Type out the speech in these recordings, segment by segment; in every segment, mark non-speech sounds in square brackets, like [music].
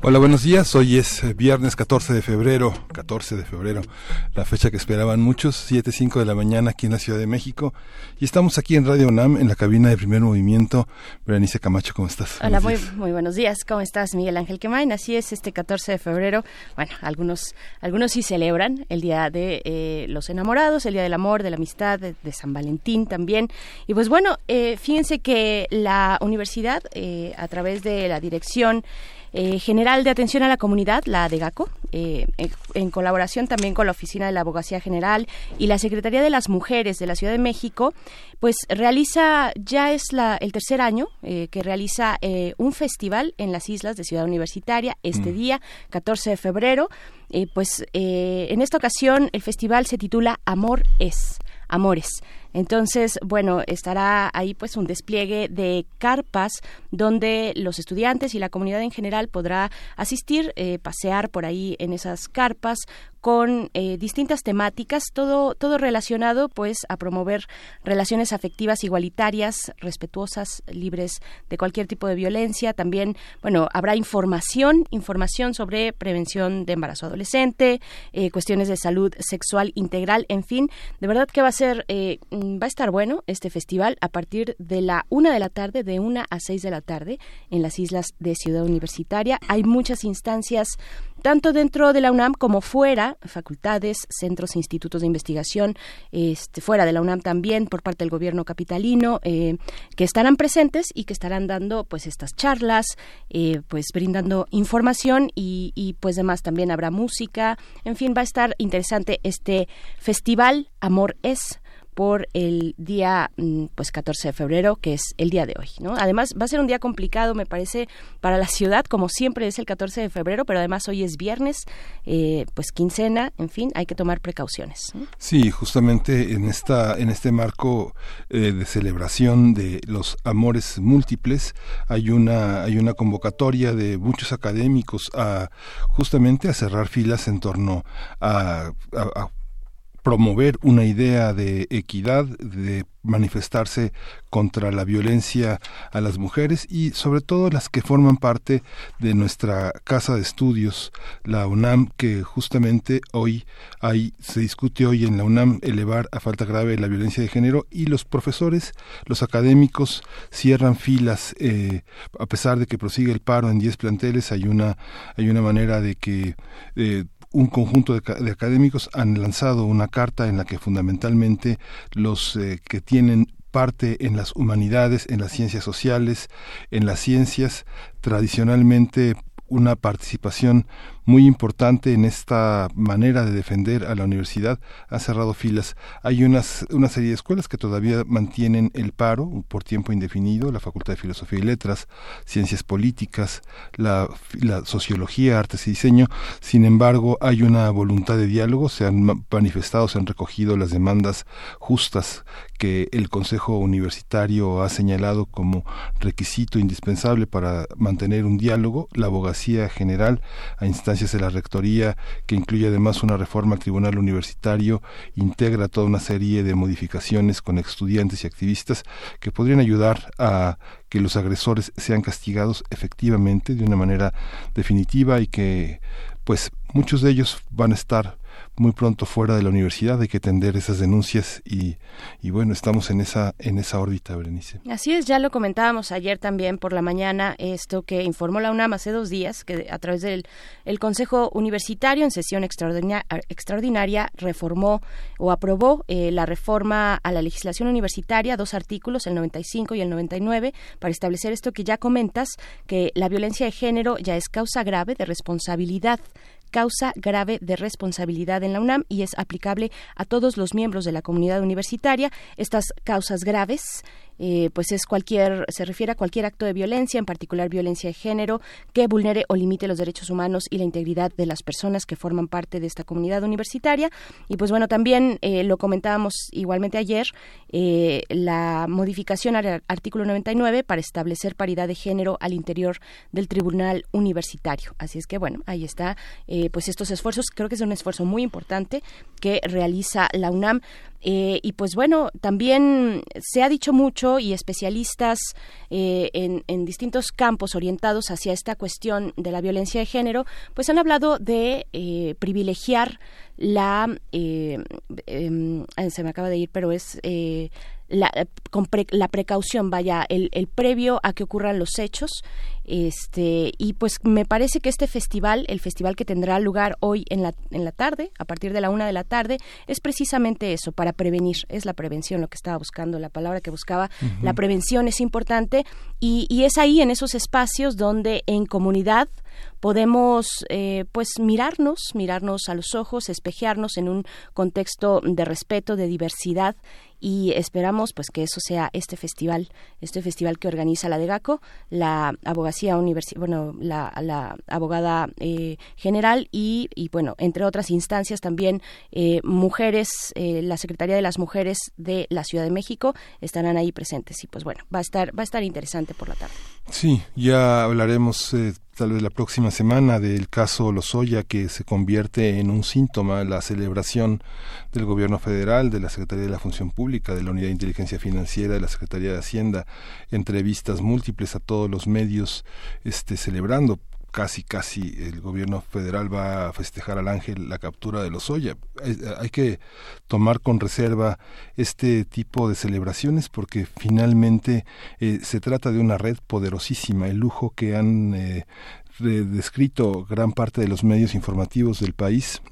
Hola, buenos días. Hoy es eh, viernes 14 de febrero, 14 de febrero, la fecha que esperaban muchos, 7.05 de la mañana aquí en la Ciudad de México. Y estamos aquí en Radio UNAM, en la cabina de primer movimiento. Berenice Camacho, ¿cómo estás? Hola, muy, muy buenos días. ¿Cómo estás, Miguel Ángel Quemain? Así es, este 14 de febrero. Bueno, algunos, algunos sí celebran el Día de eh, los Enamorados, el Día del Amor, de la Amistad, de, San Valentín también. Y pues bueno, eh, fíjense que la universidad, a través de la dirección eh, General de Atención a la Comunidad, la DEGACO, eh, en, colaboración también con la Oficina de la Abogacía General y la Secretaría de las Mujeres de la Ciudad de México, pues realiza, ya es la, el tercer año eh, que realiza un festival en las islas de Ciudad Universitaria este mm. día, 14 de febrero. pues en esta ocasión el festival se titula Amor es. Amores. Entonces, bueno, estará ahí pues un despliegue de carpas donde los estudiantes y la comunidad en general podrá asistir, eh, pasear por ahí en esas carpas con eh, distintas temáticas, todo, todo relacionado pues a promover relaciones afectivas igualitarias, respetuosas, libres de cualquier tipo de violencia. También, bueno, habrá información, información sobre prevención de embarazo adolescente, eh, cuestiones de salud sexual integral, en fin, de verdad que va a ser Mm, va a estar bueno este festival a partir de la una de la tarde, de una a seis de la tarde, en las islas de Ciudad Universitaria. Hay muchas instancias tanto dentro de la UNAM como fuera, facultades, centros institutos de investigación, este, fuera de la UNAM también por parte del gobierno capitalino, eh, que estarán presentes y que estarán dando pues estas charlas, eh, pues brindando información y, y pues demás. También habrá música, en fin, va a estar interesante este festival Amor es por el día mm, pues 14 de febrero, que es el día de hoy, ¿no? Además va a ser un día complicado, me parece, para la ciudad, como siempre es el 14 de febrero, pero además hoy es viernes, eh, pues quincena, en fin, hay que tomar precauciones. Sí, justamente en esta en este marco eh, de celebración de los amores múltiples hay una hay una convocatoria de muchos académicos a justamente a cerrar filas en torno a promover una idea de equidad, de manifestarse contra la violencia a las mujeres y sobre todo las que forman parte de nuestra casa de estudios, la UNAM, que justamente hoy hay, se discute hoy en la UNAM elevar a falta grave la violencia de género y los profesores, los académicos cierran filas, eh, a pesar de que prosigue el paro en 10 planteles, hay una, hay una manera de que eh, un conjunto de, académicos han lanzado una carta en la que fundamentalmente los eh, que tienen parte en las humanidades, en las ciencias sociales, en las ciencias tradicionalmente una participación muy importante en esta manera de defender a la universidad. Ha cerrado filas. Hay unas, una serie de escuelas que todavía mantienen el paro por tiempo indefinido, la Facultad de Filosofía y Letras, Ciencias Políticas, la, Sociología, Artes y Diseño. Sin embargo, hay una voluntad de diálogo, se han manifestado, se han recogido las demandas justas que el Consejo Universitario ha señalado como requisito indispensable para mantener un diálogo, la abogacía general a instancias de la Rectoría, que incluye además una reforma al Tribunal Universitario, integra toda una serie de modificaciones con estudiantes y activistas que podrían ayudar a que los agresores sean castigados efectivamente de una manera definitiva y que pues muchos de ellos van a estar muy pronto fuera de la universidad, hay que atender esas denuncias y, y bueno, estamos en esa, en esa órbita, Berenice. Así es, ya lo comentábamos ayer también por la mañana, esto que informó la UNAM hace dos días, que a través del el Consejo Universitario en sesión extraordinaria, extraordinaria reformó o aprobó eh, la reforma a la legislación universitaria, dos artículos, el 95 y el 99, para establecer esto que ya comentas, que la violencia de género ya es causa grave de responsabilidad causa grave de responsabilidad en la UNAM y es aplicable a todos los miembros de la comunidad universitaria. Estas causas graves eh, pues es cualquier, se refiere a cualquier acto de violencia, en particular violencia de género, que vulnere o limite los derechos humanos y la integridad de las personas que forman parte de esta comunidad universitaria. Y pues bueno, también eh, lo comentábamos igualmente ayer, eh, la modificación al artículo 99 para establecer paridad de género al interior del Tribunal Universitario. Así es que bueno, ahí está, pues estos esfuerzos, creo que es un esfuerzo muy importante que realiza la UNAM. Eh, y pues bueno, también se ha dicho mucho y especialistas eh, en, distintos campos orientados hacia esta cuestión de la violencia de género, pues han hablado de eh, privilegiar la, em, se me acaba de ir, pero es la, la precaución, vaya, el, el, previo a que ocurran los hechos. Este, y pues me parece que este festival, el festival que tendrá lugar hoy en la, en la tarde, a partir de la una de la tarde, es precisamente eso, para prevenir. Es la prevención lo que estaba buscando, la palabra que buscaba. La prevención es importante y, y es ahí, en esos espacios, donde en comunidad, podemos eh, pues mirarnos, mirarnos a los ojos, espejearnos en un contexto de respeto, de diversidad y esperamos pues que eso sea este festival, este festival que organiza la DEGACO, la abogacía universitaria, bueno, la, abogada eh, general y, y, bueno, entre otras instancias también eh, mujeres, eh, la Secretaría de las Mujeres de la Ciudad de México estarán ahí presentes y pues bueno, va a estar, va a estar interesante por la tarde. Sí, ya hablaremos tal vez la próxima semana del caso Lozoya que se convierte en un síntoma la celebración del gobierno federal, de la Secretaría de la Función Pública, de la Unidad de Inteligencia Financiera, de la Secretaría de Hacienda, entrevistas múltiples a todos los medios este celebrando casi casi el gobierno federal va a festejar al ángel la captura de los Oya. Hay, que tomar con reserva este tipo de celebraciones porque finalmente eh, se trata de una red poderosísima. El lujo que han eh, descrito gran parte de los medios informativos del país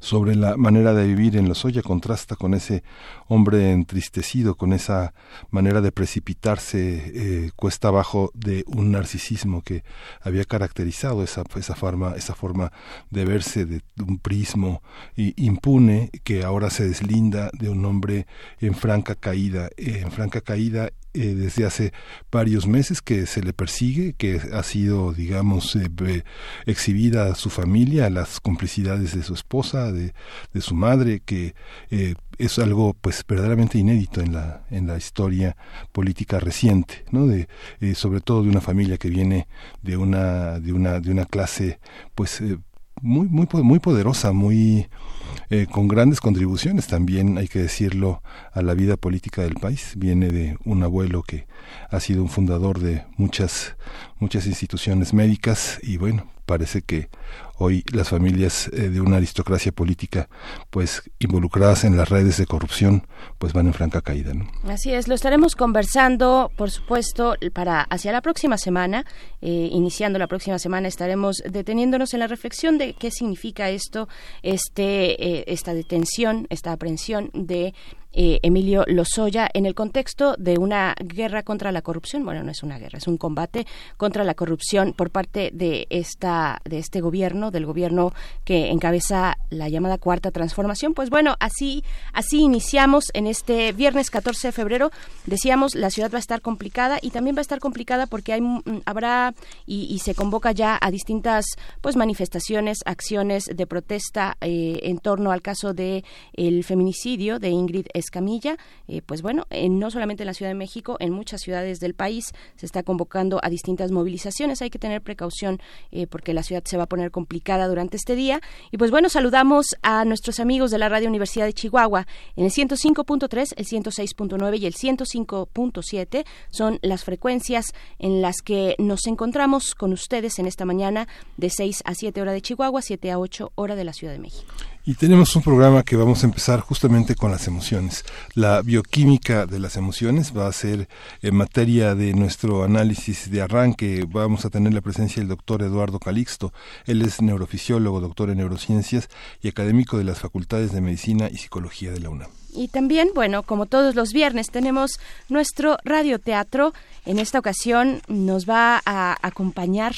sobre la manera de vivir en Lozoya contrasta con ese hombre entristecido, con esa manera de precipitarse eh, cuesta abajo de un narcisismo que había caracterizado esa, esa, forma, esa forma de verse de un prismo impune que ahora se deslinda de un hombre en franca caída, en franca caída eh, desde hace varios meses que se le persigue, que ha sido, digamos, eh, exhibida su familia, las complicidades de su esposa, de, de su madre, que eh, es algo pues verdaderamente inédito en la en la historia política reciente no de sobre todo de una familia que viene de una de una de una clase pues muy muy muy poderosa muy eh, con grandes contribuciones también, hay que decirlo, a la vida política del país. Viene de un abuelo que ha sido un fundador de muchas, muchas instituciones médicas y bueno, parece que hoy las familias eh, de una aristocracia política pues involucradas en las redes de corrupción pues van en franca caída así es lo estaremos conversando por supuesto para hacia la próxima semana eh, iniciando la próxima semana estaremos deteniéndonos en la reflexión de qué significa esto este eh, esta detención esta aprehensión de eh, Emilio Lozoya en el contexto de una guerra contra la corrupción. Bueno, no es una guerra, es un combate contra la corrupción por parte de esta de este gobierno, del gobierno que encabeza la llamada cuarta transformación. Pues bueno, así así iniciamos en este viernes 14 de febrero. Decíamos la ciudad va a estar complicada y también va a estar complicada porque hay mm, habrá y, se convoca ya a distintas pues manifestaciones, acciones de protesta eh, en torno al caso de el feminicidio de Ingrid Escamilla, eh, pues bueno, no solamente en la Ciudad de México, en muchas ciudades del país se está convocando a distintas movilizaciones. Hay que tener precaución eh, porque la ciudad se va a poner complicada durante este día. Y pues bueno, saludamos a nuestros amigos de la Radio Universidad de Chihuahua en el 105.3, el 106.9 y el 105.7 son las frecuencias en las que nos encontramos con ustedes en esta mañana de 6 a 7 hora de Chihuahua, 7 a 8 hora de la Ciudad de México. Y tenemos un programa que vamos a empezar justamente con las emociones. La bioquímica de las emociones va a ser en materia de nuestro análisis de arranque. Vamos a tener la presencia del doctor Eduardo Calixto. Él es neurofisiólogo, doctor en neurociencias y académico de las facultades de medicina y psicología de la UNAM. Y también, bueno, como todos los viernes, tenemos nuestro radioteatro. En esta ocasión nos va a acompañar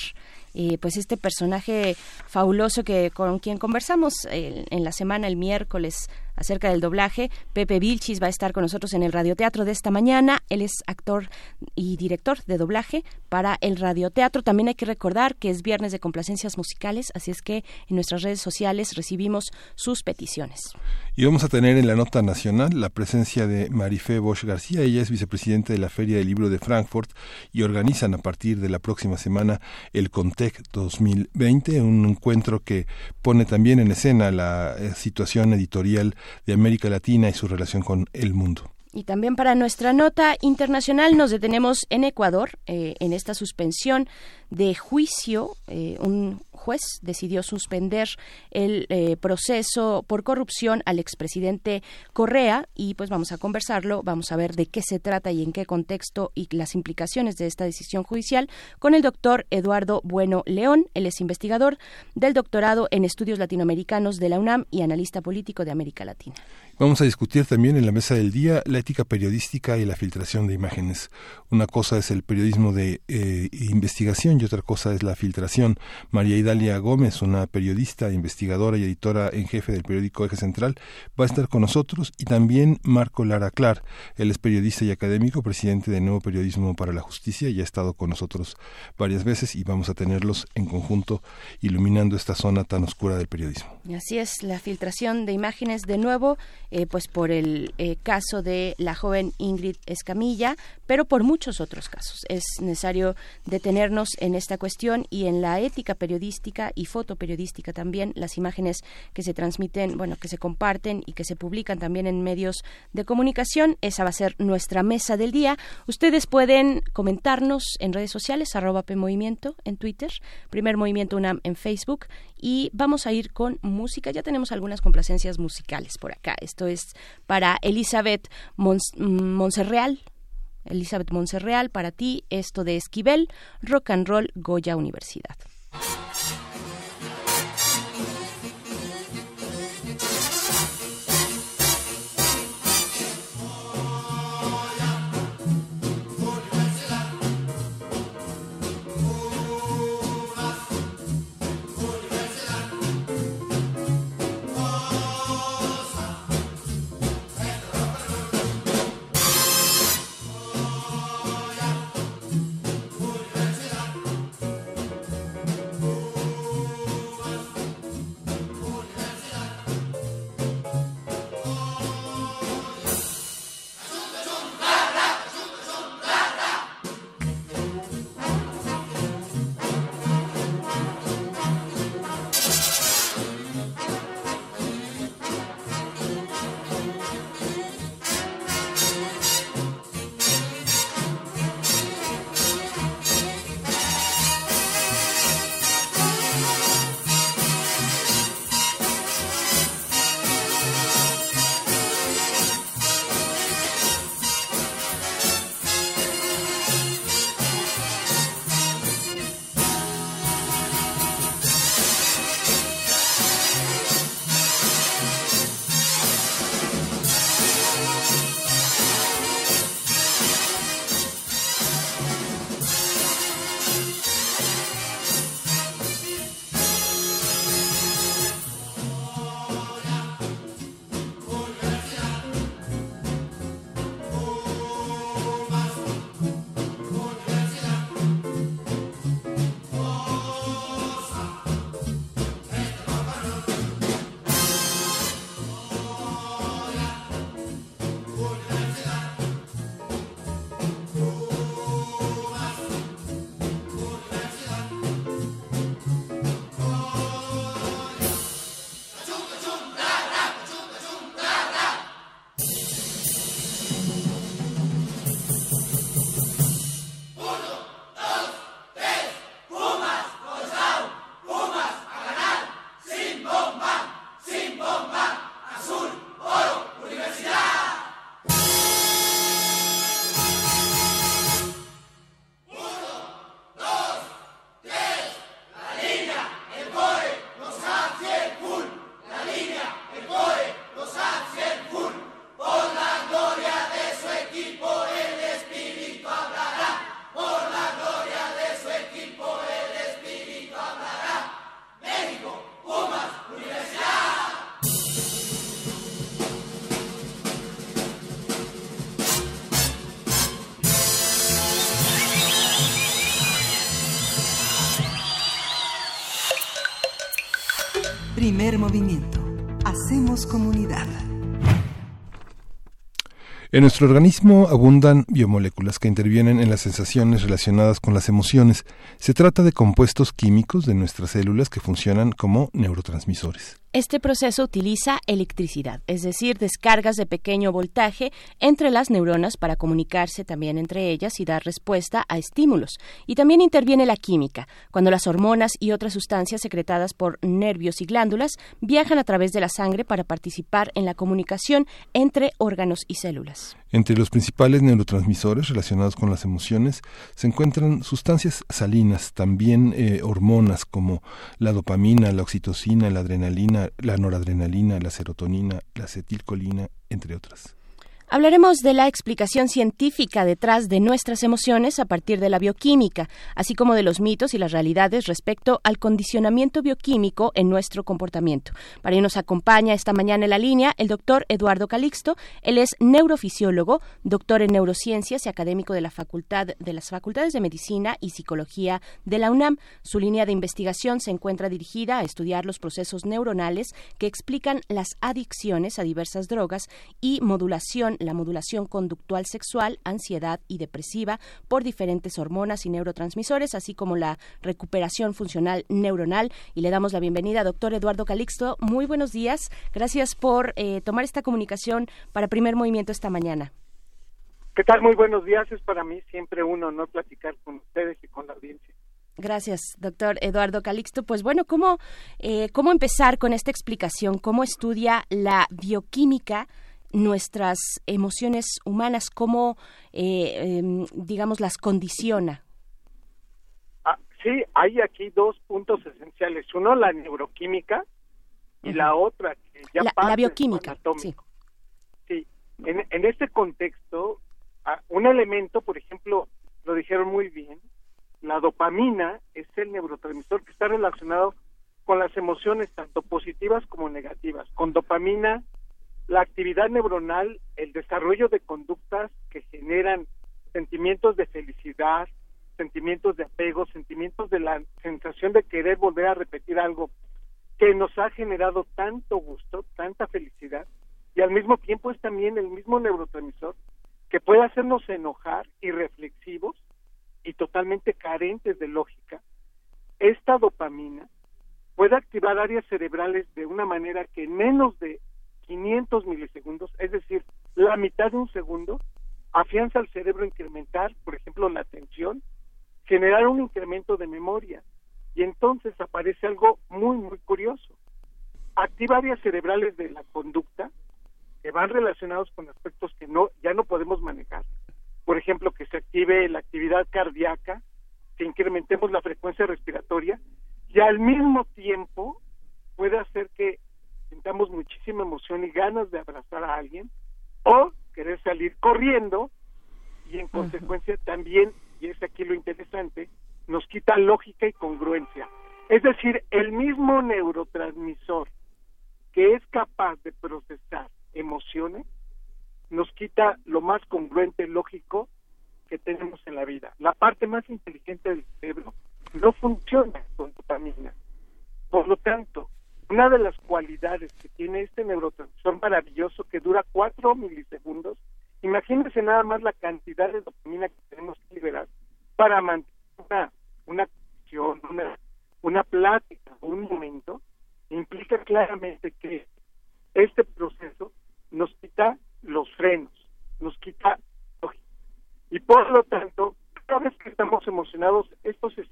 eh, pues este personaje fabuloso que con quien conversamos eh, en la semana el miércoles acerca del doblaje. Pepe Vilchis va a estar con nosotros en el radioteatro de esta mañana. Él es actor y director de doblaje para el radioteatro. También hay que recordar que es viernes de complacencias musicales, así es que en nuestras redes sociales recibimos sus peticiones. Y vamos a tener en la nota nacional la presencia de Marifé Bosch García. Ella es vicepresidenta de la Feria del Libro de Frankfurt y organizan a partir de la próxima semana el Contec 2020, un encuentro que pone también en escena la eh, situación editorial de América Latina y su relación con el mundo. Y también para nuestra nota internacional nos detenemos en Ecuador, eh, en esta suspensión de juicio, eh, un juez decidió suspender el eh, proceso por corrupción al expresidente Correa y pues vamos a conversarlo, vamos a ver de qué se trata y en qué contexto y las implicaciones de esta decisión judicial con el doctor Eduardo Bueno León. Él es investigador del doctorado en estudios latinoamericanos de la UNAM y analista político de América Latina. Vamos a discutir también en la mesa del día la ética periodística y la filtración de imágenes. Una cosa es el periodismo de eh, investigación y otra cosa es la filtración. María Idalia Gómez, una periodista, investigadora y editora en jefe del periódico Eje Central, va a estar con nosotros y también Marco Lara Clar. Él es periodista y académico, presidente de Nuevo Periodismo para la Justicia y ha estado con nosotros varias veces y vamos a tenerlos en conjunto iluminando esta zona tan oscura del periodismo. Así es, la filtración de imágenes de nuevo eh, pues por el eh, caso de la joven Ingrid Escamilla, pero por muchos otros casos. Es necesario detenernos en esta cuestión y en la ética periodística y fotoperiodística también, las imágenes que se transmiten, bueno, que se comparten y que se publican también en medios de comunicación. Esa va a ser nuestra mesa del día. Ustedes pueden comentarnos en redes sociales, arroba PMovimiento en Twitter, Primer Movimiento UNAM en Facebook y vamos a ir con música. Ya tenemos algunas complacencias musicales por acá. Esto es para Elizabeth Monserreal. Elizabeth Monserreal, para ti, esto de Esquivel, Rock and Roll Goya Universidad. En nuestro organismo abundan biomoléculas que intervienen en las sensaciones relacionadas con las emociones. Se trata de compuestos químicos de nuestras células que funcionan como neurotransmisores. Este proceso utiliza electricidad, es decir, descargas de pequeño voltaje entre las neuronas para comunicarse también entre ellas y dar respuesta a estímulos. Y también interviene la química, cuando las hormonas y otras sustancias secretadas por nervios y glándulas viajan a través de la sangre para participar en la comunicación entre órganos y células. Entre los principales neurotransmisores relacionados con las emociones se encuentran sustancias salinas, también eh, hormonas como la dopamina, la oxitocina, la adrenalina, la noradrenalina, la serotonina, la acetilcolina, entre otras. Hablaremos de la explicación científica detrás de nuestras emociones a partir de la bioquímica, así como de los mitos y las realidades respecto al condicionamiento bioquímico en nuestro comportamiento. Para ello nos acompaña esta mañana en la línea el doctor Eduardo Calixto. Él es neurofisiólogo, doctor en neurociencias y académico de la Facultad de las Facultades de Medicina y Psicología de la UNAM. Su línea de investigación se encuentra dirigida a estudiar los procesos neuronales que explican las adicciones a diversas drogas y modulación la modulación conductual sexual, ansiedad y depresiva por diferentes hormonas y neurotransmisores, así como la recuperación funcional neuronal. Y le damos la bienvenida, doctor Eduardo Calixto. Muy buenos días. Gracias por eh, tomar esta comunicación para Primer Movimiento esta mañana. ¿Qué tal? Muy buenos días. Es para mí siempre un honor platicar con ustedes y con la audiencia. Gracias, doctor Eduardo Calixto. Pues bueno, ¿cómo, eh, ¿cómo empezar con esta explicación? ¿Cómo estudia la bioquímica nuestras emociones humanas, cómo, eh, em, digamos, las condiciona. Ah, sí, hay aquí dos puntos esenciales. Uno, la neuroquímica y la otra, que ya la, bioquímica. Sí. sí. En, en este contexto, ah, un elemento, por ejemplo, lo dijeron muy bien, la dopamina es el neurotransmisor que está relacionado con las emociones tanto positivas como negativas. Con dopamina la actividad neuronal, el desarrollo de conductas que generan sentimientos de felicidad, sentimientos de apego, sentimientos de la sensación de querer volver a repetir algo que nos ha generado tanto gusto, tanta felicidad, y al mismo tiempo es también el mismo neurotransmisor que puede hacernos enojar y reflexivos y totalmente carentes de lógica. Esta dopamina puede activar áreas cerebrales de una manera que en menos de 500 milisegundos, es decir, la mitad de un segundo, afianza al cerebro incrementar, por ejemplo, la atención, generar un incremento de memoria. Y entonces aparece algo muy, muy curioso. Activa áreas cerebrales de la conducta que van relacionados con aspectos que no ya no podemos manejar. Por ejemplo, que se active la actividad cardíaca, que incrementemos la frecuencia respiratoria y al mismo tiempo puede hacer que sintamos muchísima emoción y ganas de abrazar a alguien o querer salir corriendo y en consecuencia también, y es aquí lo interesante, nos quita lógica y congruencia. Es decir, el mismo neurotransmisor que es capaz de procesar emociones nos quita lo más congruente, lógico que tenemos en la vida. La parte más inteligente del cerebro no funciona con dopamina. Por lo tanto, una de las cualidades que tiene este neurotransmisor maravilloso que dura cuatro milisegundos, imagínense nada más la cantidad de dopamina que tenemos que liberar para mantener una, una acción, una, una plática, un momento, implica claramente que este proceso nos quita los frenos, nos quita y por lo tanto cada vez que estamos emocionados, esto se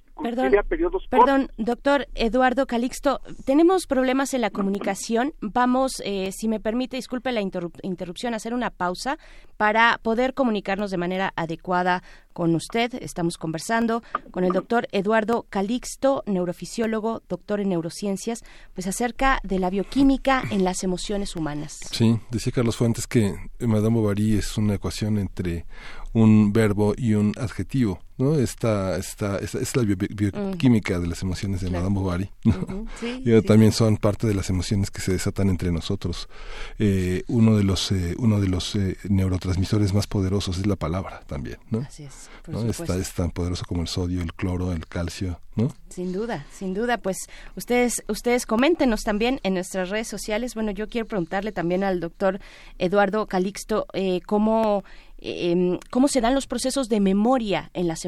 a periodos Perdón, doctor Eduardo Calixto, tenemos problemas en la comunicación. Vamos, eh, si me permite, disculpe la interrupción, hacer una pausa para poder comunicarnos de manera adecuada con usted. Estamos conversando con el doctor Eduardo Calixto, neurofisiólogo, doctor en neurociencias, pues acerca de la bioquímica en las emociones humanas. Sí, decía Carlos Fuentes que Madame Bovary es una ecuación entre un verbo y un adjetivo. ¿No? Esta, esta, es la bioquímica de las emociones de Madame Bovary. y [laughs] también son parte de las emociones que se desatan entre nosotros. Eh, uno de los, eh, uno de los eh, neurotransmisores más poderosos es la palabra también. ¿no? Así es. es tan poderoso como el sodio, el cloro, el calcio, ¿no? Sin duda, sin duda. Pues ustedes, ustedes coméntenos también en nuestras redes sociales. Bueno, yo quiero preguntarle también al doctor Eduardo Calixto eh, cómo Em, cómo se dan los procesos de memoria en las emociones.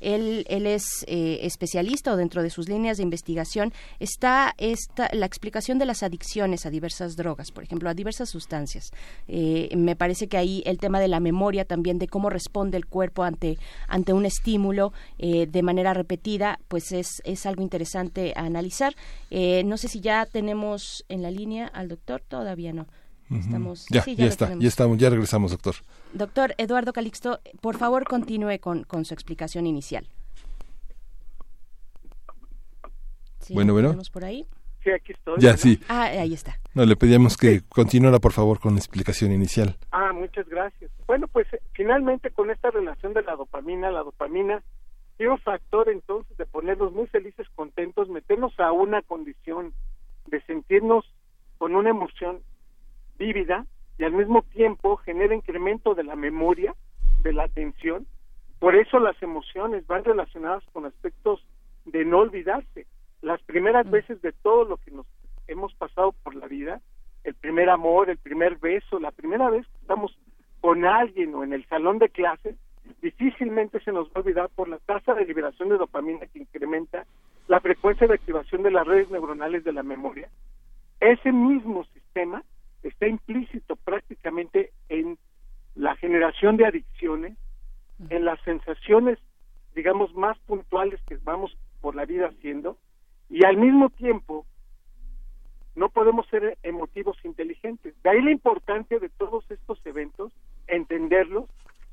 Él, él es eh, especialista o dentro de sus líneas de investigación está esta, la explicación de las adicciones a diversas drogas, por ejemplo, a diversas sustancias. Eh, me parece que ahí el tema de la memoria también, de cómo responde el cuerpo ante, ante un estímulo eh, de manera repetida, pues es, es algo interesante a analizar. no sé si ya tenemos en la línea al doctor, todavía no. Estamos, ya, ya, está, ya estamos, ya regresamos, doctor. Doctor Eduardo Calixto, por favor continúe con, con su explicación inicial. bueno, bueno. por ahí? Sí, aquí estoy. Ya, sí. Ah, ahí está. No, le pedíamos que continuara, por favor, con la explicación inicial. Ah, muchas gracias. Bueno, pues eh, finalmente con esta relación de la dopamina, la dopamina tiene un factor entonces de ponernos muy felices, contentos, meternos a una condición de sentirnos con una emoción vívida y al mismo tiempo genera incremento de la memoria, de la atención. Por eso las emociones van relacionadas con aspectos de no olvidarse. Las primeras mm. veces de todo lo que nos hemos pasado por la vida, el primer amor, el primer beso, la primera vez que estamos con alguien o en el salón de clases, difícilmente se nos va a olvidar por la tasa de liberación de dopamina que incrementa la frecuencia de activación de las redes neuronales de la memoria. Ese mismo sistema está implícito prácticamente en la generación de adicciones, en las sensaciones, digamos, más puntuales que vamos por la vida haciendo, y al mismo tiempo no podemos ser emotivos inteligentes. De ahí la importancia de todos estos eventos, entenderlos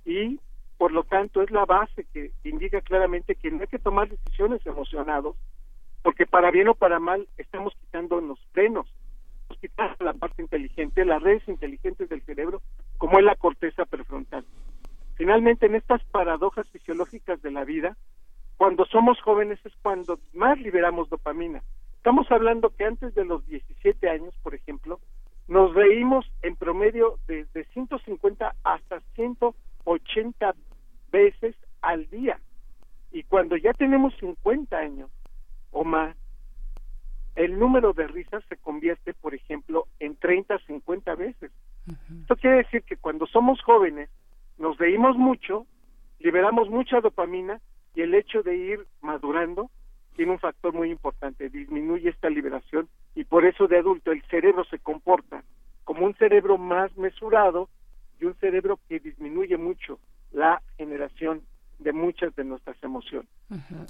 y, por lo tanto, es la base que indica claramente que no hay que tomar decisiones emocionados, porque para bien o para mal estamos quitando los frenos la parte inteligente, las redes inteligentes del cerebro, como es la corteza prefrontal. Finalmente, en estas paradojas fisiológicas de la vida, cuando somos jóvenes es cuando más liberamos dopamina. Estamos hablando que antes de los 17 años, por ejemplo, nos reímos en promedio desde 150 hasta 180 veces al día. Y cuando ya tenemos 50 años o más, el número de risas se convierte, por ejemplo, en 30, 50 veces. Esto quiere decir que cuando somos jóvenes nos reímos mucho, liberamos mucha dopamina y el hecho de ir madurando tiene un factor muy importante, disminuye esta liberación y por eso de adulto el cerebro se comporta como un cerebro más mesurado y un cerebro que disminuye mucho la generación de muchas de nuestras emociones.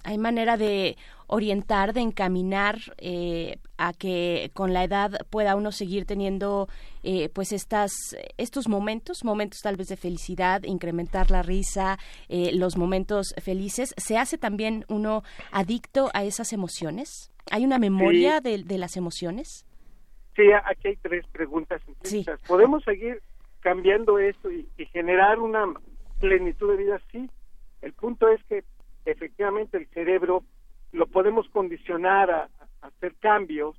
Hay manera de orientar, de encaminar eh, a que con la edad pueda uno seguir teniendo eh, pues estas estos momentos, momentos tal vez de felicidad, incrementar la risa, eh, los momentos felices. ¿Se hace también uno adicto a esas emociones? ¿Hay una memoria de, las emociones? Sí, aquí hay tres preguntas. ¿Podemos seguir cambiando esto y generar una plenitud de vida? Sí, el punto es que efectivamente el cerebro lo podemos condicionar a, hacer cambios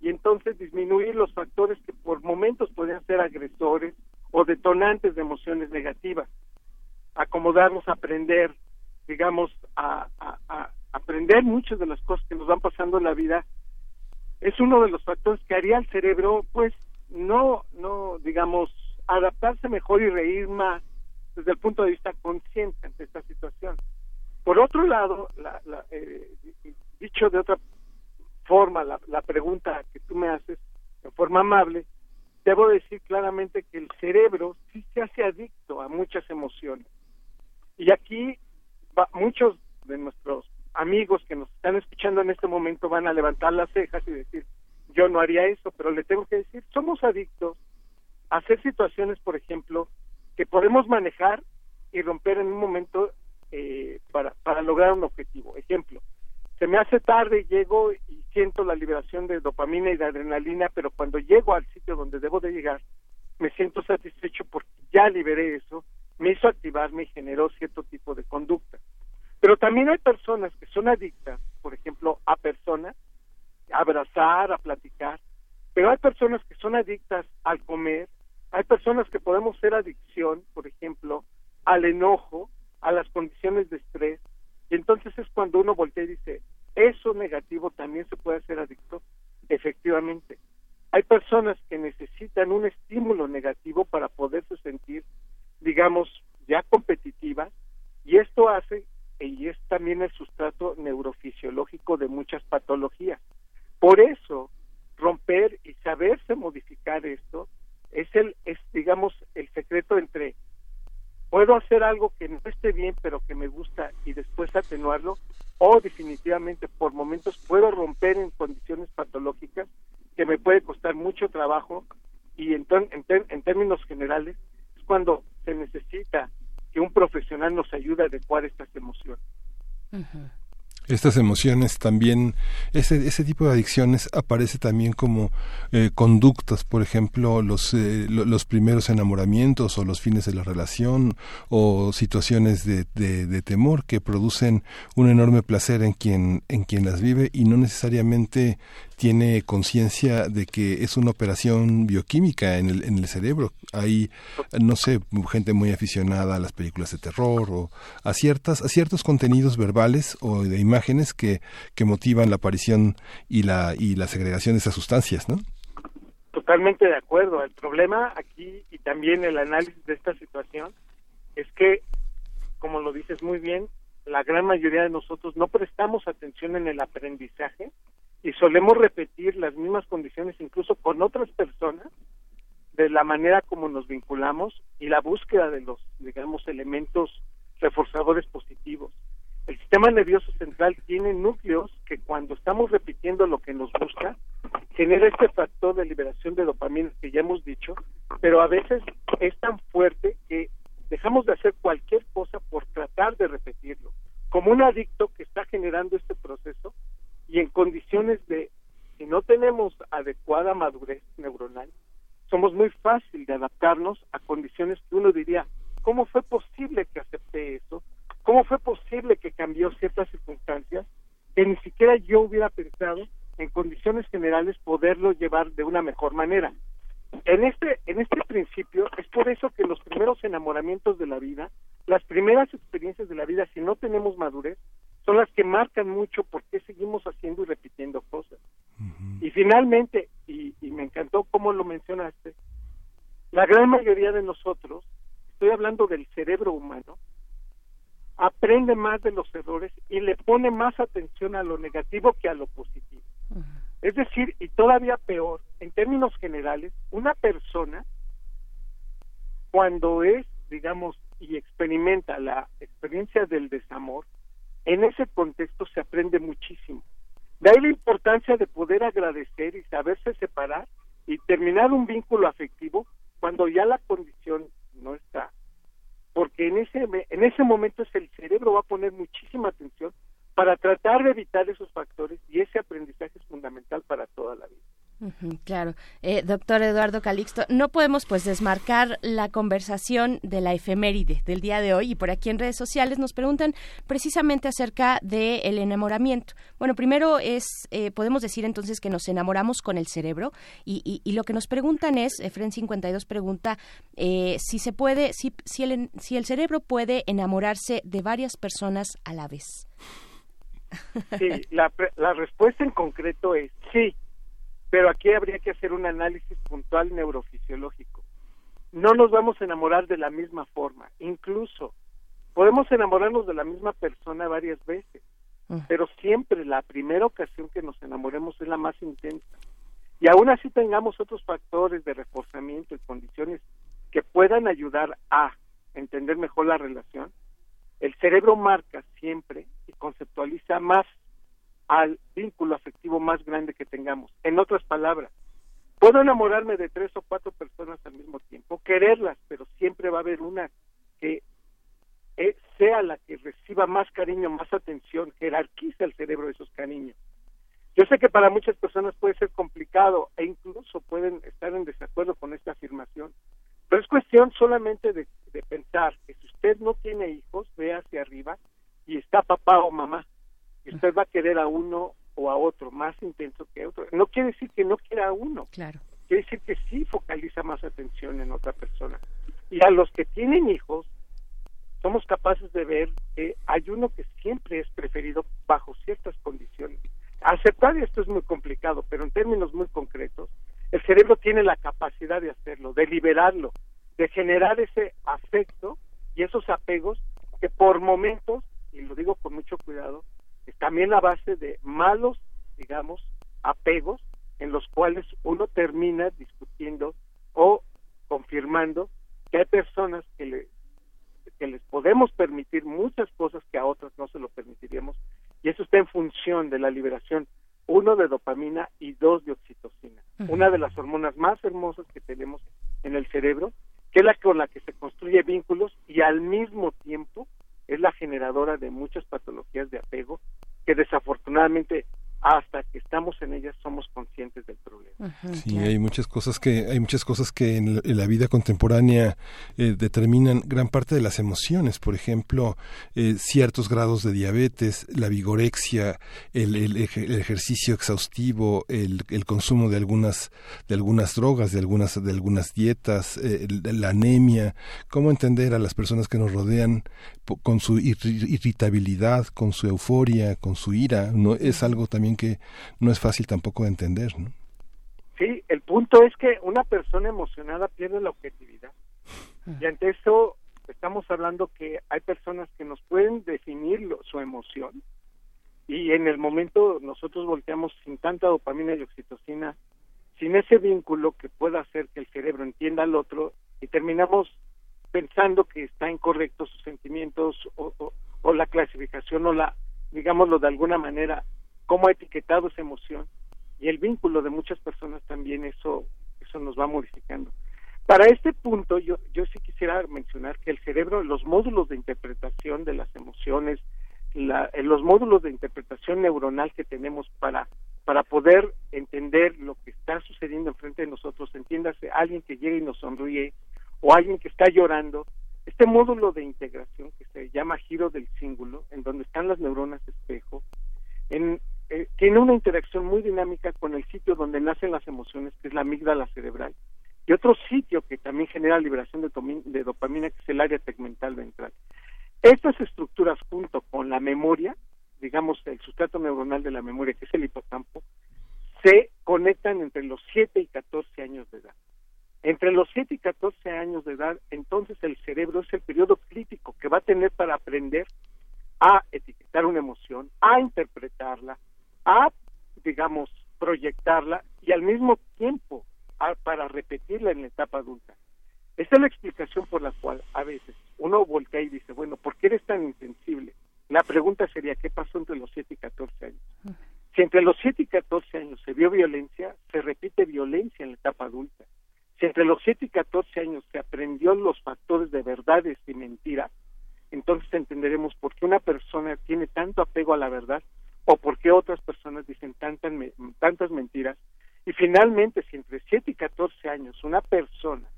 y entonces disminuir los factores que por momentos pueden ser agresores o detonantes de emociones negativas. Acomodarnos a aprender, digamos, a, a, aprender muchas de las cosas que nos van pasando en la vida es uno de los factores que haría al cerebro, pues, no, no, digamos, adaptarse mejor y reír más desde el punto de vista consciente ante esta situación. Por otro lado, la, eh, dicho de otra forma, la, la pregunta que tú me haces, en forma amable, debo decir claramente que el cerebro sí se hace adicto a muchas emociones. Y aquí muchos de nuestros amigos que nos están escuchando en este momento van a levantar las cejas y decir, yo no haría eso, pero le tengo que decir, somos adictos a hacer situaciones, por ejemplo, que podemos manejar y romper en un momento eh, para, para lograr un objetivo. Ejemplo, se me hace tarde llego y siento la liberación de dopamina y de adrenalina, pero cuando llego al sitio donde debo de llegar, me siento satisfecho porque ya liberé eso, me hizo activarme y generó cierto tipo de conducta. Pero también hay personas que son adictas, por ejemplo, a personas, a abrazar, a platicar, pero hay personas que son adictas al comer, hay personas que podemos ser adicción, por ejemplo, al enojo, a las condiciones de estrés. Y entonces es cuando uno voltea y dice, eso negativo también se puede hacer adicto. Efectivamente. Hay personas que necesitan un estímulo negativo para poderse sentir, digamos, ya competitivas, y esto hace, y es también el sustrato neurofisiológico de muchas patologías. Por eso, romper y saberse modificar esto es el, es, digamos, el secreto entre puedo hacer algo que no esté bien pero que me gusta y después atenuarlo o definitivamente por momentos puedo romper en condiciones patológicas que me puede costar mucho trabajo y en, en, términos generales es cuando se necesita que un profesional nos ayude a adecuar estas emociones estas emociones también, ese, ese tipo de adicciones aparece también como eh, conductas, por ejemplo, los, eh, los primeros enamoramientos o los fines de la relación o situaciones de, de, temor que producen un enorme placer en quien, en quien las vive y no necesariamente tiene conciencia de que es una operación bioquímica en el, en el cerebro. Hay, no sé, gente muy aficionada a las películas de terror o a, ciertas, a ciertos contenidos verbales o de imágenes que, que motivan la aparición y la, y la segregación de esas sustancias, ¿no? Totalmente de acuerdo. El problema aquí y también el análisis de esta situación es que, como lo dices muy bien, la gran mayoría de nosotros no prestamos atención en el aprendizaje y solemos repetir las mismas condiciones incluso con otras personas de la manera como nos vinculamos y la búsqueda de los, digamos, elementos reforzadores positivos. El sistema nervioso central tiene núcleos que cuando estamos repitiendo lo que nos gusta, genera este factor de liberación de dopamina que ya hemos dicho, pero a veces es tan fuerte que dejamos de hacer cualquier cosa por tratar de repetirlo. Como un adicto que está generando este proceso y en condiciones de, si no tenemos adecuada madurez neuronal, somos muy fácil de adaptarnos a condiciones que uno diría, ¿cómo fue posible que acepté eso? ¿Cómo fue posible que cambió ciertas circunstancias que ni siquiera yo hubiera pensado en condiciones generales poderlo llevar de una mejor manera? En este, en este principio es por eso que los primeros enamoramientos de la vida, las primeras experiencias de la vida, si no tenemos madurez, son las que marcan mucho por qué seguimos haciendo y repitiendo cosas. Y finalmente, y, me encantó cómo lo mencionaste, la gran mayoría de nosotros, estoy hablando del cerebro humano, aprende más de los errores y le pone más atención a lo negativo que a lo positivo. Es decir, y todavía peor, en términos generales, una persona cuando es, digamos, y experimenta la experiencia del desamor, en ese contexto se aprende muchísimo. De ahí la importancia de poder agradecer y saberse separar y terminar un vínculo afectivo cuando ya la condición no está. Porque en ese, en ese momento el cerebro va a poner muchísima atención para tratar de evitar esos factores y ese aprendizaje es fundamental para toda la vida claro. Eh, doctor Eduardo Calixto, no podemos pues desmarcar la conversación de la efeméride del día de hoy y por aquí en redes sociales nos preguntan precisamente acerca del enamoramiento. Bueno, primero es, eh, podemos decir entonces que nos enamoramos con el cerebro y, y, lo que nos preguntan es, Efren 52 pregunta eh, si se puede, si, si, el, si el cerebro puede enamorarse de varias personas a la vez. Sí, la, la respuesta en concreto es sí pero aquí habría que hacer un análisis puntual neurofisiológico. No nos vamos a enamorar de la misma forma, incluso podemos enamorarnos de la misma persona varias veces, mm. pero siempre la primera ocasión que nos enamoremos es la más intensa. Y aún así tengamos otros factores de reforzamiento y condiciones que puedan ayudar a entender mejor la relación, el cerebro marca siempre y conceptualiza más al vínculo afectivo más grande que tengamos. En otras palabras, puedo enamorarme de tres o cuatro personas al mismo tiempo, quererlas, pero siempre va a haber una que eh, sea la que reciba más cariño, más atención, jerarquiza el cerebro de esos cariños. Yo sé que para muchas personas puede ser complicado e incluso pueden estar en desacuerdo con esta afirmación, pero es cuestión solamente de, de pensar que si usted no tiene hijos, ve hacia arriba y está papá o mamá usted va a querer a uno o a otro más intenso que otro. No quiere decir que no quiera a uno. Claro. Quiere decir que sí focaliza más atención en otra persona. Y a los que tienen hijos, somos capaces de ver que hay uno que siempre es preferido bajo ciertas condiciones. Aceptar esto es muy complicado, pero en términos muy concretos, el cerebro tiene la capacidad de hacerlo, de liberarlo, de generar ese afecto y esos apegos que por momentos, y lo digo con mucho cuidado, también la base de malos, digamos, apegos en los cuales uno termina discutiendo o confirmando que hay personas que, le, que les podemos permitir muchas cosas que a otras no se lo permitiríamos y eso está en función de la liberación uno de dopamina y dos de oxitocina, una de las hormonas más hermosas que tenemos en el cerebro, que es la con la que se construye vínculos y al mismo tiempo es la generadora de muchas patologías de apego que desafortunadamente hasta que estamos en ellas somos conscientes del problema. sí, hay muchas cosas que hay muchas cosas que en, la vida contemporánea eh, determinan gran parte de las emociones, por ejemplo, eh, ciertos grados de diabetes, la vigorexia, el, el, ejercicio exhaustivo, el, el, consumo de algunas de algunas drogas, de algunas de algunas dietas, eh, la anemia, cómo entender a las personas que nos rodean con su irritabilidad, con su euforia, con su ira, no es algo también que no es fácil tampoco de entender, ¿no? Sí, el punto es que una persona emocionada pierde la objetividad. Y ante eso estamos hablando que hay personas que nos pueden definir su emoción y en el momento nosotros volteamos sin tanta dopamina y oxitocina, sin ese vínculo que pueda hacer que el cerebro entienda al otro y terminamos pensando que está incorrecto sus sentimientos o, la clasificación o la, digámoslo de alguna manera, cómo ha etiquetado esa emoción y el vínculo de muchas personas también eso, eso nos va modificando. Para este punto yo, yo sí quisiera mencionar que el cerebro, los módulos de interpretación de las emociones, la, los módulos de interpretación neuronal que tenemos para para poder entender lo que está sucediendo enfrente de nosotros, entiéndase, alguien que llega y nos sonríe, o alguien que está llorando, este módulo de integración que se llama giro del cíngulo, en donde están las neuronas espejo, en, eh, tiene una interacción muy dinámica con el sitio donde nacen las emociones, que es la amígdala cerebral, y otro sitio que también genera liberación de, de dopamina, que es el área tegmental ventral. Estas estructuras junto con la memoria, digamos el sustrato neuronal de la memoria, que es el hipocampo, se conectan entre los 7 y 14 años de edad. Entre los 7 y 14 años de edad, entonces el cerebro es el periodo crítico que va a tener para aprender a etiquetar una emoción, a interpretarla, a, digamos, proyectarla y al mismo tiempo para repetirla en la etapa adulta. Esta es la explicación por la cual a veces uno voltea y dice, bueno, ¿por qué eres tan insensible? La pregunta sería, ¿qué pasó entre los 7 y 14 años? Si entre los 7 y 14 años se vio violencia, se repite violencia en la etapa adulta. Si entre los 7 y 14 años se aprendió los factores de verdades y mentiras, entonces entenderemos por qué una persona tiene tanto apego a la verdad o por qué otras personas dicen tantas, tantas mentiras. Y finalmente, si entre 7 y 14 años una persona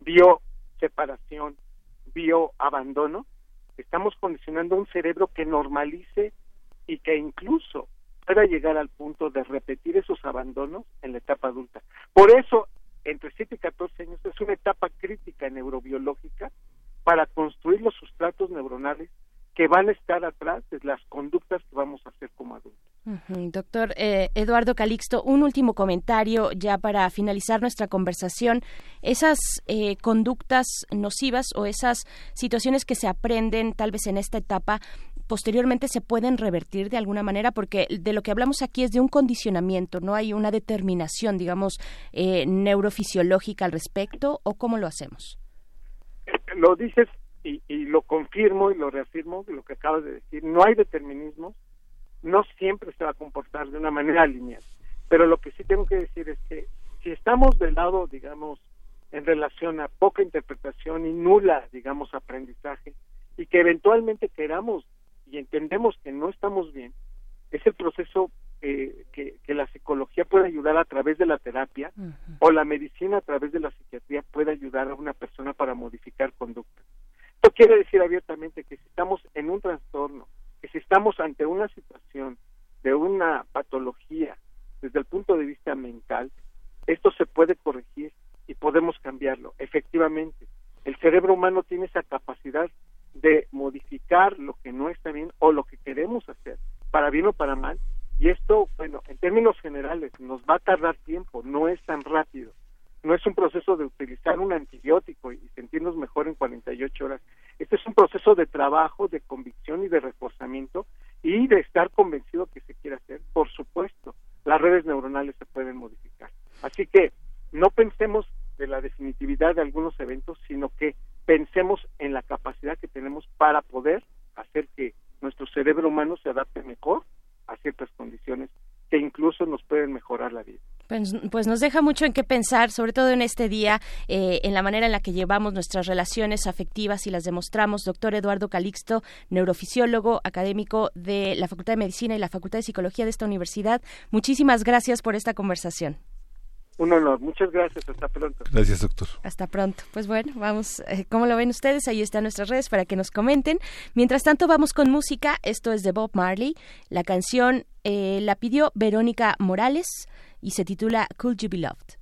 vio separación, vio abandono, estamos condicionando un cerebro que normalice y que incluso pueda llegar al punto de repetir esos abandonos en la etapa adulta. Por eso entre 7 y 14 años es una etapa crítica neurobiológica para construir los sustratos neuronales que van a estar atrás de las conductas que vamos a hacer como adultos. Doctor eh, Eduardo Calixto, un último comentario ya para finalizar nuestra conversación. Esas eh, conductas nocivas o esas situaciones que se aprenden tal vez en esta etapa posteriormente se pueden revertir de alguna manera porque de lo que hablamos aquí es de un condicionamiento, no hay una determinación, digamos, eh, neurofisiológica al respecto o cómo lo hacemos. Lo dices y, lo confirmo y lo reafirmo lo que acabas de decir, no hay determinismo, no siempre se va a comportar de una manera lineal, pero lo que sí tengo que decir es que si estamos del lado, digamos, en relación a poca interpretación y nula, digamos, aprendizaje, y que eventualmente queramos y entendemos que no estamos bien, es el proceso eh, que, la psicología puede ayudar a través de la terapia o la medicina a través de la psiquiatría puede ayudar a una persona para modificar conducta. Esto quiere decir abiertamente que si estamos en un trastorno, que si estamos ante una situación de una patología desde el punto de vista mental, esto se puede corregir y podemos cambiarlo. Efectivamente, el cerebro humano tiene esa capacidad de modificar lo que no está bien o lo que queremos hacer, para bien o para mal. Y esto, bueno, en términos generales, nos va a tardar tiempo, no es tan rápido. No es un proceso de utilizar un antibiótico y sentirnos mejor en 48 horas. Este es un proceso de trabajo, de convicción y de reforzamiento y de estar convencido que se quiere hacer. Por supuesto, las redes neuronales se pueden modificar. Así que no pensemos de la definitividad de algunos eventos, sino que pensemos en la capacidad que tenemos para poder hacer que nuestro cerebro humano se adapte mejor a ciertas condiciones que incluso nos pueden mejorar la vida. Pues, pues, nos deja mucho en qué pensar, sobre todo en este día, eh, en la manera en la que llevamos nuestras relaciones afectivas y las demostramos. Doctor Eduardo Calixto, neurofisiólogo, académico de la Facultad de Medicina y la Facultad de Psicología de esta universidad. Muchísimas gracias por esta conversación. Un honor, muchas gracias, hasta pronto. Gracias, doctor. Hasta pronto. Pues bueno, vamos, eh, ¿cómo lo ven ustedes? Ahí están nuestras redes para que nos comenten. Mientras tanto, vamos con música. Esto es de Bob Marley. La canción eh, la pidió Verónica Morales y se titula Could You Be Loved.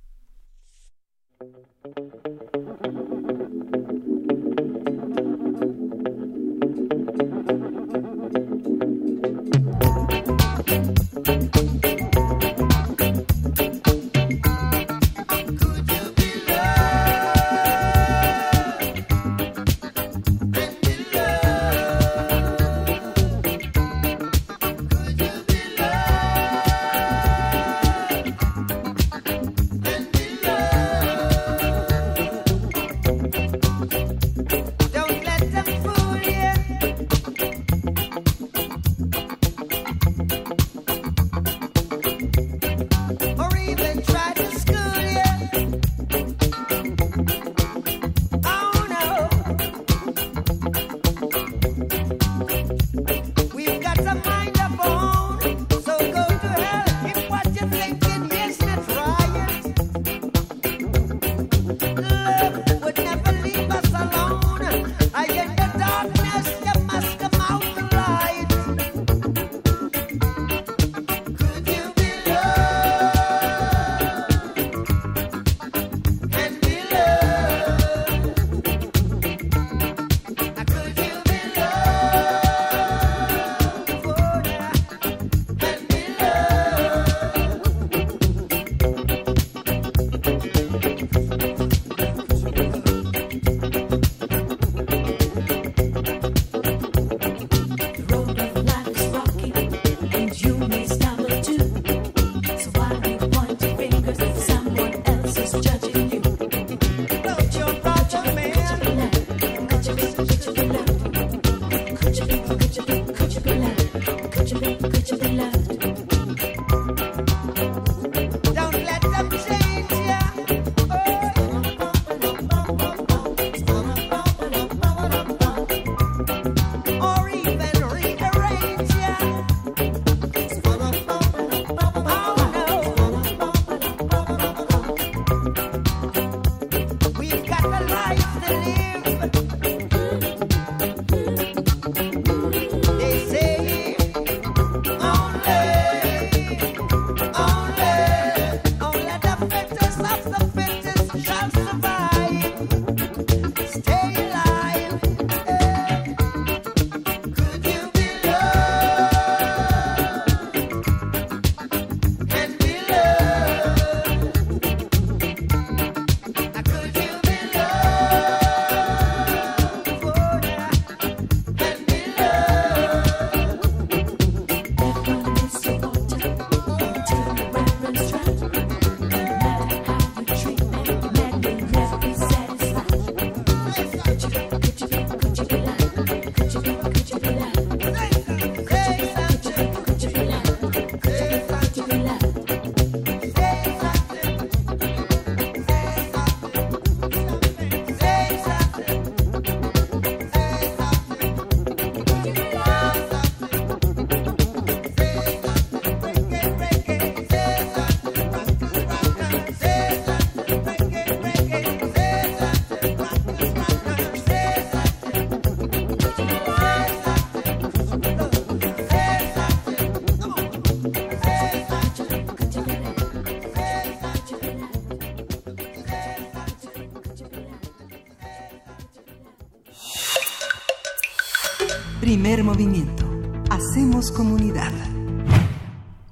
Primer movimiento. Hacemos comunidad.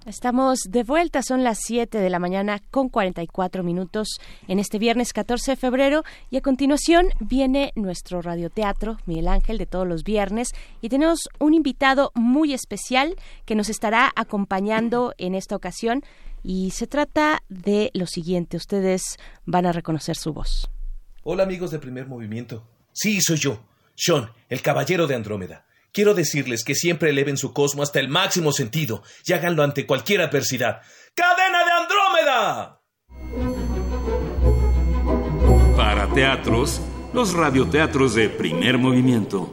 Estamos de vuelta, son las 7 de la mañana con 44 minutos en este viernes 14 de febrero y a continuación viene nuestro radioteatro Miguel Ángel de todos los viernes y tenemos un invitado muy especial que nos estará acompañando en esta ocasión y se trata de lo siguiente, ustedes van a reconocer su voz. Hola amigos de primer movimiento. Sí, soy yo, Sean, el caballero de Andrómeda. Quiero decirles que siempre eleven su cosmo hasta el máximo sentido y háganlo ante cualquier adversidad. ¡Cadena de Andrómeda! Para teatros, los radioteatros de primer movimiento.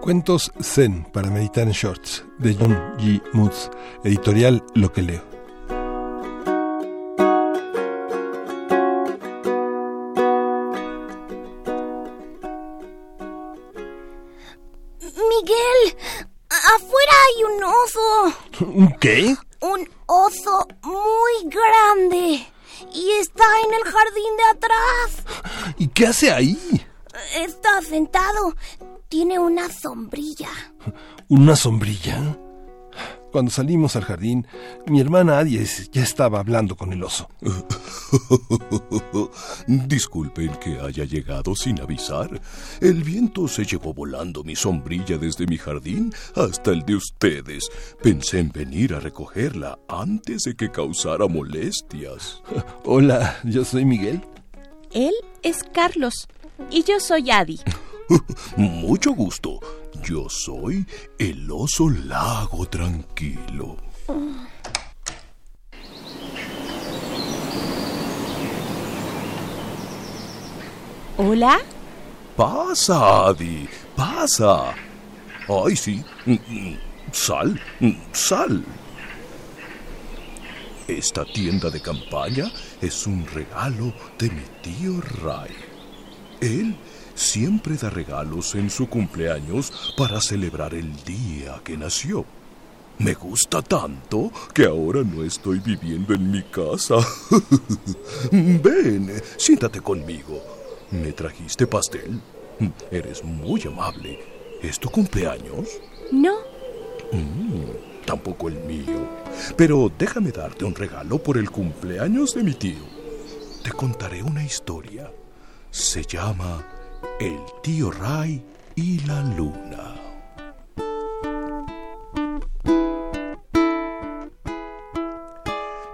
Cuentos Zen para meditar en shorts de John G. Moods, editorial Lo que leo. ¿Un qué? Un oso muy grande. Y está en el jardín de atrás. ¿Y qué hace ahí? Está sentado. Tiene una sombrilla. ¿Una sombrilla? Cuando salimos al jardín, mi hermana Aries ya estaba hablando con el oso. [laughs] Disculpen que haya llegado sin avisar. El viento se llevó volando mi sombrilla desde mi jardín hasta el de ustedes. Pensé en venir a recogerla antes de que causara molestias. Hola, yo soy Miguel. Él es Carlos y yo soy Adi. [laughs] [laughs] Mucho gusto. Yo soy el oso lago tranquilo. ¿Hola? Pasa, Adi, pasa. Ay, sí. Sal, sal. Esta tienda de campaña es un regalo de mi tío Ray. Él siempre da regalos en su cumpleaños para celebrar el día que nació. Me gusta tanto que ahora no estoy viviendo en mi casa. [laughs] Ven, siéntate conmigo. ¿Me trajiste pastel? Eres muy amable. ¿Es tu cumpleaños? No. Mm, tampoco el mío. Pero déjame darte un regalo por el cumpleaños de mi tío. Te contaré una historia. Se llama el tío Ray y la luna.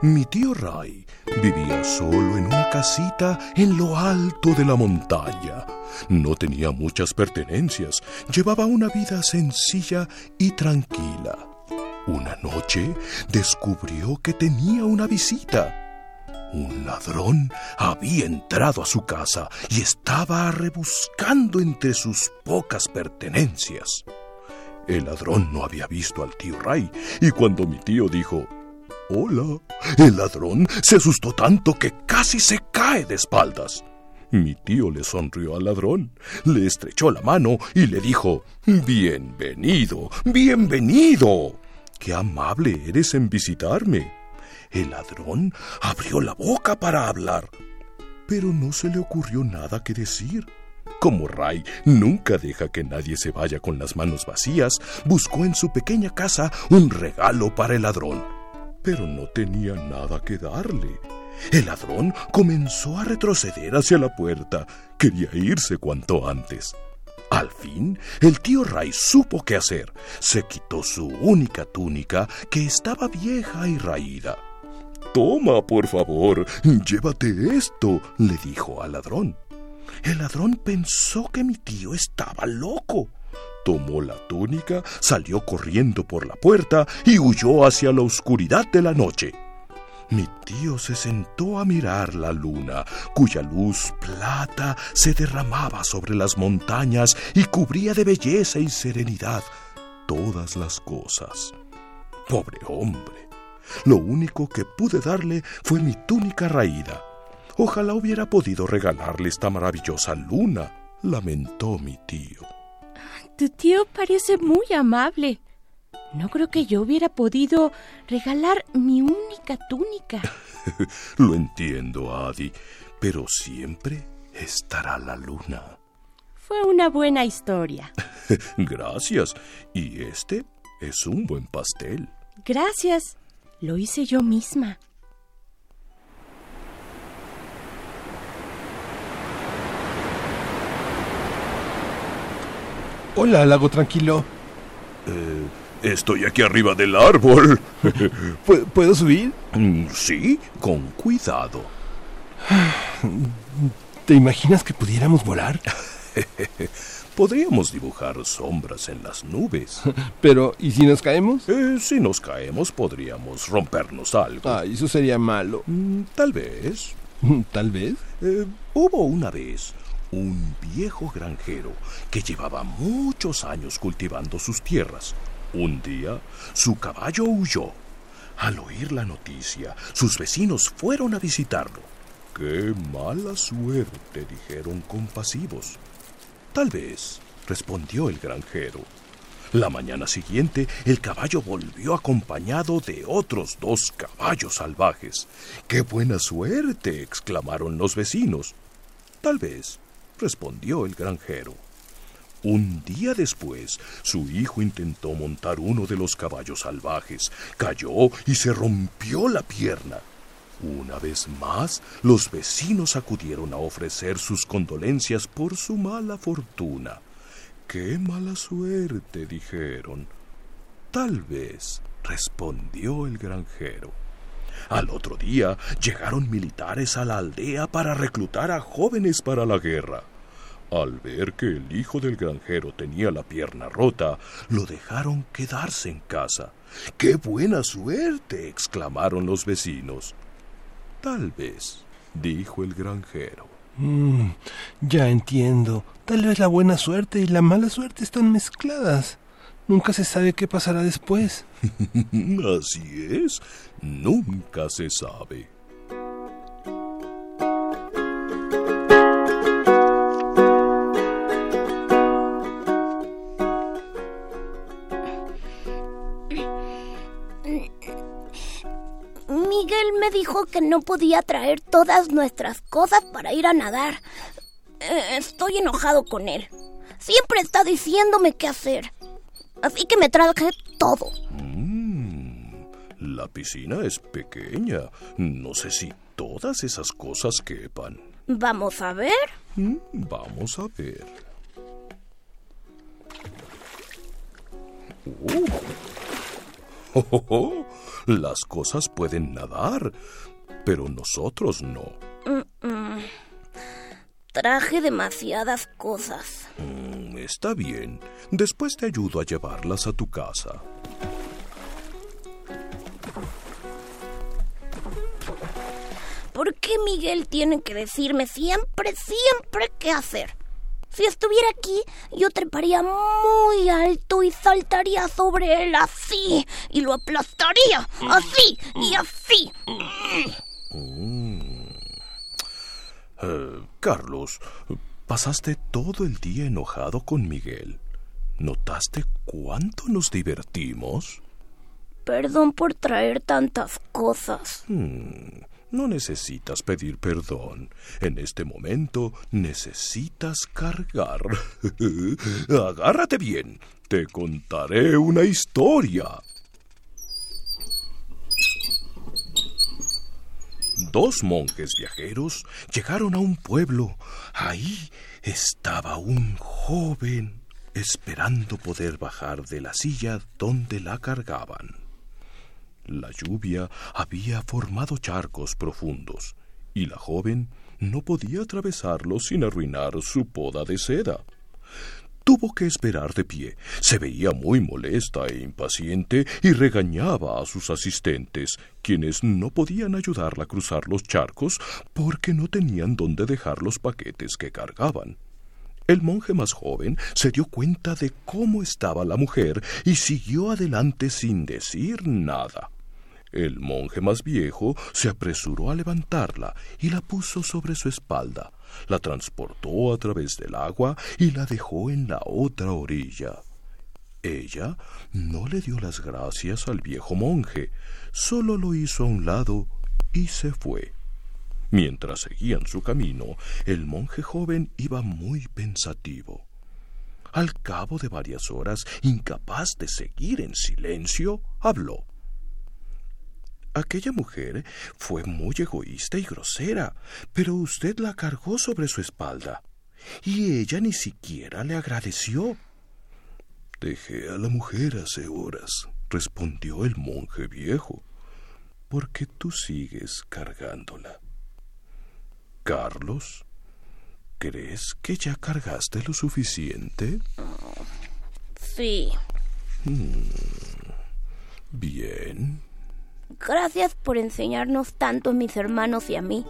Mi tío Ray vivía solo en una casita en lo alto de la montaña. No tenía muchas pertenencias, llevaba una vida sencilla y tranquila. Una noche descubrió que tenía una visita. Un ladrón había entrado a su casa y estaba rebuscando entre sus pocas pertenencias. El ladrón no había visto al tío Ray y cuando mi tío dijo, Hola, el ladrón se asustó tanto que casi se cae de espaldas. Mi tío le sonrió al ladrón, le estrechó la mano y le dijo, Bienvenido, bienvenido. Qué amable eres en visitarme. El ladrón abrió la boca para hablar, pero no se le ocurrió nada que decir. Como Ray nunca deja que nadie se vaya con las manos vacías, buscó en su pequeña casa un regalo para el ladrón, pero no tenía nada que darle. El ladrón comenzó a retroceder hacia la puerta. Quería irse cuanto antes. Al fin, el tío Ray supo qué hacer. Se quitó su única túnica, que estaba vieja y raída. Toma, por favor, llévate esto, le dijo al ladrón. El ladrón pensó que mi tío estaba loco. Tomó la túnica, salió corriendo por la puerta y huyó hacia la oscuridad de la noche. Mi tío se sentó a mirar la luna, cuya luz plata se derramaba sobre las montañas y cubría de belleza y serenidad todas las cosas. Pobre hombre. Lo único que pude darle fue mi túnica raída. Ojalá hubiera podido regalarle esta maravillosa luna, lamentó mi tío. Tu tío parece muy amable. No creo que yo hubiera podido regalar mi única túnica. [laughs] Lo entiendo, Adi, pero siempre estará la luna. Fue una buena historia. [laughs] Gracias. Y este es un buen pastel. Gracias. Lo hice yo misma. Hola, lago tranquilo. Eh, estoy aquí arriba del árbol. [laughs] ¿Puedo subir? Mm, sí, con cuidado. ¿Te imaginas que pudiéramos volar? [laughs] Podríamos dibujar sombras en las nubes. [laughs] Pero, ¿y si nos caemos? Eh, si nos caemos, podríamos rompernos algo. Ah, eso sería malo. Mm, tal vez. Tal vez. Eh, hubo una vez un viejo granjero que llevaba muchos años cultivando sus tierras. Un día, su caballo huyó. Al oír la noticia, sus vecinos fueron a visitarlo. ¡Qué mala suerte! dijeron compasivos. Tal vez, respondió el granjero. La mañana siguiente, el caballo volvió acompañado de otros dos caballos salvajes. ¡Qué buena suerte! exclamaron los vecinos. Tal vez, respondió el granjero. Un día después, su hijo intentó montar uno de los caballos salvajes, cayó y se rompió la pierna. Una vez más, los vecinos acudieron a ofrecer sus condolencias por su mala fortuna. ¡Qué mala suerte! dijeron. Tal vez, respondió el granjero. Al otro día llegaron militares a la aldea para reclutar a jóvenes para la guerra. Al ver que el hijo del granjero tenía la pierna rota, lo dejaron quedarse en casa. ¡Qué buena suerte! exclamaron los vecinos. Tal vez, dijo el granjero. Mm, ya entiendo. Tal vez la buena suerte y la mala suerte están mezcladas. Nunca se sabe qué pasará después. [laughs] Así es, nunca se sabe. Miguel me dijo que no podía traer todas nuestras cosas para ir a nadar. Eh, Estoy enojado con él. Siempre está diciéndome qué hacer. Así que me traje todo. Mm, la piscina es pequeña. No sé si todas esas cosas quepan. Vamos a ver. Mm, Vamos a ver. Uh. Oh, oh, oh. Las cosas pueden nadar, pero nosotros no. Mm, mm. Traje demasiadas cosas. Mm, Está bien. Después te ayudo a llevarlas a tu casa. ¿Por qué Miguel tiene que decirme siempre, siempre qué hacer? Si estuviera aquí, yo treparía muy alto y saltaría sobre él así, y lo aplastaría, así y así. Mm. Eh, Carlos, pasaste todo el día enojado con Miguel. ¿Notaste cuánto nos divertimos? Perdón por traer tantas cosas. Hmm, no necesitas pedir perdón. En este momento necesitas cargar. [laughs] Agárrate bien. Te contaré una historia. Dos monjes viajeros llegaron a un pueblo. Ahí estaba un joven esperando poder bajar de la silla donde la cargaban. La lluvia había formado charcos profundos y la joven no podía atravesarlos sin arruinar su poda de seda. Tuvo que esperar de pie. Se veía muy molesta e impaciente y regañaba a sus asistentes, quienes no podían ayudarla a cruzar los charcos porque no tenían dónde dejar los paquetes que cargaban. El monje más joven se dio cuenta de cómo estaba la mujer y siguió adelante sin decir nada. El monje más viejo se apresuró a levantarla y la puso sobre su espalda, la transportó a través del agua y la dejó en la otra orilla. Ella no le dio las gracias al viejo monje, solo lo hizo a un lado y se fue. Mientras seguían su camino, el monje joven iba muy pensativo. Al cabo de varias horas, incapaz de seguir en silencio, habló. Aquella mujer fue muy egoísta y grosera, pero usted la cargó sobre su espalda, y ella ni siquiera le agradeció. Dejé a la mujer hace horas, respondió el monje viejo. ¿Por qué tú sigues cargándola? Carlos, ¿crees que ya cargaste lo suficiente? Sí. Hmm, bien. Gracias por enseñarnos tanto a mis hermanos y a mí.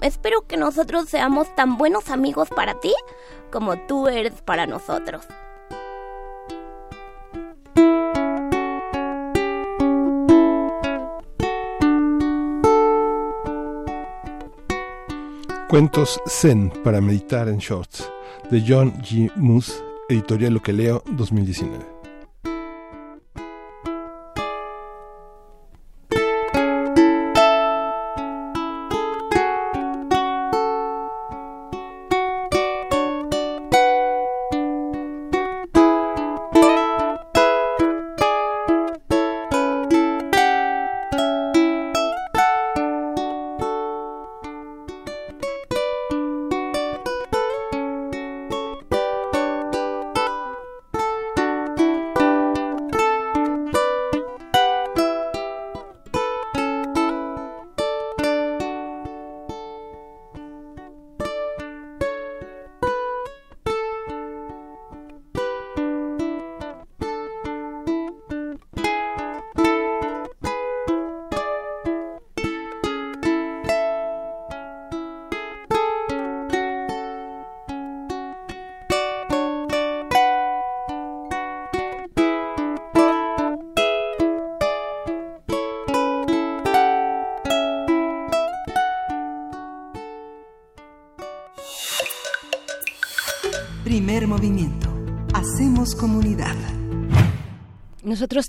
Espero que nosotros seamos tan buenos amigos para ti como tú eres para nosotros. Cuentos Zen para meditar en shorts de John G. Moose, editorial Lo que leo 2019.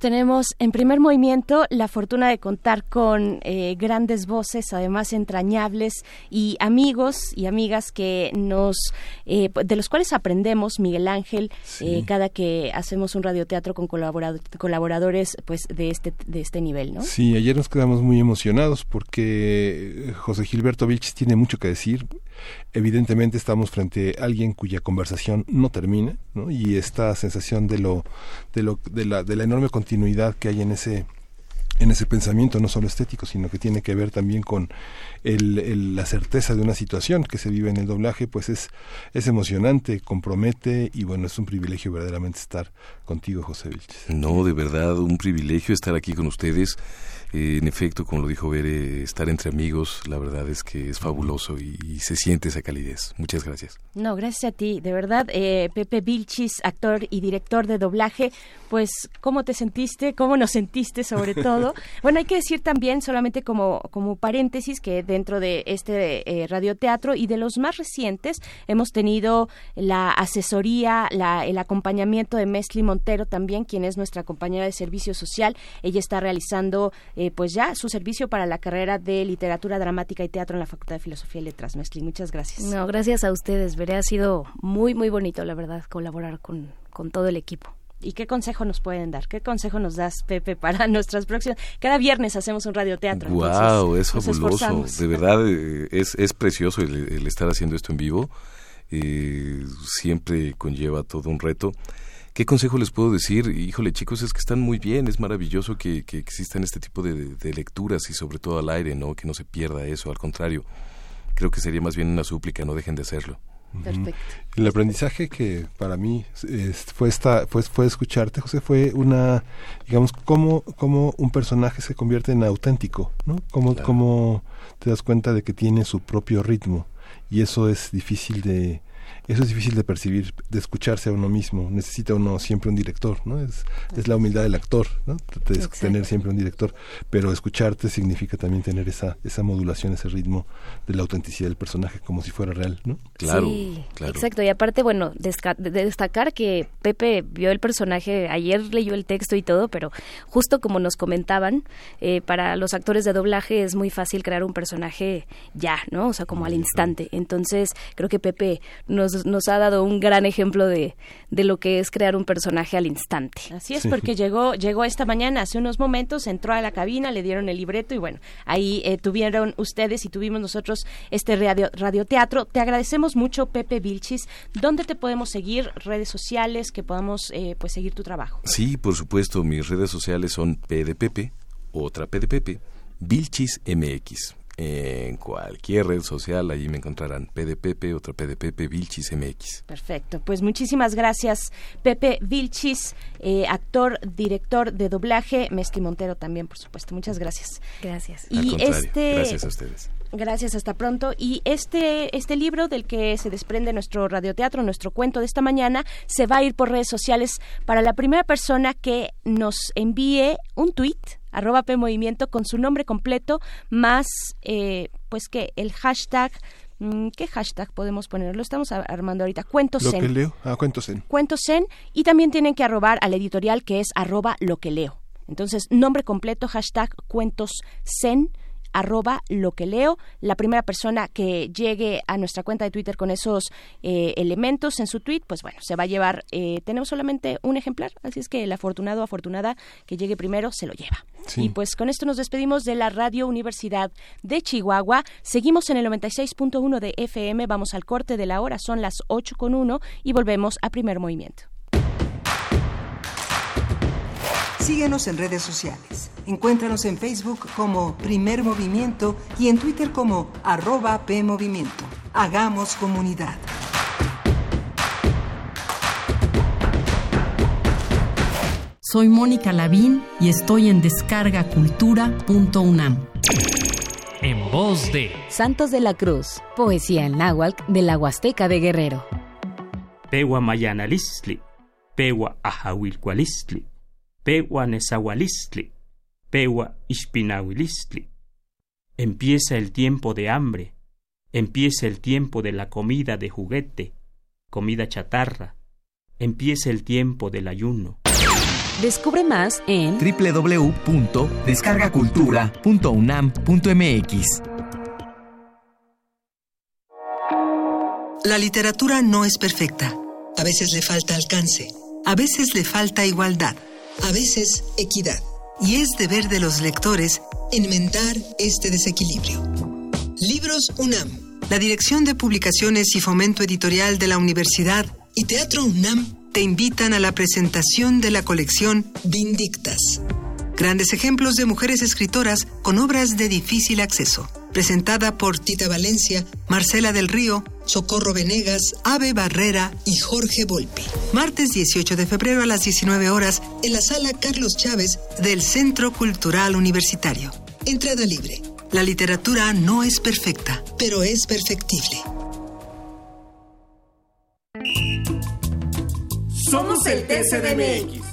Tenemos en primer movimiento la fortuna de contar con eh, grandes voces, además entrañables y amigos y amigas que nos eh, de los cuales aprendemos Miguel Ángel eh, cada que hacemos un radioteatro con colaboradores pues de este de este nivel, ¿no? Sí, ayer nos quedamos muy emocionados porque José Gilberto Vilches tiene mucho que decir evidentemente estamos frente a alguien cuya conversación no termina ¿no? y esta sensación de lo de lo de la, de la enorme continuidad que hay en ese en ese pensamiento no solo estético sino que tiene que ver también con el, la certeza de una situación que se vive en el doblaje pues es es emocionante compromete y bueno es un privilegio verdaderamente estar contigo José Vilches no de verdad un privilegio estar aquí con ustedes eh, en efecto, como lo dijo Bere, estar entre amigos, la verdad es que es fabuloso y, se siente esa calidez. Muchas gracias. No, gracias a ti, de verdad. Eh, Pepe Vilchis, actor y director de doblaje, pues, ¿cómo te sentiste? ¿Cómo nos sentiste sobre [laughs] todo? bueno, hay que decir también, solamente como, como paréntesis, que dentro de este eh, radioteatro y de los más recientes, hemos tenido la asesoría, la, el acompañamiento de Mesli Montero también, quien es nuestra compañera de servicio social. Ella está realizando eh, pues ya su servicio para la carrera de literatura dramática y teatro en la Facultad de Filosofía y Letras. Mesli, muchas gracias. No, gracias a ustedes. Veré, ha sido muy, muy bonito, la verdad, colaborar con, con todo el equipo. ¿Y qué consejo nos pueden dar? ¿Qué consejo nos das, Pepe, para [laughs] nuestras próximas? Cada viernes hacemos un radioteatro. ¡Wow! Es fabuloso. De verdad, eh, es, es precioso el, estar haciendo esto en vivo. Eh, siempre conlleva todo un reto. ¿Qué consejo les puedo decir? Híjole, chicos, es que están muy bien, es maravilloso que, existan este tipo de, lecturas y sobre todo al aire, ¿no? Que no se pierda eso, al contrario. Creo que sería más bien una súplica, no dejen de hacerlo. Perfecto. El aprendizaje que para mí fue esta fue, fue escucharte, José, fue una digamos cómo, cómo un personaje se convierte en auténtico, ¿no? Cómo, cómo te das cuenta de que tiene su propio ritmo y eso es difícil de eso es difícil de percibir, de escucharse a uno mismo. Necesita uno siempre un director, ¿no? Es, es la humildad del actor, ¿no? tener siempre un director, pero escucharte significa también tener esa, esa modulación, ese ritmo de la autenticidad del personaje, como si fuera real, ¿no? Claro, claro. Exacto, y aparte, bueno, de destacar que Pepe vio el personaje, ayer leyó el texto y todo, pero justo como nos comentaban, eh, para los actores de doblaje es muy fácil crear un personaje ya, ¿no? O sea, como al instante. Entonces, creo que Pepe nos, nos ha dado un gran ejemplo de, de lo que es crear un personaje al instante. Así es, porque llegó, llegó esta mañana, hace unos momentos, entró a la cabina, le dieron el libreto y bueno, ahí eh, tuvieron ustedes y tuvimos nosotros este radio, radioteatro. Te agradecemos mucho, Pepe Vilchis. ¿Dónde te podemos seguir? Redes sociales, que podamos eh, pues seguir tu trabajo. Sí, por supuesto, mis redes sociales son PDPP, otra PDPP, Vilchis MX en cualquier red social, allí me encontrarán PDPP, otra PDPP, Vilchis MX. Perfecto, pues muchísimas gracias Pepe Vilchis, eh, actor, director de doblaje, Mesty Montero también, por supuesto. Muchas gracias. Gracias. Y este... Gracias a ustedes. Gracias, hasta pronto. Y este, este libro del que se desprende nuestro radioteatro, nuestro cuento de esta mañana, se va a ir por redes sociales para la primera persona que nos envíe un tweet arroba P Movimiento con su nombre completo más eh, pues que el hashtag mm, ¿Qué hashtag podemos poner? Lo estamos armando ahorita. Cuentos Lo que leo. Ah, cuentos en. Cuentos en. Y también tienen que arrobar al editorial que es arroba lo que leo. Entonces, nombre completo, hashtag cuentos zen arroba lo que leo. La primera persona que llegue a nuestra cuenta de Twitter con esos eh, elementos en su tweet, pues bueno, se va a llevar, eh, tenemos solamente un ejemplar, así es que el afortunado o afortunada que llegue primero se lo lleva. Y pues con esto nos despedimos de la Radio Universidad de Chihuahua. Seguimos en el 96.1 de FM, vamos al corte de la hora, son las 8 con 1 y volvemos a primer movimiento. Síguenos en redes sociales. Encuéntranos en Facebook como Primer Movimiento y en Twitter como arroba PMovimiento. Hagamos comunidad. Soy Mónica Lavín y estoy en descargacultura.unam. En voz de Santos de la Cruz, poesía en náhuatl de la Huasteca de Guerrero. Pewa Mayanalistli, Pewa Ahahuilcualistli, Pewa Nezahualistli, Pewa Ishpinahuilistli. Empieza el tiempo de hambre, empieza el tiempo de la comida de juguete, comida chatarra, empieza el tiempo del ayuno. Descubre más en www.descargacultura.unam.mx. La literatura no es perfecta. A veces le falta alcance. A veces le falta igualdad a veces equidad. Y es deber de los lectores enmendar este desequilibrio. Libros UNAM, la Dirección de Publicaciones y Fomento Editorial de la Universidad y Teatro UNAM te invitan a la presentación de la colección Vindictas. Grandes ejemplos de mujeres escritoras con obras de difícil acceso presentada por Tita Valencia, Marcela del Río, Socorro Venegas, Ave Barrera y Jorge Volpi. Martes 18 de febrero a las 19 horas en la sala Carlos Chávez del Centro Cultural Universitario. Entrada libre. La literatura no es perfecta, pero es perfectible. Somos el TCDMX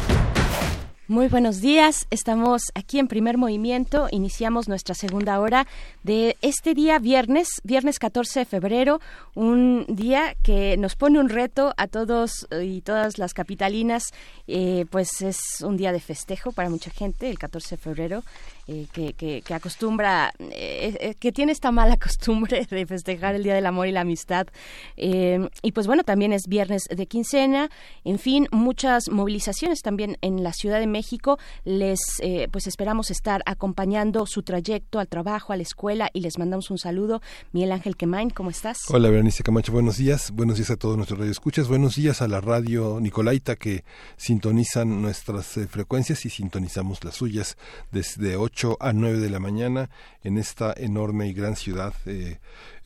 Muy buenos días, estamos aquí en primer movimiento, iniciamos nuestra segunda hora de este día viernes, viernes 14 de febrero, un día que nos pone un reto a todos y todas las capitalinas, eh, pues es un día de festejo para mucha gente, el 14 de febrero, eh, que, que, acostumbra, eh, que tiene esta mala [laughs] costumbre de festejar el Día del Amor y la Amistad. y pues bueno, también es viernes de quincena, en fin, muchas movilizaciones también en la Ciudad de México México. Les eh, pues esperamos estar acompañando su trayecto al trabajo, a la escuela y les mandamos un saludo. Miguel Ángel Quemain, ¿cómo estás? Hola, Berenice Camacho, buenos días. Buenos días a todos nuestros radioescuchas. Buenos días a la radio Nicolaita que sintonizan nuestras eh, frecuencias y sintonizamos las suyas desde 8 a 9 de la mañana en esta enorme y gran ciudad eh,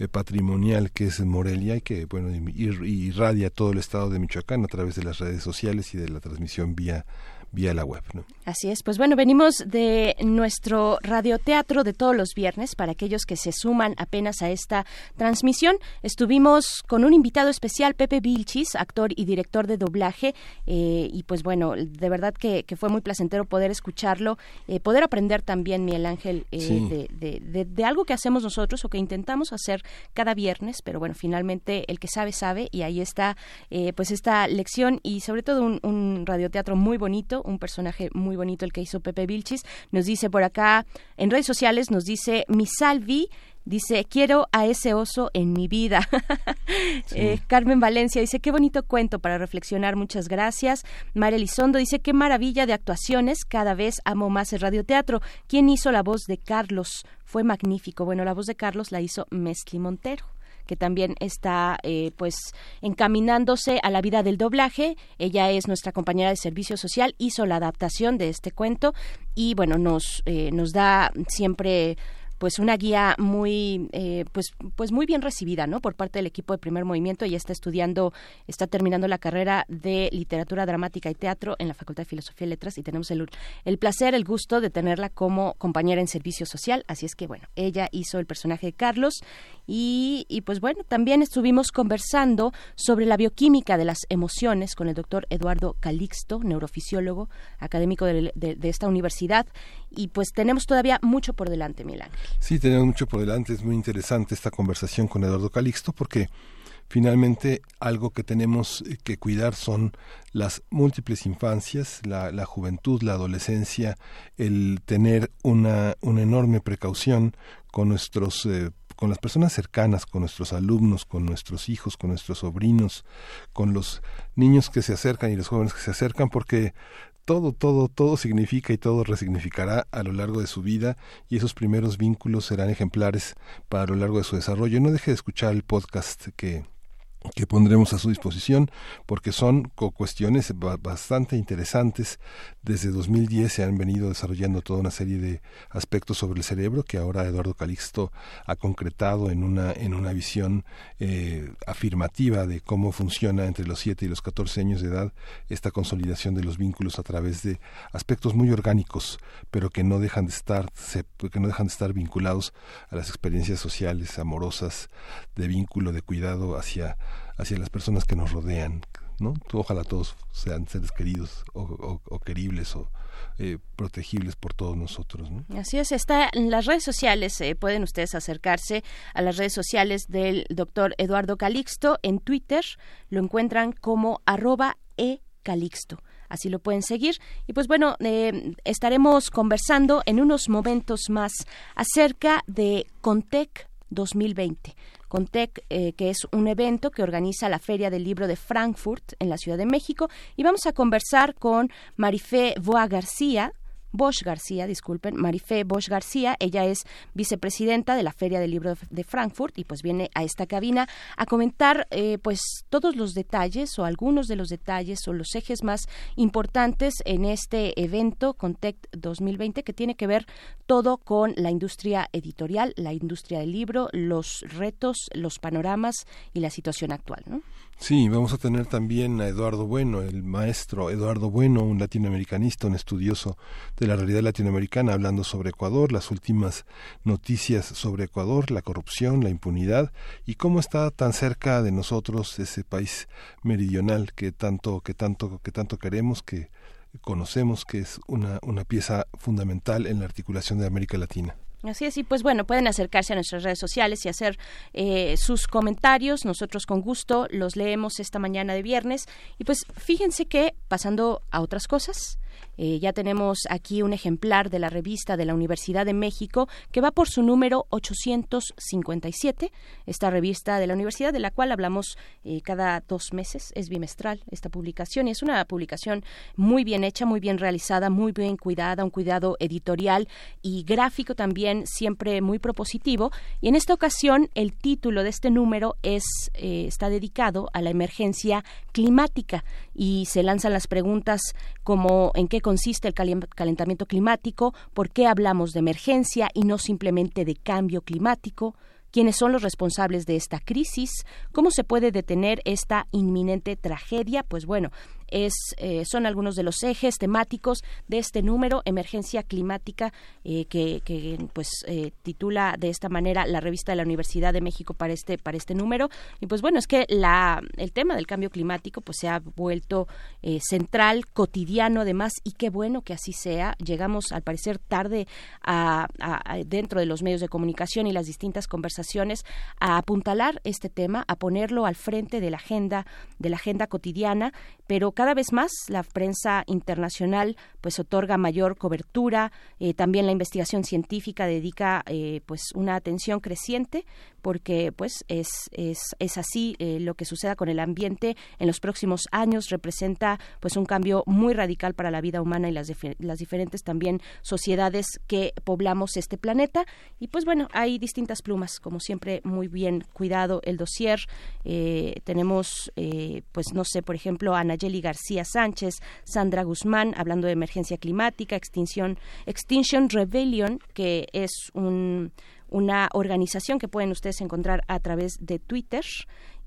patrimonial que es Morelia y que bueno irradia todo el estado de Michoacán a través de las redes sociales y de la transmisión vía vía la web. ¿no? Así es, pues bueno, venimos de nuestro radioteatro de todos los viernes para aquellos que se suman apenas a esta transmisión. Estuvimos con un invitado especial, Pepe Vilchis, actor y director de doblaje, eh, y pues bueno, de verdad que, fue muy placentero poder escucharlo, eh, poder aprender también, Miguel Ángel, eh, de, de, algo que hacemos nosotros o que intentamos hacer cada viernes, pero bueno, finalmente el que sabe, sabe, y ahí está pues esta lección y sobre todo un, un radioteatro muy bonito, un personaje muy bonito el que hizo Pepe Vilchis. Nos dice por acá en redes sociales, nos dice mi salvi Dice, quiero a ese oso en mi vida. [laughs] Eh, Carmen Valencia dice, qué bonito cuento para reflexionar, muchas gracias. María Elizondo dice, qué maravilla de actuaciones, cada vez amo más el radioteatro. ¿Quién hizo la voz de Carlos? Fue magnífico. Bueno, la voz de Carlos la hizo Mescli Montero que también está eh, pues encaminándose a la vida del doblaje. Ella es nuestra compañera de servicio social, hizo la adaptación de este cuento y bueno, nos, eh, nos da siempre pues una guía muy eh, pues pues muy bien recibida no por parte del equipo de primer movimiento. Y está estudiando está terminando la carrera de literatura dramática y teatro en la facultad de filosofía y letras y tenemos el, el placer el gusto de tenerla como compañera en servicio social. Así es que bueno ella hizo el personaje de Carlos y, y pues bueno también estuvimos conversando sobre la bioquímica de las emociones con el doctor Eduardo Calixto neurofisiólogo académico de, de esta universidad y pues tenemos todavía mucho por delante, Milán. Sí, tenemos mucho por delante. Es muy interesante esta conversación con Eduardo Calixto porque finalmente algo que tenemos que cuidar son las múltiples infancias, la, juventud, la adolescencia, el tener una, una enorme precaución con nuestros eh, con las personas cercanas, con nuestros alumnos, con nuestros hijos, con nuestros sobrinos, con los niños que se acercan y los jóvenes que se acercan, porque todo, todo, todo significa y todo resignificará a lo largo de su vida y esos primeros vínculos serán ejemplares para lo largo de su desarrollo. No deje de escuchar el podcast que que pondremos a su disposición porque son cuestiones bastante interesantes. Desde 2010 se han venido desarrollando toda una serie de aspectos sobre el cerebro que ahora Eduardo Calixto ha concretado en una, en una visión eh, afirmativa de cómo funciona entre los 7 y los 14 años de edad esta consolidación de los vínculos a través de aspectos muy orgánicos, pero que no dejan de estar, que no dejan de estar vinculados a las experiencias sociales, amorosas, de vínculo, de cuidado hacia hacia las personas que nos rodean, ¿no? Ojalá todos sean seres queridos o, queribles o eh, protegibles por todos nosotros. ¿no? Así es, está en las redes sociales, eh, pueden ustedes acercarse a las redes sociales del doctor Eduardo Calixto en Twitter, lo encuentran como arroba e así lo pueden seguir. Y pues bueno, eh, estaremos conversando en unos momentos más acerca de Contec 2020. Contec, eh, que es un evento que organiza la Feria del Libro de Frankfurt en la Ciudad de México. Y vamos a conversar con Marifé Boa García, Bosch García, disculpen, Marifé Bosch García. Ella es vicepresidenta de la Feria del Libro de Frankfurt y pues viene a esta cabina a comentar eh, pues todos los detalles o algunos de los detalles o los ejes más importantes en este evento Contect 2020 que tiene que ver todo con la industria editorial, la industria del libro, los retos, los panoramas y la situación actual, ¿no? Sí, vamos a tener también a Eduardo Bueno, el maestro Eduardo Bueno, un latinoamericanista, un estudioso de la realidad latinoamericana, hablando sobre Ecuador, las últimas noticias sobre Ecuador, la corrupción, la impunidad y cómo está tan cerca de nosotros ese país meridional que tanto, que tanto, que tanto queremos, que conocemos, que es una, una pieza fundamental en la articulación de América Latina. Así es, y pues bueno, pueden acercarse a nuestras redes sociales y hacer eh, sus comentarios. Nosotros con gusto los leemos esta mañana de viernes. Y pues fíjense que, pasando a otras cosas, eh, ya tenemos aquí un ejemplar de la revista de la Universidad de México que va por su número 857. Esta revista de la universidad de la cual hablamos eh, cada dos meses, es bimestral esta publicación y es una publicación muy bien hecha, muy bien realizada, muy bien cuidada, un cuidado editorial y gráfico también siempre muy propositivo. Y en esta ocasión el título de este número es eh, está dedicado a la emergencia climática y se lanzan las preguntas como en qué consiste el calentamiento climático, por qué hablamos de emergencia y no simplemente de cambio climático, quiénes son los responsables de esta crisis, cómo se puede detener esta inminente tragedia. Pues bueno, es, eh, son algunos de los ejes temáticos de este número, Emergencia Climática, eh, que, pues eh, titula de esta manera la revista de la Universidad de México para este, para este número. Y pues bueno, es que la, el tema del cambio climático pues se ha vuelto central, cotidiano además, y qué bueno que así sea. Llegamos al parecer tarde a, dentro de los medios de comunicación y las distintas conversaciones a apuntalar este tema, a ponerlo al frente de la agenda, de la agenda cotidiana, pero cada vez más la prensa internacional pues otorga mayor cobertura, eh, también la investigación científica dedica eh, pues una atención creciente porque pues es, es, es así eh, lo que suceda con el ambiente en los próximos años representa pues un cambio muy radical para la vida humana y las, las diferentes también sociedades que poblamos este planeta. Y pues bueno hay distintas plumas como siempre muy bien cuidado el dossier eh, tenemos pues no sé por ejemplo a Nayeli García Sánchez Sandra Guzmán hablando de emergencia climática extinción Extinction Rebellion que es un una organización que pueden ustedes encontrar a través de Twitter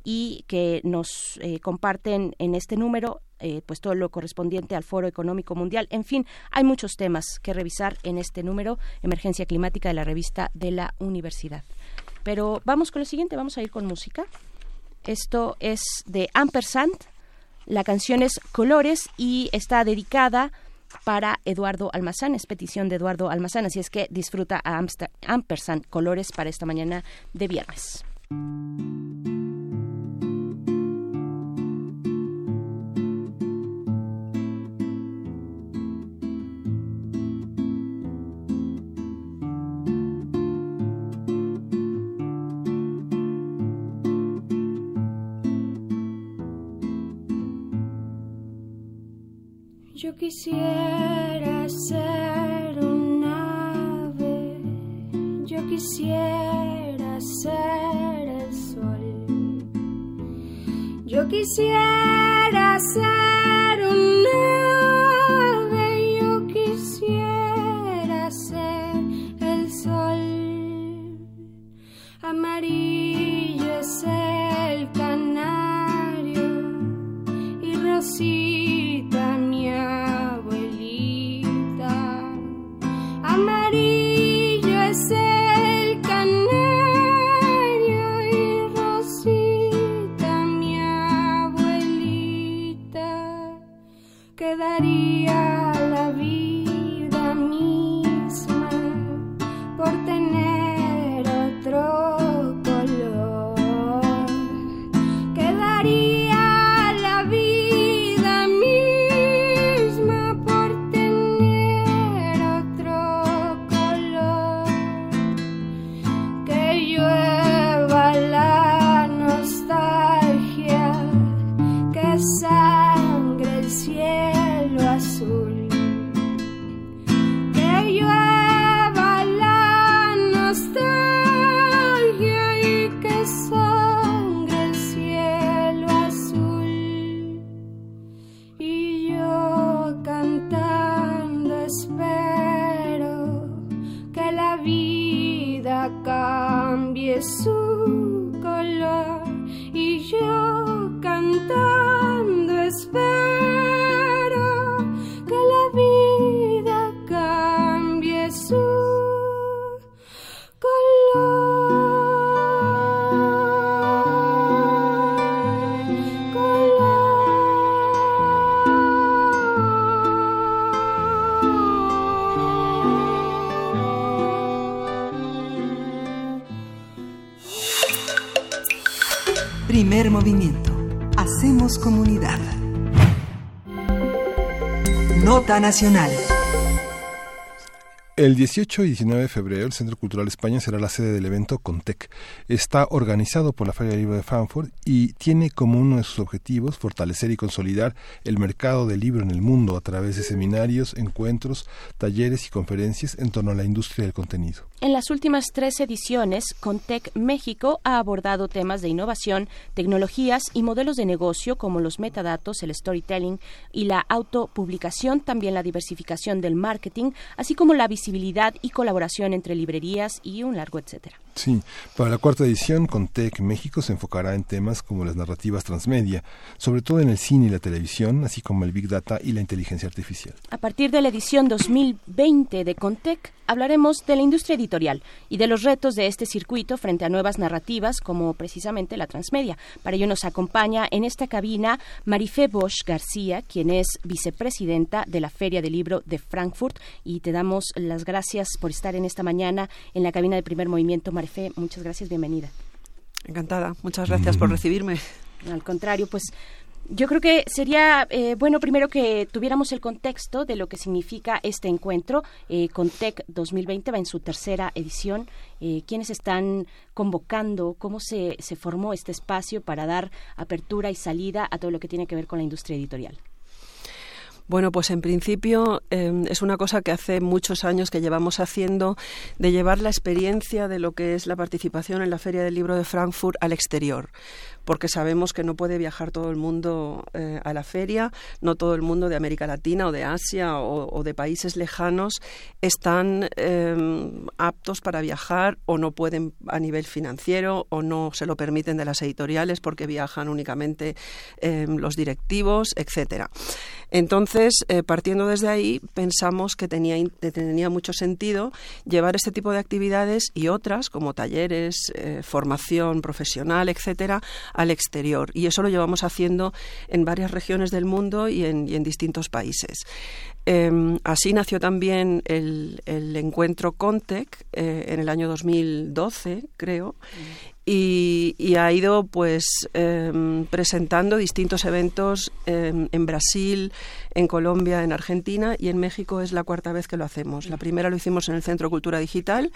y que nos eh, comparten en este número eh, pues todo lo correspondiente al Foro Económico Mundial. En fin, hay muchos temas que revisar en este número, Emergencia Climática de la revista de la Universidad. Pero vamos con lo siguiente, vamos a ir con música. Esto es de Ampersand, la canción es Colores y está dedicada para Eduardo Almazán, es petición de Eduardo Almazán, así es que disfruta a Ampersand Colores para esta mañana de viernes. Yo quisiera ser un ave, yo quisiera ser el sol, yo quisiera ser un ave, yo quisiera ser el sol, amarillo es el canario y rosita El 18 y 19 de febrero, el Centro Cultural España será la sede del evento Contec. Está organizado por la Feria del Libro de Frankfurt y tiene como uno de sus objetivos fortalecer y consolidar el mercado del libro en el mundo a través de seminarios, encuentros, talleres y conferencias en torno a la industria del contenido. En las últimas tres ediciones, Contec México ha abordado temas de innovación, tecnologías y modelos de negocio como los metadatos, el storytelling y la autopublicación, también la diversificación del marketing, así como la visibilidad y colaboración entre librerías y un largo etcétera. Sí, para la cuarta edición, Contec México se enfocará en temas como las narrativas transmedia, sobre todo en el cine y la televisión, así como el Big Data y la inteligencia artificial. A partir de la edición 2020 de Contec, hablaremos de la industria editorial y de los retos de este circuito frente a nuevas narrativas como precisamente la transmedia. Para ello nos acompaña en esta cabina Marifé Bosch García, quien es vicepresidenta de la Feria del Libro de Frankfurt y te damos las gracias por estar en esta mañana en la cabina de primer movimiento. Fe, muchas gracias, bienvenida. Encantada, muchas gracias por recibirme. Al contrario, pues yo creo que sería eh, bueno primero que tuviéramos el contexto de lo que significa este encuentro. Eh, Contec 2020 va en su tercera edición. Eh, ¿Quiénes están convocando? ¿Cómo se, se formó este espacio para dar apertura y salida a todo lo que tiene que ver con la industria editorial? Bueno, pues en principio em, es una cosa que hace muchos años que llevamos haciendo de llevar la experiencia de lo que es la participación en la Feria del Libro de Frankfurt al exterior porque sabemos que no puede viajar todo el mundo eh, a la feria, no todo el mundo de América Latina o de Asia o, de países lejanos están em, aptos para viajar o no pueden a nivel financiero o no se lo permiten de las editoriales porque viajan únicamente em, los directivos, etcétera. Entonces, eh, partiendo desde ahí, pensamos que tenía, tenía mucho sentido llevar este tipo de actividades y otras, como talleres, eh, formación profesional, etcétera, al exterior. Y eso lo llevamos haciendo en varias regiones del mundo y en, distintos países. Em, así nació también el, encuentro Contec eh, en el año 2012, creo, y, ha ido pues em, presentando distintos eventos em, en Brasil, en Colombia, en Argentina y en México es la cuarta vez que lo hacemos. La primera lo hicimos en el Centro Cultura Digital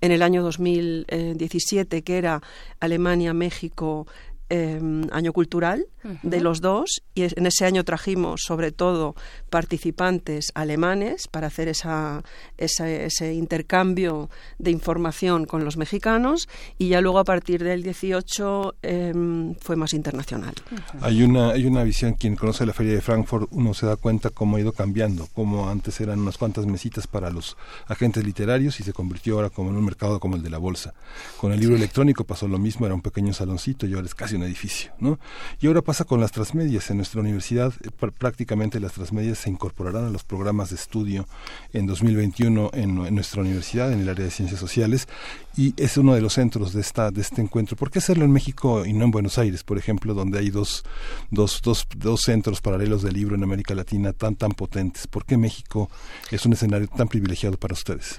en el año 2017, que era Alemania, México, Em, año cultural de los dos y en ese año trajimos sobre todo participantes alemanes para hacer esa, ese intercambio de información con los mexicanos y ya luego a partir del 18 em, fue más internacional. Hay una, hay una visión, quien conoce la feria de Frankfurt, uno se da cuenta cómo ha ido cambiando, como antes eran unas cuantas mesitas para los agentes literarios y se convirtió ahora como en un mercado como el de la bolsa. Con el libro electrónico pasó lo mismo, era un pequeño saloncito y ahora es casi un edificio, ¿no? Y ahora pasa con las transmedias. En nuestra universidad eh, prácticamente las transmedias se incorporarán a los programas de estudio en 2021 en, en, nuestra universidad, en el área de ciencias sociales, y es uno de los centros de, esta, de este encuentro. ¿Por qué hacerlo en México y no en Buenos Aires, por ejemplo, donde hay dos, dos, dos, dos centros paralelos de libro en América Latina tan, tan potentes? ¿Por qué México es un escenario tan privilegiado para ustedes?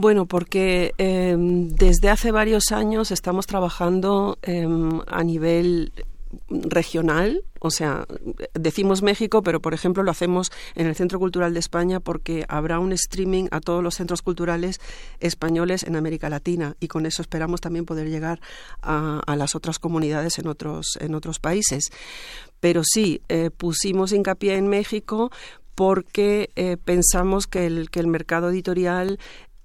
Bueno, porque em, desde hace varios años estamos trabajando em, a nivel regional, o sea, decimos México, pero por ejemplo lo hacemos en el Centro Cultural de España porque habrá un streaming a todos los centros culturales españoles en América Latina y con eso esperamos también poder llegar a, las otras comunidades en otros, en otros países. Pero sí, eh, pusimos hincapié en México porque eh, pensamos que el, que el mercado editorial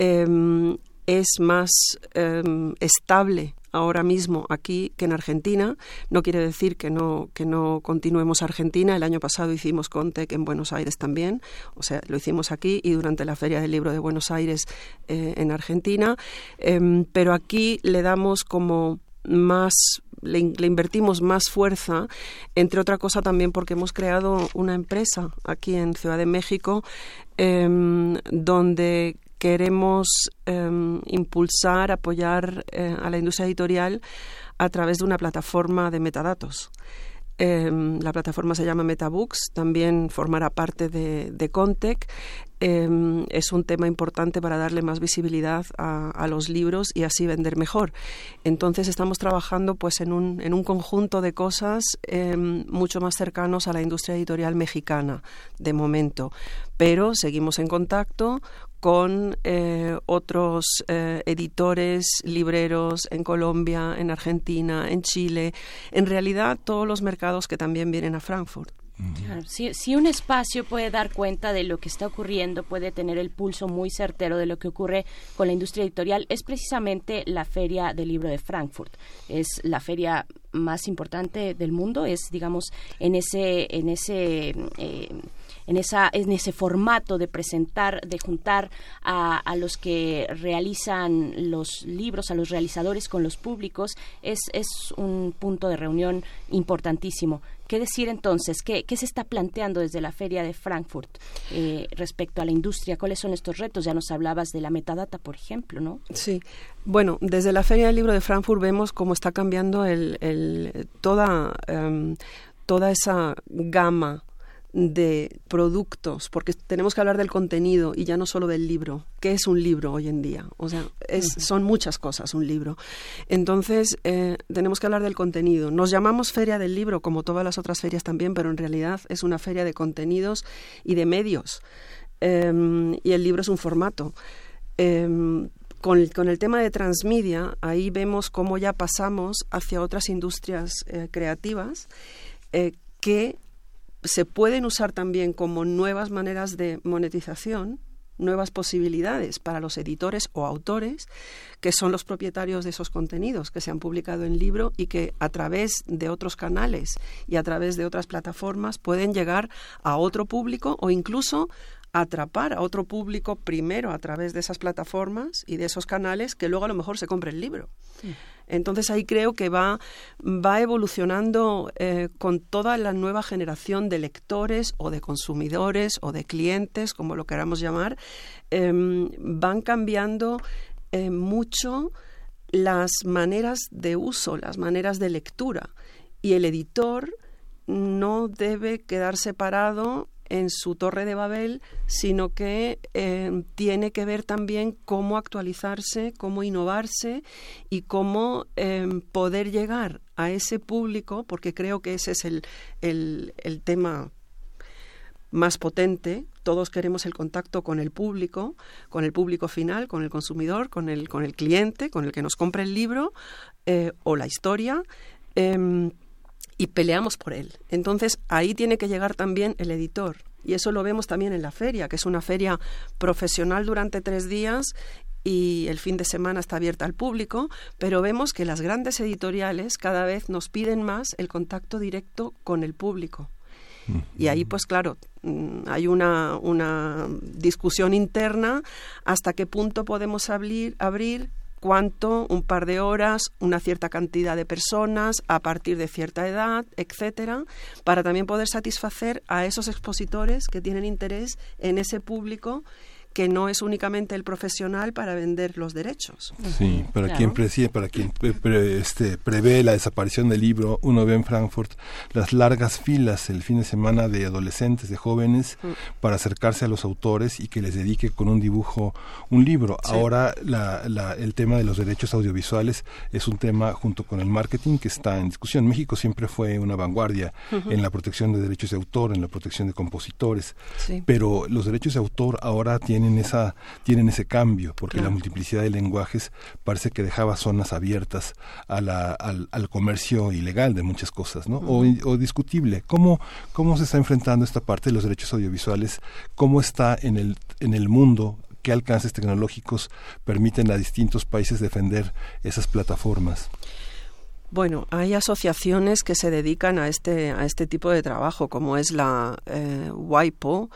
Em, es más em, estable ahora mismo aquí que en Argentina. No quiere decir que no, que no continuemos Argentina. El año pasado hicimos Contec en Buenos Aires también, o sea, lo hicimos aquí y durante la Feria del Libro de Buenos Aires eh, en Argentina. Em, pero aquí le damos como más le, invertimos más fuerza, entre otra cosa también porque hemos creado una empresa aquí en Ciudad de México donde queremos em, impulsar, apoyar eh, a la industria editorial a través de una plataforma de metadatos. Em, la plataforma se llama MetaBooks, también formará parte de, Contec em, es un tema importante para darle más visibilidad a, los libros y así vender mejor. Entonces estamos trabajando pues en un, en un conjunto de cosas em, mucho más cercanos a la industria editorial mexicana de momento, pero seguimos en contacto con eh, otros eh, editores, libreros en Colombia, en Argentina, en Chile, en realidad todos los mercados que también vienen a Frankfurt si, un espacio puede dar cuenta de lo que está ocurriendo, puede tener el pulso muy certero de lo que ocurre con la industria editorial, es precisamente la Feria del Libro de Frankfurt. Es la feria más importante del mundo, es, digamos, en ese, en ese eh, en, esa, en ese formato de presentar, de juntar a, a, los que realizan los libros, a los realizadores con los públicos, es, es un punto de reunión importantísimo. ¿Qué decir entonces? ¿Qué, qué se está planteando desde la Feria de Frankfurt eh, respecto a la industria? ¿Cuáles son estos retos? Ya nos hablabas de la metadata, por ejemplo, ¿no? Sí. Bueno, desde la Feria del Libro de Frankfurt vemos cómo está cambiando el, el toda, em, toda esa gama de productos, porque tenemos que hablar del contenido y ya no solo del libro. ¿Qué es un libro hoy en día? O sea, son muchas cosas un libro. Entonces, eh, tenemos que hablar del contenido. Nos llamamos Feria del Libro, como todas las otras ferias también, pero en realidad es una feria de contenidos y de medios. Em, y el libro es un formato. Em, con el, tema de transmedia, ahí vemos cómo ya pasamos hacia otras industrias eh, creativas eh, que se pueden usar también como nuevas maneras de monetización, nuevas posibilidades para los editores o autores, que son los propietarios de esos contenidos que se han publicado en libro y que a través de otros canales y a través de otras plataformas pueden llegar a otro público o incluso atrapar a otro público primero a través de esas plataformas y de esos canales que luego a lo mejor se compre el libro. Entonces ahí creo que va, va evolucionando eh, con toda la nueva generación de lectores o de consumidores o de clientes, como lo queramos llamar, em, van cambiando eh, mucho las maneras de uso, las maneras de lectura. Y el editor no debe quedar separado en su torre de Babel, sino que eh, tiene que ver también cómo actualizarse, cómo innovarse y cómo em, poder llegar a ese público, porque creo que ese es el, el, tema más potente. Todos queremos el contacto con el público, con el público final, con el consumidor, con el, con el cliente, con el que nos compra el libro eh, o la historia. Em, y peleamos por él. Entonces ahí tiene que llegar también el editor. Y eso lo vemos también en la feria, que es una feria profesional durante tres días y el fin de semana está abierta al público, pero vemos que las grandes editoriales cada vez nos piden más el contacto directo con el público. Y ahí, pues claro, mm, hay una, una discusión interna hasta qué punto podemos abrir, abrir cuánto, un par de horas, una cierta cantidad de personas a partir de cierta edad, etcétera, para también poder satisfacer a esos expositores que tienen interés en ese público que no es únicamente el profesional para vender los derechos. Sí, para quien preside, para quien este, prevé la desaparición del libro, uno ve en Frankfurt las largas filas el fin de semana de adolescentes, de jóvenes, mm. para acercarse a los autores y que les dedique con un dibujo un libro. Ahora la, el tema de los derechos audiovisuales es un tema junto con el marketing que está en discusión. México siempre fue una vanguardia en la protección de derechos de autor, en la protección de compositores, pero los derechos de autor ahora tienen tienen esa tienen ese cambio porque la multiplicidad de lenguajes parece que dejaba zonas abiertas a la, al, al, comercio ilegal de muchas cosas no o, o, discutible. Cómo cómo se está enfrentando esta parte de los derechos audiovisuales cómo está en el en el mundo qué alcances tecnológicos permiten a distintos países defender esas plataformas bueno, hay asociaciones que se dedican a este, a este tipo de trabajo, como es la eh, WIPO,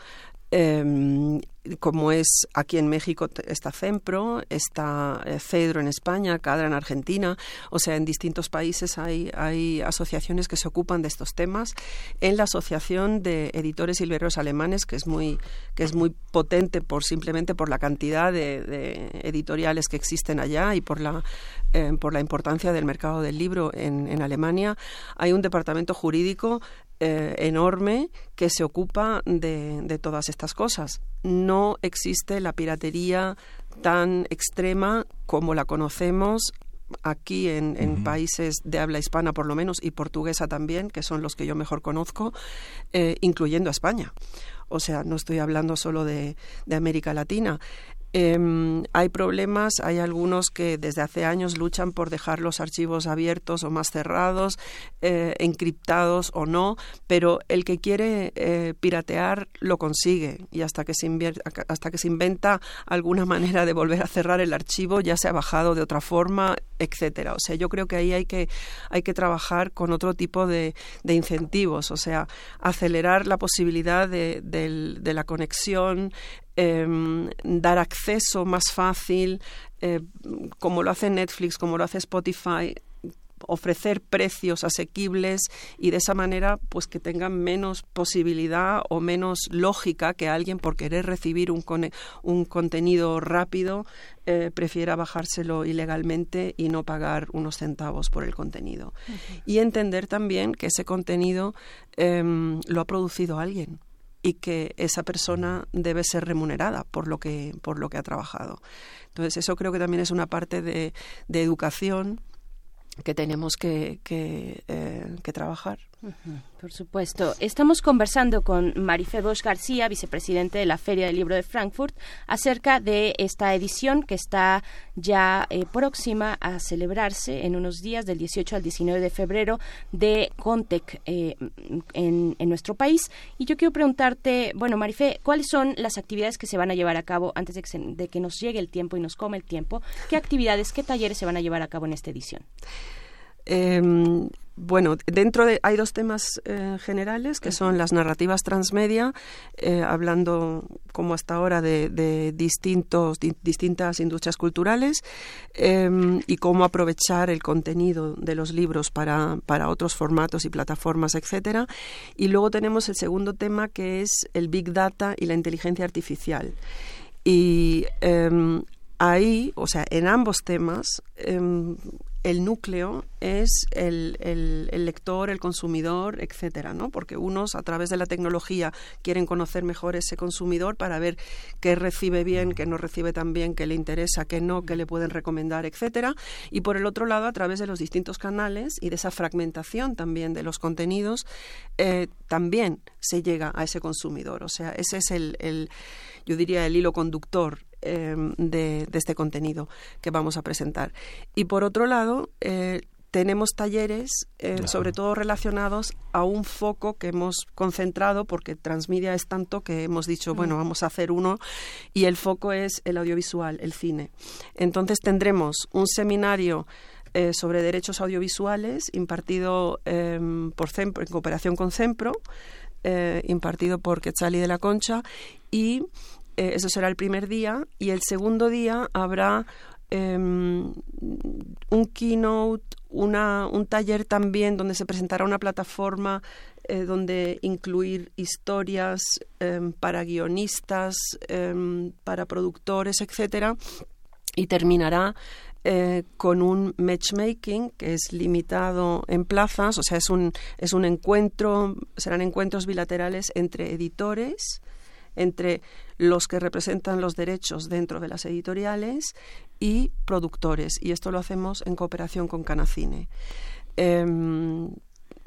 eh, como es aquí en México está CEMPRO, está eh, CEDRO en España, CADRA en Argentina, o sea, en distintos países hay, hay asociaciones que se ocupan de estos temas. En la Asociación de Editores y Libreros Alemanes, que es muy, que es muy potente por simplemente por la cantidad de, editoriales que existen allá y por la, eh, por la importancia del mercado del libro en Alemania, hay un departamento jurídico eh, enorme que se ocupa de, de todas estas cosas. No existe la piratería tan extrema como la conocemos aquí en, países de habla hispana por lo menos y portuguesa también, que son los que yo mejor conozco, eh, incluyendo a España. O sea, no estoy hablando solo de, de América Latina. Em, hay problemas, hay algunos que desde hace años luchan por dejar los archivos abiertos o más cerrados, eh, encriptados o no, pero el que quiere eh, piratear lo consigue y hasta que, se hasta que se inventa alguna [laughs] manera de volver a cerrar el archivo ya se ha bajado de otra forma, etcétera. O sea, yo creo que ahí hay que, hay que trabajar con otro tipo de, de incentivos, o sea, acelerar la posibilidad de, de la conexión, Em, dar acceso más fácil, eh, como lo hace Netflix, como lo hace Spotify, ofrecer precios asequibles y de esa manera pues que tengan menos posibilidad o menos lógica que alguien por querer recibir un, un contenido rápido eh, prefiera bajárselo ilegalmente y no pagar unos centavos por el contenido. Y entender también que ese contenido em, lo ha producido alguien y que esa persona debe ser remunerada por lo que, por lo que ha trabajado. Entonces, eso creo que también es una parte de, de educación que tenemos que, que, eh, que trabajar. Por supuesto. Estamos conversando con Marife Bosch García, vicepresidente de la Feria del Libro de Frankfurt, acerca de esta edición que está ya eh, próxima a celebrarse en unos días, del 18 al 19 de febrero, de Contec eh, en, nuestro país. Y yo quiero preguntarte, bueno, Marife, ¿cuáles son las actividades que se van a llevar a cabo antes de que, nos llegue el tiempo y nos come el tiempo? ¿Qué actividades, qué talleres se van a llevar a cabo en esta edición? Em, bueno, dentro de hay dos temas eh, generales que son las narrativas transmedia, eh, hablando como hasta ahora de, distintos distintas industrias culturales em, y cómo aprovechar el contenido de los libros para, para otros formatos y plataformas, etcétera. Y luego tenemos el segundo tema que es el big data y la inteligencia artificial. Y em, ahí, o sea, en ambos temas, el núcleo es el, el, lector, el consumidor, etcétera, ¿no? Porque unos a través de la tecnología quieren conocer mejor ese consumidor para ver qué recibe bien, qué no recibe tan bien, qué le interesa, qué no, qué le pueden recomendar, etcétera. Y por el otro lado, a través de los distintos canales y de esa fragmentación también de los contenidos, eh, también se llega a ese consumidor. O sea, ese es el, el yo diría, el hilo conductor Em, de, este contenido que vamos a presentar. Y por otro lado, eh, tenemos talleres, eh, sobre todo relacionados a un foco que hemos concentrado, porque Transmedia es tanto que hemos dicho, bueno, mm. vamos a hacer uno, y el foco es el audiovisual, el cine. Entonces tendremos un seminario eh, sobre derechos audiovisuales impartido em, por en cooperación con CEMPRO, impartido por Quetzali de la Concha, y eh, eso será el primer día, y el segundo día habrá em, un keynote, una, un taller también donde se presentará una plataforma eh, donde incluir historias em, para guionistas, em, para productores, etcétera, y terminará eh, con un matchmaking que es limitado en plazas, o sea, es un, es un encuentro, serán encuentros bilaterales entre editores, entre los que representan los derechos dentro de las editoriales y productores. Y esto lo hacemos en cooperación con Canacine. Em,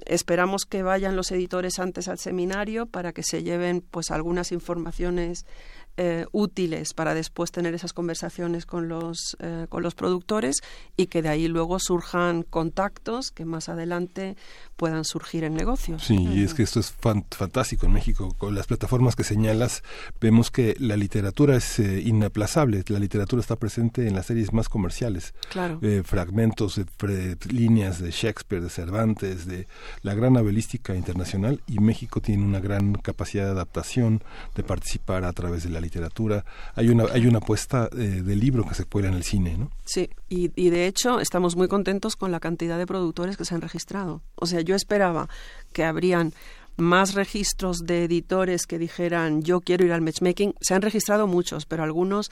esperamos que vayan los editores antes al seminario para que se lleven pues algunas informaciones eh, útiles para después tener esas conversaciones con los, eh, con los productores y que de ahí luego surjan contactos que más adelante puedan surgir en negocios. Sí, y es que esto es fantástico en México. Con las plataformas que señalas, vemos que la literatura es eh, inaplazable. La literatura está presente en las series más comerciales. Claro. fragmentos, de, líneas de Shakespeare, de Cervantes, de la gran novelística internacional y México tiene una gran capacidad de adaptación, de participar a través de la literatura. Hay una, hay una apuesta eh, de libro que se cuela en el cine, ¿no? Sí, y, y de hecho estamos muy contentos con la cantidad de productores que se han registrado. O sea, yo esperaba que habrían más registros de editores que dijeran yo quiero ir al matchmaking. Se han registrado muchos, pero algunos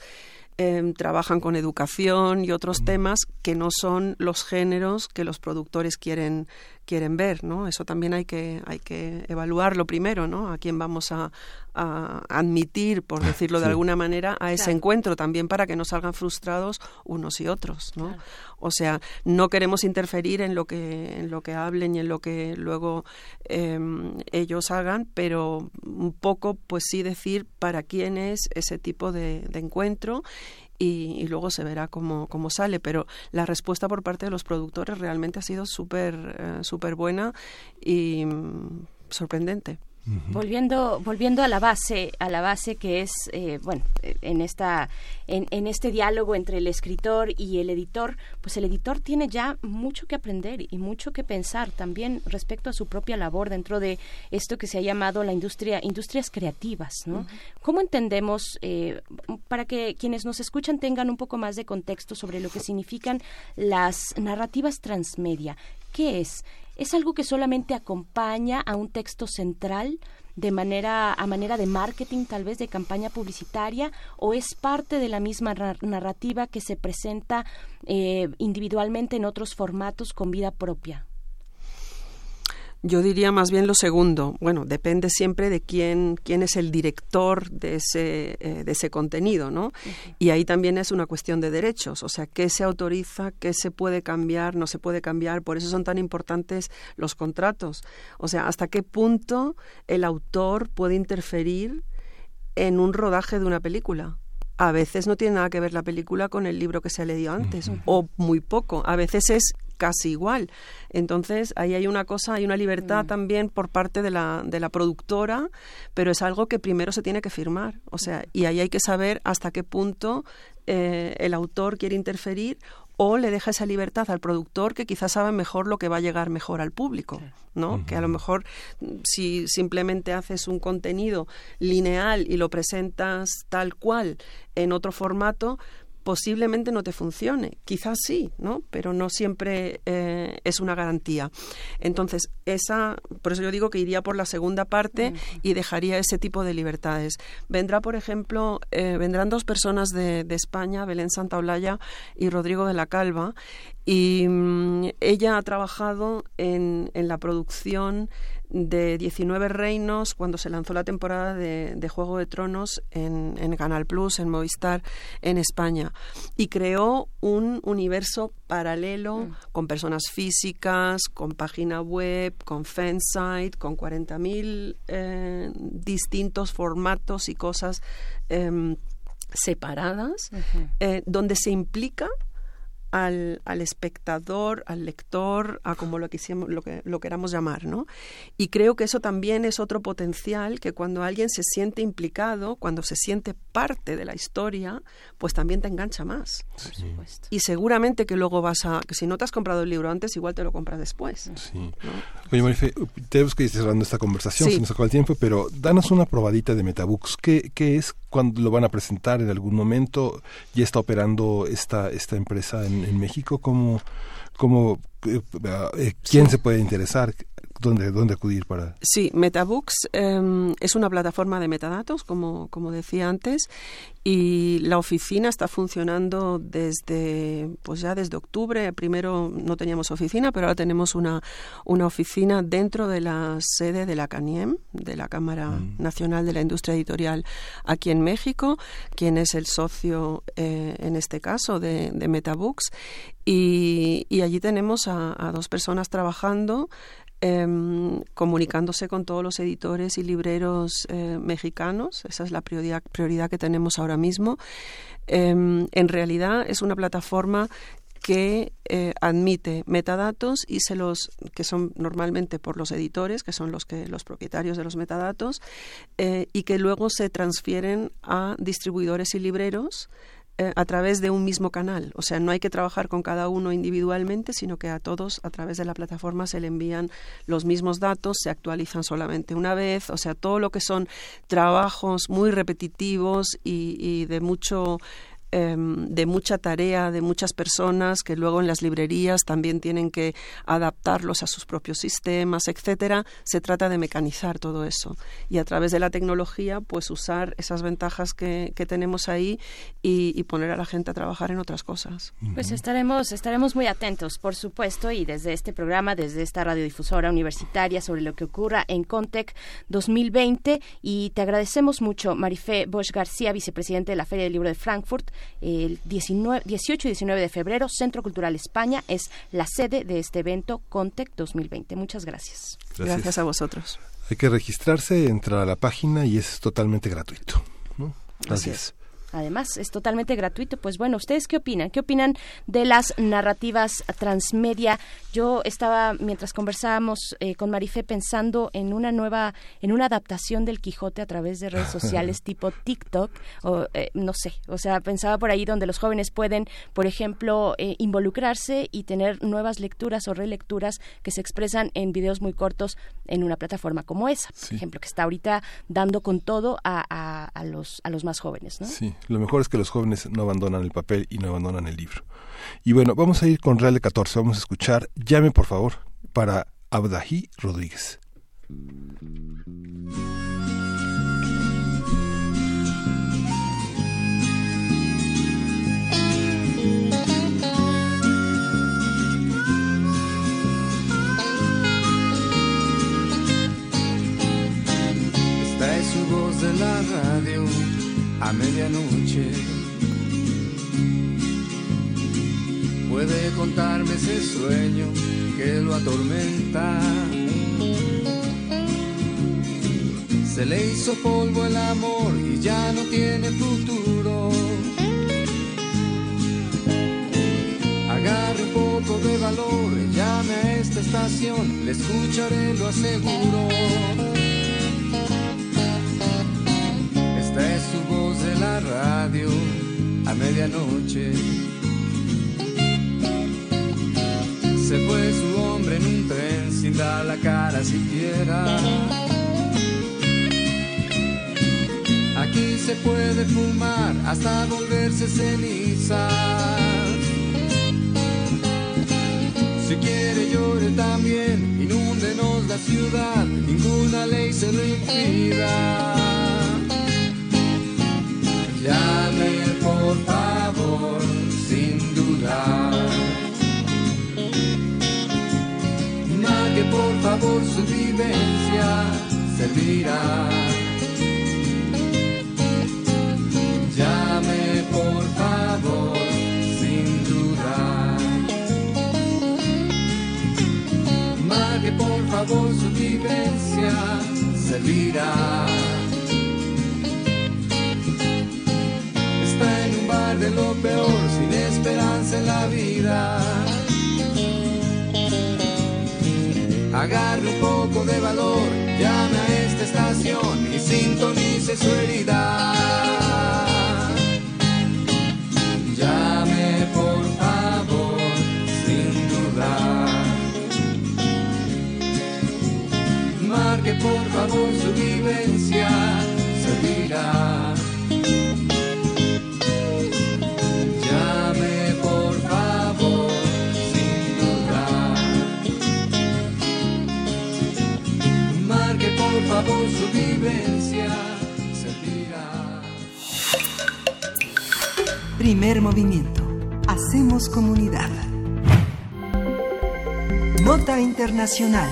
em, trabajan con educación y otros temas que no son los géneros que los productores quieren quieren ver, ¿no? Eso también hay que, hay que evaluarlo primero, ¿no? A quién vamos a, admitir, por [laughs] decirlo de alguna manera, a ese encuentro también para que no salgan frustrados unos y otros, ¿no? O sea, no queremos interferir en lo que, en lo que hablen y en lo que luego em, ellos hagan, pero un poco, pues sí decir para quién es ese tipo de, encuentro y, luego se verá cómo, cómo, sale. Pero la respuesta por parte de los productores realmente ha sido súper eh, buena y mm, sorprendente. Volviendo, volviendo a la base, a la base que es, eh, bueno, en esta, en, en, este diálogo entre el escritor y el editor, pues el editor tiene ya mucho que aprender y mucho que pensar también respecto a su propia labor dentro de esto que se ha llamado la industria, industrias creativas, ¿no? ¿Cómo entendemos, eh, para que quienes nos escuchan tengan un poco más de contexto sobre lo que significan las narrativas transmedia? ¿Qué es? ¿Es algo que solamente acompaña a un texto central de manera a manera de marketing, tal vez de campaña publicitaria, o es parte de la misma narrativa que se presenta eh, individualmente en otros formatos con vida propia? Yo diría más bien lo segundo. Bueno, depende siempre de quién, quién es el director de ese, eh, de ese contenido, ¿no? Y ahí también es una cuestión de derechos, o sea, qué se autoriza, qué se puede cambiar, no se puede cambiar. Por eso son tan importantes los contratos. O sea, hasta qué punto el autor puede interferir en un rodaje de una película a veces no tiene nada que ver la película con el libro que se ha leído antes, o muy poco. A veces es casi igual. Entonces, ahí hay una cosa, hay una libertad mm. también por parte de la, de la productora, pero es algo que primero se tiene que firmar. O sea, y ahí hay que saber hasta qué punto eh, el autor quiere interferir o le deja esa libertad al productor que quizás sabe mejor lo que va a llegar mejor al público, ¿no? Que a lo mejor si simplemente haces un contenido lineal y lo presentas tal cual en otro formato, posiblemente no te funcione. Quizás sí, ¿no? Pero no siempre eh, es una garantía. Entonces, esa, por eso yo digo que iría por la segunda parte y dejaría ese tipo de libertades. Vendrá, por ejemplo, eh, vendrán dos personas de, de España, Belén Santaolalla y Rodrigo de la Calva, y mm, ella ha trabajado en, en la producción de 19 reinos cuando se lanzó la temporada de, Juego de Tronos en, en, Canal Plus, en Movistar, en España. Y creó un universo paralelo mm. con personas físicas, con página web, con fansite, con 40.000 eh, distintos formatos y cosas em, separadas, eh, donde se implica al, al, espectador, al lector, a como lo, lo que lo queramos llamar, ¿no? Y creo que eso también es otro potencial que cuando alguien se siente implicado, cuando se siente parte de la historia, pues también te engancha más. Y seguramente que luego vas a, que si no te has comprado el libro antes, igual te lo compras después. Sí. Oye, Marife, tenemos que ir cerrando esta conversación, se nos acaba el tiempo, pero danos una probadita de Metabooks. ¿Qué, qué es? ¿Cuándo lo van a presentar? ¿En algún momento? ¿Ya está operando esta, esta empresa en, en México? ¿Cómo, cómo, eh, eh, ¿Quién se puede interesar? ¿Dónde, dónde acudir para...? Sí, Metabooks em, es una plataforma de metadatos, como, como decía antes, y la oficina está funcionando desde, pues ya desde octubre. Primero no teníamos oficina, pero ahora tenemos una, una oficina dentro de la sede de la CANIEM, de la Cámara mm. Nacional de la Industria Editorial, aquí en México, quien es el socio, eh, en este caso, de, de Metabooks. Y, y, allí tenemos a, a dos personas trabajando Em, comunicándose con todos los editores y libreros eh, mexicanos. Esa es la prioridad, que tenemos ahora mismo. Em, en realidad es una plataforma que eh, admite metadatos y se los que son normalmente por los editores que son los que los propietarios de los metadatos eh, y que luego se transfieren a distribuidores y libreros eh, a través de un mismo canal. O sea, no hay que trabajar con cada uno individualmente, sino que a todos a través de la plataforma se le envían los mismos datos, se actualizan solamente una vez. O sea, todo lo que son trabajos muy repetitivos y, de mucho em, de mucha tarea de muchas personas que luego en las librerías también tienen que adaptarlos a sus propios sistemas, etcétera. Se trata de mecanizar todo eso y a través de la tecnología, pues usar esas ventajas que, que tenemos ahí y, y, poner a la gente a trabajar en otras cosas. Pues estaremos estaremos muy atentos, por supuesto, y desde este programa, desde esta radiodifusora universitaria sobre lo que ocurra en Contec 2020 y te agradecemos mucho, Marifé Bosch García, vicepresidente de la Feria del Libro de Frankfurt, el 19, 18 y 19 de febrero, Centro Cultural España es la sede de este evento Contec 2020. Muchas gracias. Gracias, gracias a vosotros. Hay que registrarse, entrar a la página y es totalmente gratuito. ¿no? Gracias. Además, es totalmente gratuito. Pues bueno, ¿ustedes qué opinan? ¿Qué opinan de las narrativas transmedia? Yo estaba, mientras conversábamos eh, con Marifé, pensando en una nueva, en una adaptación del Quijote a través de redes sociales [laughs] tipo TikTok, o eh, no sé, o sea, pensaba por ahí donde los jóvenes pueden, por ejemplo, eh, involucrarse y tener nuevas lecturas o relecturas que se expresan en videos muy cortos en una plataforma como esa, por ejemplo, que está ahorita dando con todo a, a, a, los, a los más jóvenes, ¿no? Sí lo mejor es que los jóvenes no abandonan el papel y no abandonan el libro. Y bueno, vamos a ir con Real de 14, vamos a escuchar Llame por favor para Abdahi Rodríguez. Esta es su voz de la radio a medianoche. Puede contarme ese sueño que lo atormenta. Se le hizo polvo el amor y ya no tiene futuro. Agarre un poco de valor, llame a esta estación, le escucharé, lo aseguro. Esta es su voz de la radio a medianoche. Se fue su hombre en un tren sin dar la cara siquiera. Aquí se puede fumar hasta volverse ceniza. Si quiere llore también, inúndenos la ciudad, ninguna ley se lo impida. Llame por favor, sin dudar. Marque por favor su vivencia, servirá. Llame por favor, sin dudar. Marque por favor su vivencia, servirá. Lo peor, sin esperanza en la vida. Agarre un poco de valor, llame a esta estación y sintonice su herida. Llame por favor, sin dudar. Marque por favor su vivencia, Primer movimiento. Hacemos comunidad. Nota Internacional.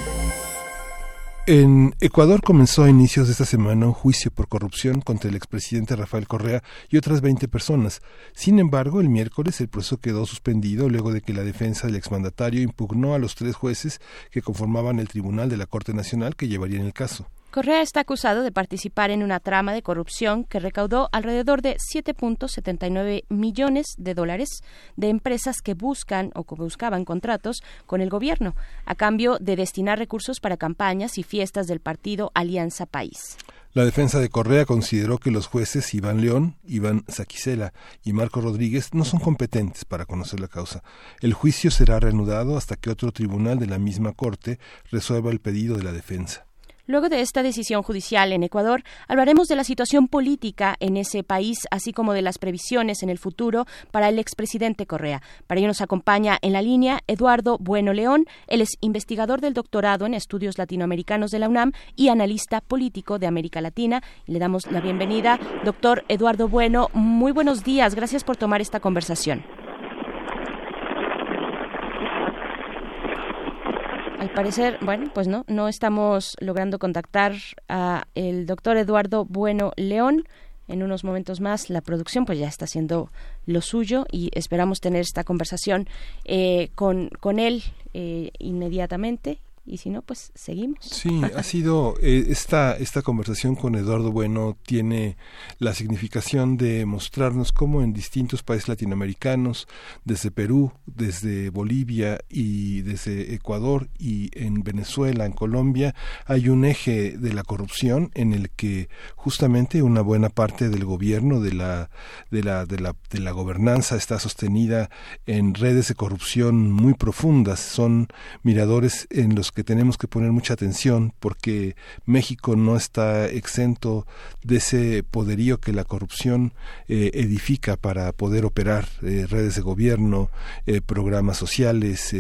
En Ecuador comenzó a inicios de esta semana un juicio por corrupción contra el expresidente Rafael Correa y otras 20 personas. Sin embargo, el miércoles el proceso quedó suspendido luego de que la defensa del exmandatario impugnó a los tres jueces que conformaban el tribunal de la Corte Nacional que llevarían el caso. Correa está acusado de participar en una trama de corrupción que recaudó alrededor de 7.79 millones de dólares de empresas que buscan o buscaban contratos con el gobierno a cambio de destinar recursos para campañas y fiestas del partido Alianza País. La defensa de Correa consideró que los jueces Iván León, Iván Saquicela y Marco Rodríguez no son competentes para conocer la causa. El juicio será reanudado hasta que otro tribunal de la misma Corte resuelva el pedido de la defensa. Luego de esta decisión judicial en Ecuador, hablaremos de la situación política en ese país, así como de las previsiones en el futuro para el expresidente Correa. Para ello nos acompaña en la línea Eduardo Bueno León. Él es investigador del doctorado en estudios latinoamericanos de la UNAM y analista político de América Latina. Le damos la bienvenida. Doctor Eduardo Bueno, muy buenos días. Gracias por tomar esta conversación. Al parecer, bueno, pues no, no estamos logrando contactar a el doctor Eduardo Bueno León. En unos momentos más la producción pues ya está haciendo lo suyo y esperamos tener esta conversación eh, con, con él eh, inmediatamente y si no, pues seguimos. Sí, [laughs] ha sido eh, esta, esta conversación con Eduardo Bueno tiene la significación de mostrarnos cómo en distintos países latinoamericanos, desde Perú, desde Bolivia y desde Ecuador y en Venezuela, en Colombia, hay un eje de la corrupción en el que justamente una buena parte del gobierno, de la, de la, de la, de la gobernanza está sostenida en redes de corrupción muy profundas. Son miradores en los que tenemos que poner mucha atención porque México no está exento de ese poderío que la corrupción eh, edifica para poder operar eh, redes de gobierno, eh, programas sociales,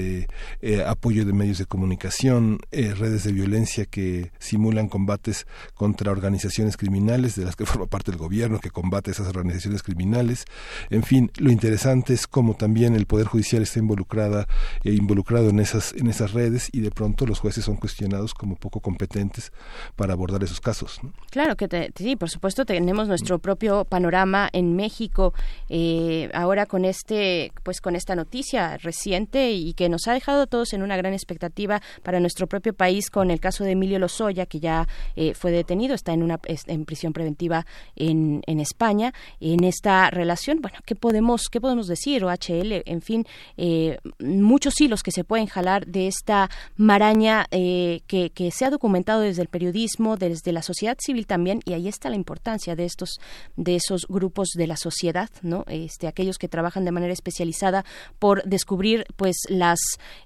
apoyo de medios de comunicación, redes de violencia que simulan combates contra organizaciones criminales de las que [laughs] forma parte el gobierno que combate esas organizaciones criminales. En fin, lo interesante es cómo también el poder judicial está involucrada involucrado en esas en esas redes y de pronto los jueces son cuestionados como poco competentes para abordar esos casos. Claro que sí, por supuesto tenemos nuestro propio panorama en México eh, ahora con este, pues con esta noticia reciente y que nos ha dejado a todos en una gran expectativa para nuestro propio país con el caso de Emilio Lozoya que ya eh, fue detenido, está en una en prisión preventiva en, en España en esta relación. Bueno, qué podemos qué podemos decir OHL, en fin, eh, muchos hilos que se pueden jalar de esta maraña eh, que, se ha documentado desde el periodismo, desde la sociedad civil también, y ahí está la importancia de estos, de esos grupos de la sociedad, ¿no? Este, aquellos que trabajan de manera especializada por descubrir, pues, las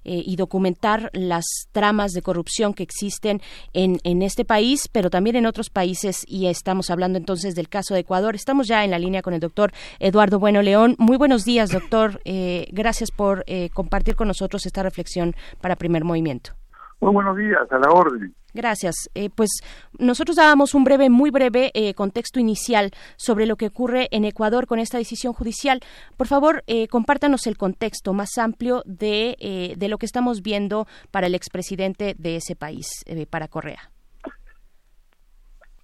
eh, y documentar las tramas de corrupción que existen en, en este país, pero también en otros países, y estamos hablando entonces del caso de Ecuador. Estamos ya en la línea con el doctor Eduardo Bueno León. Muy buenos días, doctor. Eh, gracias por compartir con nosotros esta reflexión para primer movimiento. Muy buenos días, a la orden. Gracias. Eh, pues nosotros dábamos un breve, muy breve eh, contexto inicial sobre lo que ocurre en Ecuador con esta decisión judicial. Por favor, eh, compártanos el contexto más amplio de, de lo que estamos viendo para el expresidente de ese país, para Correa.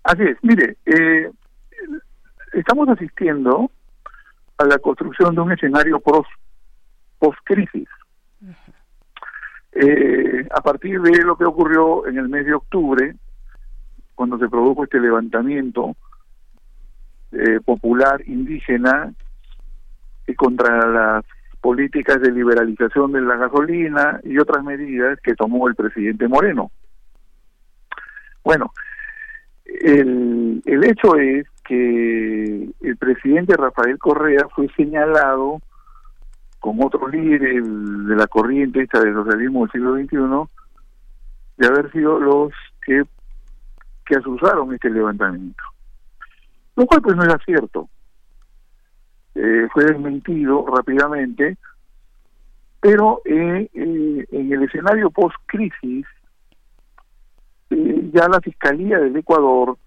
Así es. Mire, estamos asistiendo a la construcción de un escenario post-crisis. Eh, a partir de lo que ocurrió en el mes de octubre, cuando se produjo este levantamiento eh, popular indígena contra las políticas de liberalización de la gasolina y otras medidas que tomó el presidente Moreno. Bueno, el, el hecho es que el presidente Rafael Correa fue señalado con otros líderes de la corriente esta del socialismo del siglo XXI, de haber sido los que, que asusaron este levantamiento. Lo cual pues no era cierto. Eh, fue desmentido rápidamente, pero eh, eh, en el escenario post-crisis, ya la Fiscalía del Ecuador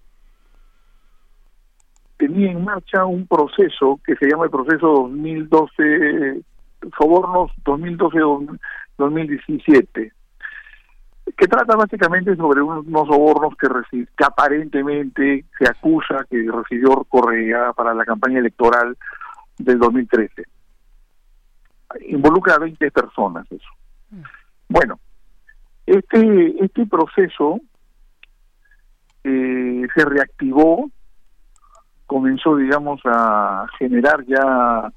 tenía en marcha un proceso que se llama el proceso 2012 sobornos 2012-2017, que trata básicamente sobre unos, sobornos que, que aparentemente se acusa que recibió Correa para la campaña electoral del 2013. Involucra a 20 personas eso. Bueno, este, este proceso eh, se reactivó, comenzó, digamos, a generar ya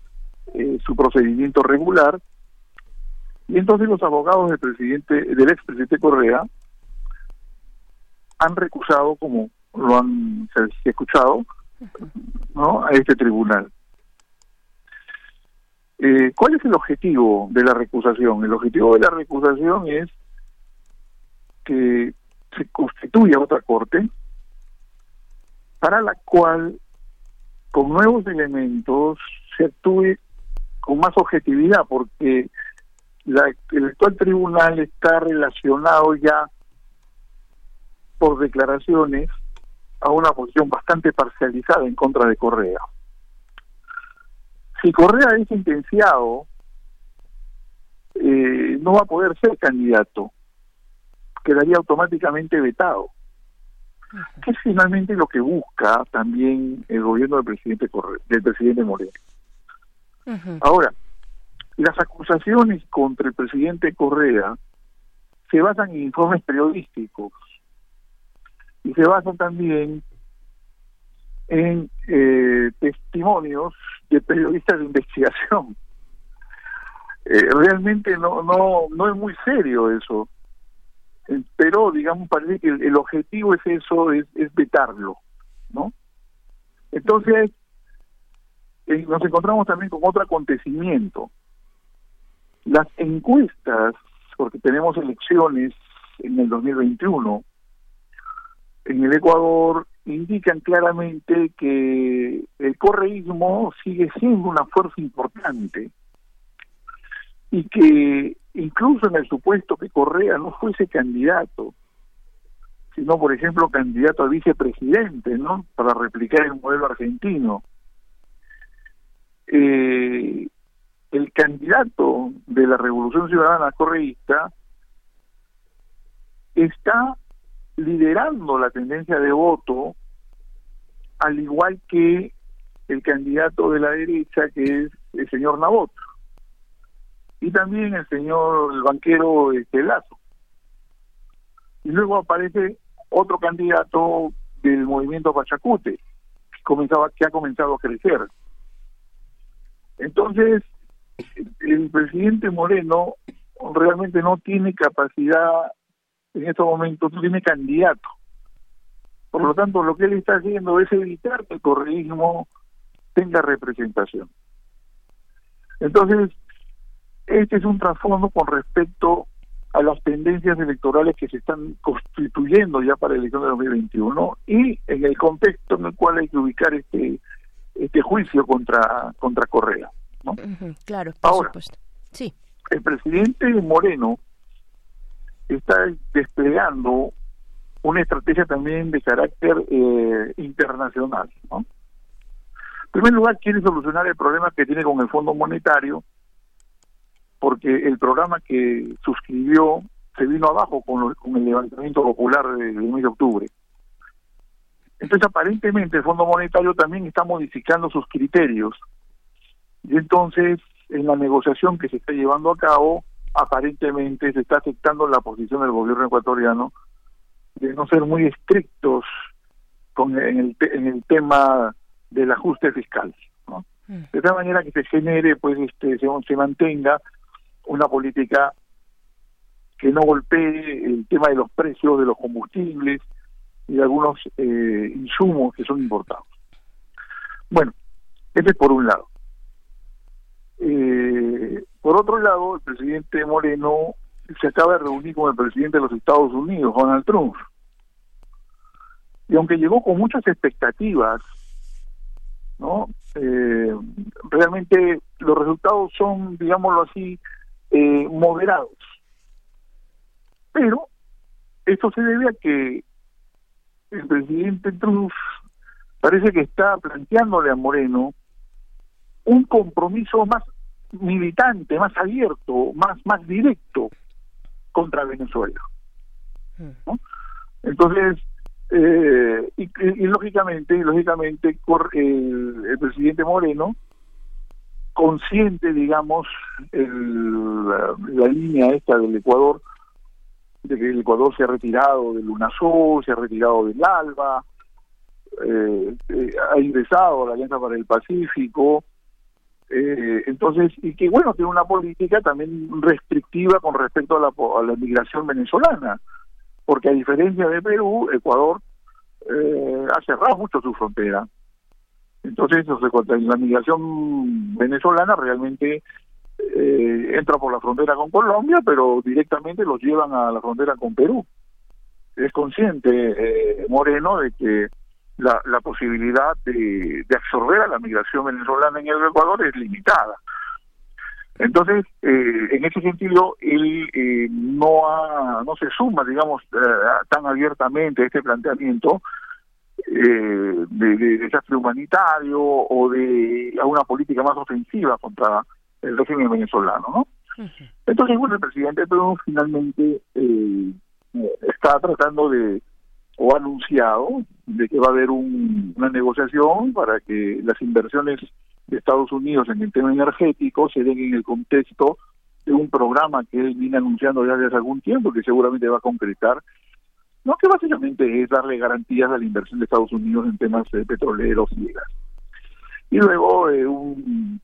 eh, su procedimiento regular y entonces los abogados del presidente del expresidente Correa han recusado como lo han escuchado ¿no? a este tribunal eh, ¿cuál es el objetivo de la recusación? el objetivo de la recusación es que se constituya otra corte para la cual con nuevos elementos se actúe con más objetividad porque la, el actual tribunal está relacionado ya por declaraciones a una posición bastante parcializada en contra de Correa. Si Correa es sentenciado, eh, no va a poder ser candidato, quedaría automáticamente vetado. Que es finalmente lo que busca también el gobierno del presidente del presidente Moreno. Ahora, las acusaciones contra el presidente Correa se basan en informes periodísticos y se basan también en eh, testimonios de periodistas de investigación. [laughs] Eh, realmente no no no es muy serio eso, eh, pero digamos parece que el, objetivo es eso, es, es vetarlo, ¿no? Entonces nos encontramos también con otro acontecimiento. Las encuestas, porque tenemos elecciones en el 2021, en el Ecuador indican claramente que el correísmo sigue siendo una fuerza importante y que incluso en el supuesto que Correa no fuese candidato, sino por ejemplo candidato a vicepresidente, ¿no? Para replicar el modelo argentino. Eh, el candidato de la Revolución Ciudadana correísta está liderando la tendencia de voto, al igual que el candidato de la derecha, que es el señor Nabot, y también el señor el banquero este, Lazo. Y luego aparece otro candidato del movimiento Pachacute, que, comenzaba, que ha comenzado a crecer. Entonces, el presidente Moreno realmente no tiene capacidad en estos momentos no tiene candidato. Por lo tanto, lo que él está haciendo es evitar que el correísmo tenga representación. Entonces, este es un trasfondo con respecto a las tendencias electorales que se están constituyendo ya para la elección de 2021 y en el contexto en el cual hay que ubicar este este juicio contra contra Correa, ¿no? claro, por Ahora, supuesto. Sí. El presidente Moreno está desplegando una estrategia también de carácter eh, internacional. ¿no? En primer lugar, quiere solucionar el problema que tiene con el Fondo Monetario, porque el programa que suscribió se vino abajo con, con el levantamiento popular del mes de octubre. Entonces, aparentemente, el Fondo Monetario también está modificando sus criterios. Y entonces, en la negociación que se está llevando a cabo, aparentemente se está aceptando la posición del gobierno ecuatoriano de no ser muy estrictos con en el, en el tema del ajuste fiscal ¿no? Mm. de tal manera que se genere pues este se, se mantenga una política que no golpee el tema de los precios de los combustibles y algunos eh, insumos que son importados bueno ese es por un lado eh, por otro lado, el presidente Moreno se acaba de reunir con el presidente de los Estados Unidos, Donald Trump. Y aunque llegó con muchas expectativas, ¿no? Eh, realmente los resultados son, digámoslo así, eh, moderados. Pero esto se debe a que el presidente Trump parece que está planteándole a Moreno un compromiso más militante, más abierto, más, más directo contra Venezuela. Entonces, eh, y, lógicamente, lógicamente el, el, presidente Moreno, consciente, digamos, el, la, línea esta del Ecuador, que el Ecuador se ha retirado del UNASUR, se ha retirado del ALBA, eh, eh, ha ingresado a la Alianza para el Pacífico, eh, entonces, y que bueno, tiene una política también restrictiva con respecto a la, a la migración venezolana, porque a diferencia de Perú, Ecuador ha cerrado mucho su frontera. Entonces, la migración venezolana realmente eh, entra por la frontera con Colombia, pero directamente los llevan a la frontera con Perú. es consciente eh, Moreno de que la, posibilidad de, absorber a la migración venezolana en el Ecuador es limitada. Entonces, eh, en ese sentido, él eh, no ha, no se suma, digamos, tan abiertamente a este planteamiento de, de, desastre humanitario o de a una política más ofensiva contra el régimen venezolano, ¿no? Entonces, bueno, el presidente Trump finalmente eh, está tratando de, o ha anunciado, de que va a haber una negociación para que las inversiones de Estados Unidos en el tema energético se den en el contexto de un programa que él viene anunciando ya desde algún tiempo, que seguramente va a concretar, no que básicamente es darle garantías a la inversión de Estados Unidos en temas eh, petroleros y gas. Y luego eh, un,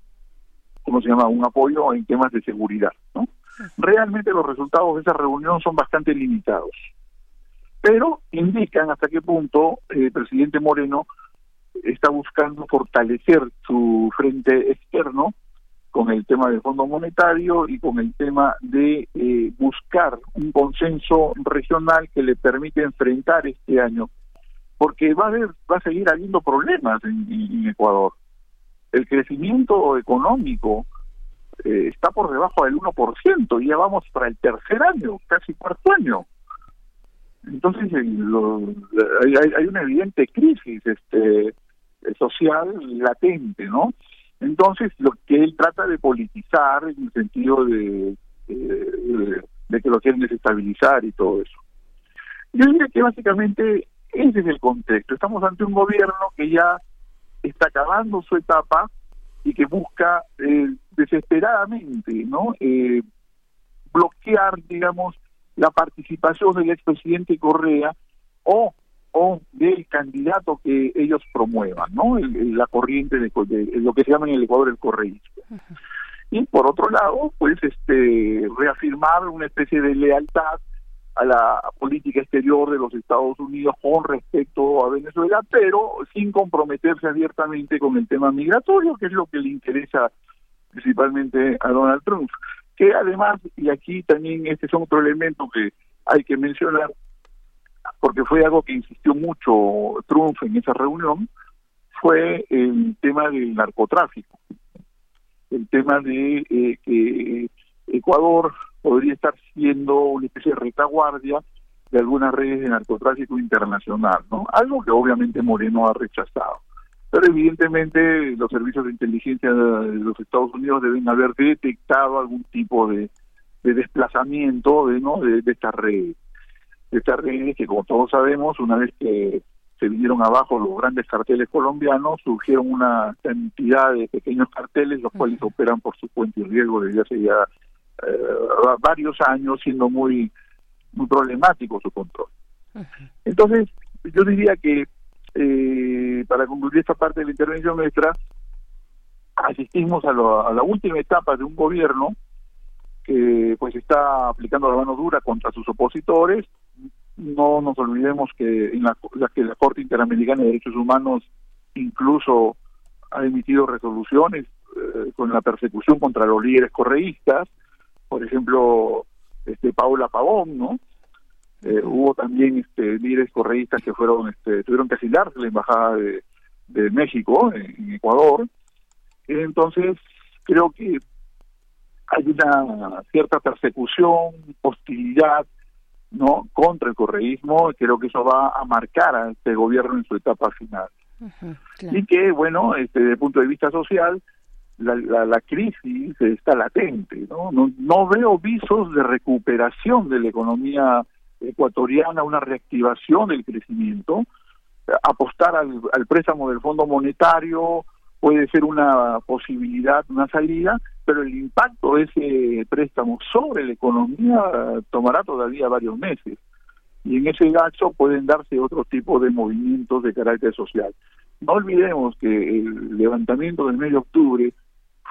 ¿cómo se llama?, un apoyo en temas de seguridad, ¿no? Realmente los resultados de esa reunión son bastante limitados, pero indican hasta qué punto el presidente Moreno está buscando fortalecer su frente externo con el tema del Fondo Monetario y con el tema de eh, buscar un consenso regional que le permita enfrentar este año, porque va a haber, va a seguir habiendo problemas en Ecuador el crecimiento económico eh, está por debajo del 1% y ya vamos para el tercer año, casi cuarto año. Entonces hay, una evidente crisis este social latente, ¿no? Entonces lo que él trata de politizar en el sentido de, de que lo quieren desestabilizar y todo eso. Yo diría que básicamente ese es el contexto. Estamos ante un gobierno que ya está acabando su etapa y que busca eh, desesperadamente no eh, bloquear digamos la participación del expresidente Correa o o del candidato que ellos promuevan no la corriente de, lo que se llama en el Ecuador el correísmo. Y por otro lado pues este reafirmar una especie de lealtad a la política exterior de los Estados Unidos con respecto a Venezuela, pero sin comprometerse abiertamente con el tema migratorio, que es lo que le interesa principalmente a Donald Trump. Que además, y aquí también este es otro elemento que hay que mencionar, porque fue algo que insistió mucho Trump en esa reunión, fue el tema del narcotráfico, el tema de eh, que Ecuador podría estar siendo una especie de retaguardia de algunas redes de narcotráfico internacional, ¿no? Algo que obviamente Moreno ha rechazado. Pero evidentemente los servicios de inteligencia de los Estados Unidos deben haber detectado algún tipo de, desplazamiento de, ¿no? de, estas redes. De estas redes que, como todos sabemos, una vez que se vinieron abajo los grandes carteles colombianos, surgieron una cantidad de pequeños carteles, los cuales operan por su cuenta y riesgo desde hace ya eh, varios años siendo muy muy problemático su control. Entonces, yo diría que eh, para concluir esta parte de la intervención nuestra, asistimos a, la última etapa de un gobierno que pues está aplicando la mano dura contra sus opositores. No nos olvidemos que en la, que la Corte Interamericana de Derechos Humanos incluso ha emitido resoluciones eh, con la persecución contra los líderes correístas por ejemplo, este Paula Pavón, ¿no? Eh, hubo también este líderes correístas que fueron este, tuvieron que asilarse la embajada de, México en, Ecuador. Entonces creo que hay una cierta persecución hostilidad no contra el correísmo y creo que eso va a marcar a este gobierno en su etapa final. Y que bueno este desde el punto de vista social la, la, crisis está latente, ¿no? ¿no? veo visos de recuperación de la economía ecuatoriana, una reactivación del crecimiento. Apostar al, préstamo del Fondo Monetario puede ser una posibilidad, una salida, pero el impacto de ese préstamo sobre la economía tomará todavía varios meses. Y en ese gacho pueden darse otro tipo de movimientos de carácter social. No olvidemos que el levantamiento del mes de octubre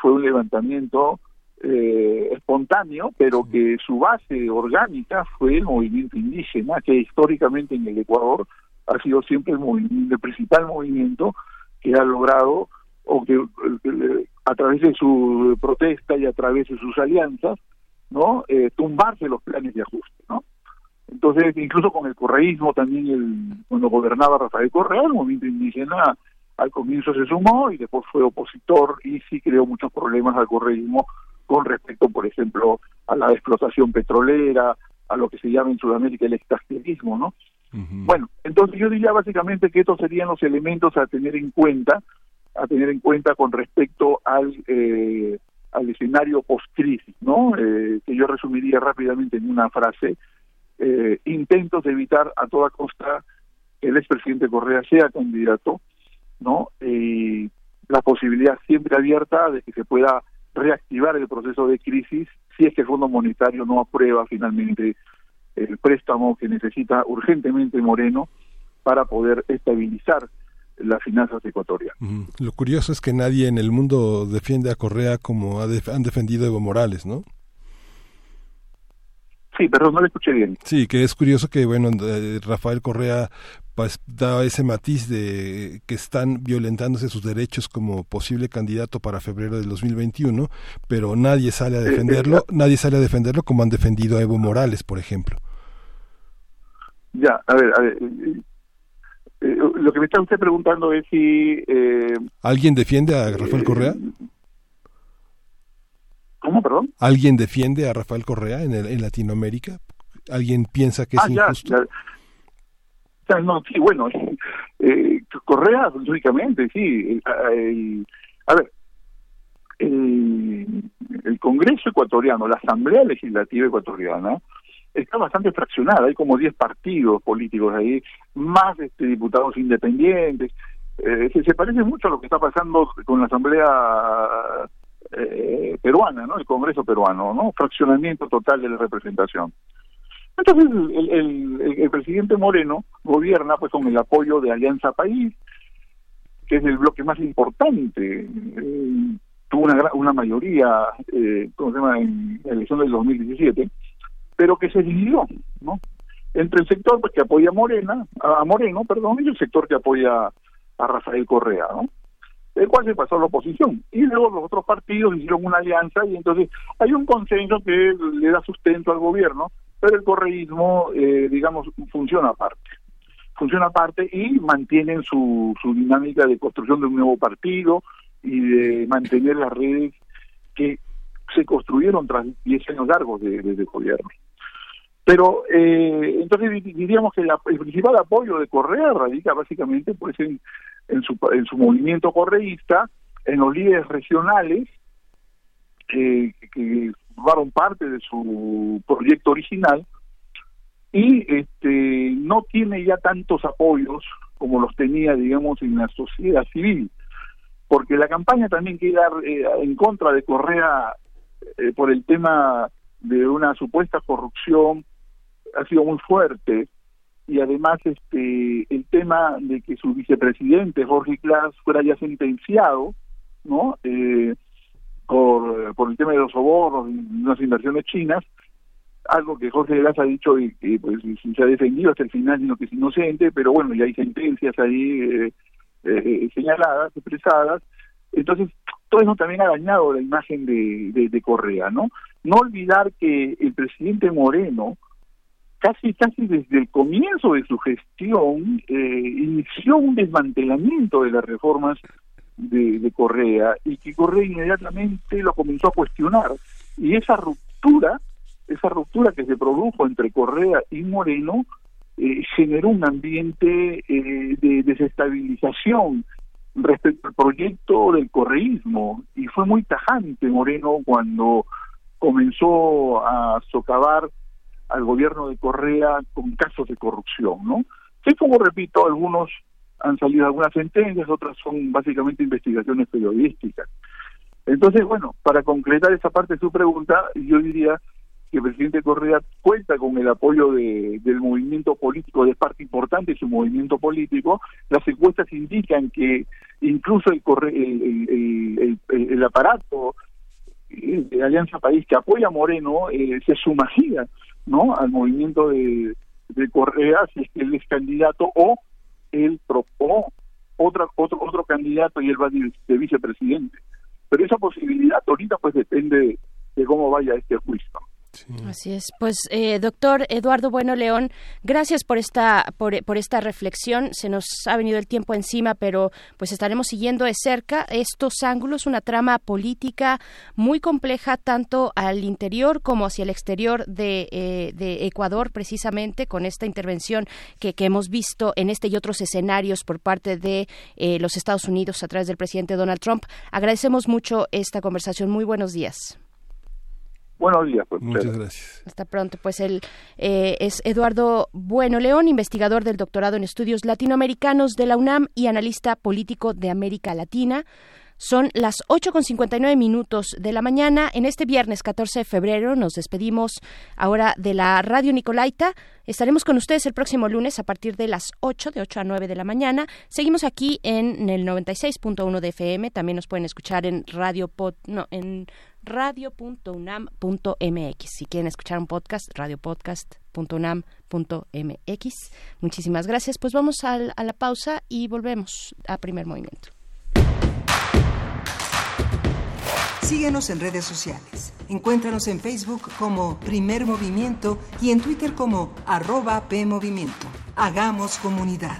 fue un levantamiento eh, espontáneo, pero que su base orgánica fue el movimiento indígena, que históricamente en el Ecuador ha sido siempre el, principal movimiento que ha logrado, o que a través de su protesta y a través de sus alianzas, no eh, tumbarse los planes de ajuste, ¿no? Entonces, incluso con el correísmo también, el, cuando gobernaba Rafael Correa, el movimiento indígena al comienzo se sumó y después fue opositor y sí creó muchos problemas al correísmo con respecto, por ejemplo, a la explotación petrolera, a lo que se llama en Sudamérica el extractivismo, ¿no? Bueno, entonces yo diría básicamente que estos serían los elementos a tener en cuenta, a tener en cuenta con respecto al eh, al escenario post-crisis, ¿no? Eh, que yo resumiría rápidamente en una frase, eh, intentos de evitar a toda costa que el expresidente Correa sea candidato, ¿no? Y la posibilidad siempre abierta de que se pueda reactivar el proceso de crisis si es el Fondo Monetario no aprueba finalmente el préstamo que necesita urgentemente Moreno para poder estabilizar las finanzas ecuatorianas. Lo curioso es que nadie en el mundo defiende a Correa como han defendido Evo Morales, ¿no? Sí, perdón, no le escuché bien. Sí, que es curioso que, bueno, eh, Rafael Correa pues, da ese matiz de que están violentándose sus derechos como posible candidato para febrero del 2021, pero nadie sale a defenderlo, nadie sale a defenderlo como han defendido a Evo Morales, por ejemplo. Ya, a ver, a ver, eh, lo que me está usted preguntando es si... Eh, ¿Alguien defiende a Rafael Correa? ¿Cómo, perdón? ¿Alguien defiende a Rafael Correa en, en Latinoamérica? ¿Alguien piensa que es ah, injusto? no, sí, bueno, [laughs] eh, Correa, lógicamente, sí. a ver, el, el Congreso ecuatoriano, la Asamblea Legislativa ecuatoriana, está bastante fraccionada, hay como 10 partidos políticos ahí, más este, diputados independientes. Eh, se, parece mucho a lo que está pasando con la Asamblea eh, peruana, ¿no? El Congreso peruano, ¿no? Fraccionamiento total de la representación. Entonces el, presidente Moreno gobierna pues con el apoyo de Alianza País, que es el bloque más importante. Eh, tuvo una, una mayoría, eh, ¿cómo se llama?, en la elección del 2017 pero que se dividió, ¿no? Entre el sector pues, que apoya a Morena, a Moreno, perdón, y el sector que apoya a Rafael Correa, ¿no? El cual se pasó a la oposición. Y luego los otros partidos hicieron una alianza y entonces hay un consenso que le da sustento al gobierno, pero el correísmo, eh, digamos, funciona aparte. Funciona aparte y mantienen su, su dinámica de construcción de un nuevo partido y de mantener las redes que se construyeron tras 10 años largos de, de gobierno. Pero eh, entonces diríamos que el principal apoyo de Correa radica básicamente pues en, en, su, en su movimiento correísta, en los líderes regionales que formaron parte de su proyecto original y este no tiene ya tantos apoyos como los tenía digamos en la sociedad civil. Porque la campaña también queda eh, en contra de Correa eh, por el tema de una supuesta corrupción ha sido muy fuerte y además este el tema de que su vicepresidente Jorge Glass fuera ya sentenciado no eh, por, por el tema de los sobornos y unas inversiones chinas algo que Jorge Glass ha dicho y que pues se ha defendido hasta el final sino que es inocente pero bueno ya hay sentencias ahí eh, eh, señaladas expresadas. Entonces todo eso también ha dañado la imagen de, de Correa no no olvidar que el presidente Moreno casi casi desde el comienzo de su gestión eh, inició un desmantelamiento de las reformas de, Correa y que Correa inmediatamente lo comenzó a cuestionar. Y esa ruptura esa ruptura que se produjo entre Correa y Moreno eh, generó un ambiente eh, de desestabilización respecto al proyecto del correísmo. Y fue muy tajante Moreno cuando comenzó a socavar al gobierno de Correa con casos de corrupción, ¿no? Que como repito, algunos han salido algunas sentencias, otras son básicamente investigaciones periodísticas. Entonces, bueno, para concretar esa parte de su pregunta, yo diría que el presidente Correa cuenta con el apoyo de, del movimiento político, de parte importante de su movimiento político. Las encuestas indican que incluso el, el, el, aparato de Alianza País que apoya a Moreno eh, se sumaría ¿no? al movimiento de, de Correa si es que él es candidato o él propone otra, otro, otro candidato y él va de, vicepresidente. Pero esa posibilidad ahorita pues depende de cómo vaya este juicio. Así es. Pues, eh, doctor Eduardo Bueno León, gracias por esta, por, esta reflexión. Se nos ha venido el tiempo encima, pero pues estaremos siguiendo de cerca estos ángulos, una trama política muy compleja, tanto al interior como hacia el exterior de, eh, Ecuador, precisamente, con esta intervención que, que, hemos visto en este y otros escenarios por parte de eh, los Estados Unidos a través del presidente Donald Trump. Agradecemos mucho esta conversación. Muy buenos días. Buenos días. Pues, Muchas gracias. Hasta pronto. Pues él eh, es Eduardo Bueno León, investigador del doctorado en estudios latinoamericanos de la UNAM y analista político de América Latina. Son las 8.59 minutos de la mañana. En este viernes 14 de febrero nos despedimos ahora de la Radio Nicolaita. Estaremos con ustedes el próximo lunes a partir de las 8, de 8 a 9 de la mañana. Seguimos aquí en el 96.1 de FM. También nos pueden escuchar en radio pod, no, en radio.unam.mx. Si quieren escuchar un podcast, radiopodcast.unam.mx. Muchísimas gracias. Pues vamos a, la pausa y volvemos a primer movimiento. Síguenos en redes sociales. Encuéntranos en Facebook como Primer Movimiento y en Twitter como arroba PMovimiento. Hagamos comunidad.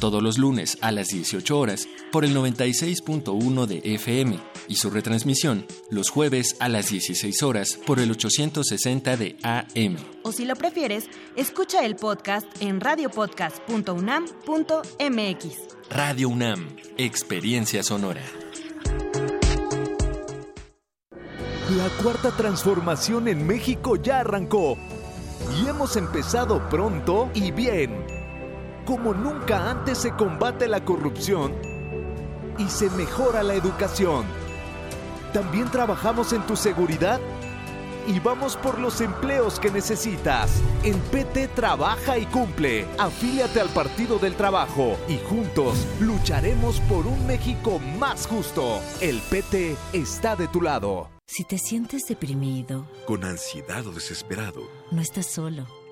Todos los lunes a las 18 horas por el 96.1 de FM y su retransmisión los jueves a las 16 horas por el 860 de AM. O si lo prefieres, escucha el podcast en radiopodcast.unam.mx. Radio UNAM, Experiencia Sonora. La cuarta transformación en México ya arrancó y hemos empezado pronto y bien. Como nunca antes se combate la corrupción y se mejora la educación. También trabajamos en tu seguridad y vamos por los empleos que necesitas. En PT trabaja y cumple. Afíliate al Partido del Trabajo y juntos lucharemos por un México más justo. El PT está de tu lado. Si te sientes deprimido, con ansiedad o desesperado, no estás solo.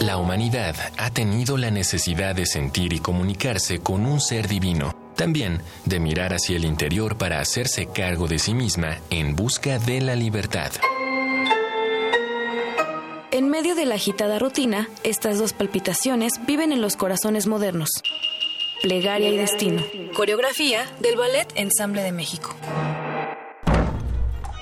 La humanidad ha tenido la necesidad de sentir y comunicarse con un ser divino, también de mirar hacia el interior para hacerse cargo de sí misma en busca de la libertad. En medio de la agitada rutina, estas dos palpitaciones viven en los corazones modernos. Plegaria y Destino. Coreografía del Ballet Ensamble de México.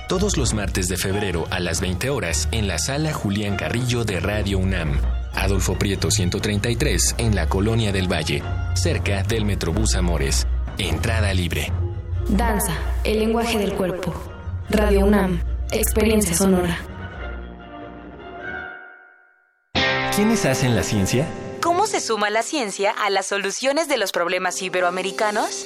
Todos los martes de febrero a las 20 horas en la sala Julián Carrillo de Radio UNAM. Adolfo Prieto 133 en la Colonia del Valle, cerca del Metrobús Amores. Entrada libre. Danza, el lenguaje del cuerpo. Radio UNAM, experiencia sonora. ¿Quiénes hacen la ciencia? ¿Cómo se suma la ciencia a las soluciones de los problemas iberoamericanos?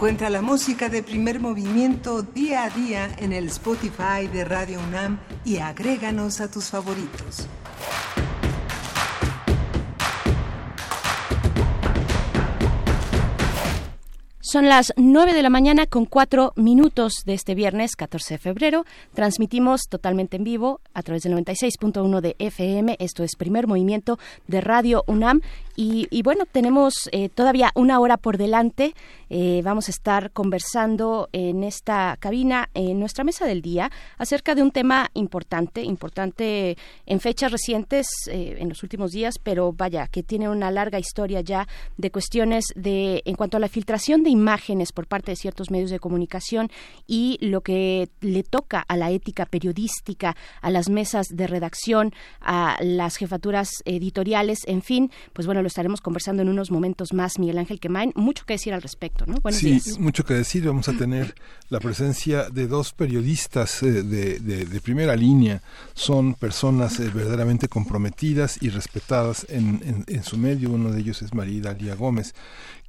Encuentra la música de primer movimiento día a día en el Spotify de Radio UNAM y agréganos a tus favoritos. Son las 9 de la mañana con 4 minutos de este viernes 14 de febrero. Transmitimos totalmente en vivo a través del 96.1 de FM. Esto es Primer Movimiento de Radio UNAM. Y, y bueno, tenemos eh, todavía una hora por delante. Eh, vamos a estar conversando en esta cabina, en nuestra mesa del día, acerca de un tema importante, importante en fechas recientes, eh, en los últimos días, pero vaya, que tiene una larga historia ya de cuestiones de, en cuanto a la filtración de imágenes por parte de ciertos medios de comunicación y lo que le toca a la ética periodística, a las mesas de redacción, a las jefaturas editoriales, en fin, pues bueno, lo estaremos conversando en unos momentos más, Miguel Ángel Quemain, mucho que decir al respecto, ¿no? Buenos sí, días. mucho que decir. Vamos a tener la presencia de dos periodistas eh, de, de- de primera línea. Son personas eh, verdaderamente comprometidas y respetadas en, en- en su medio. Uno de ellos es María Dalia Gómez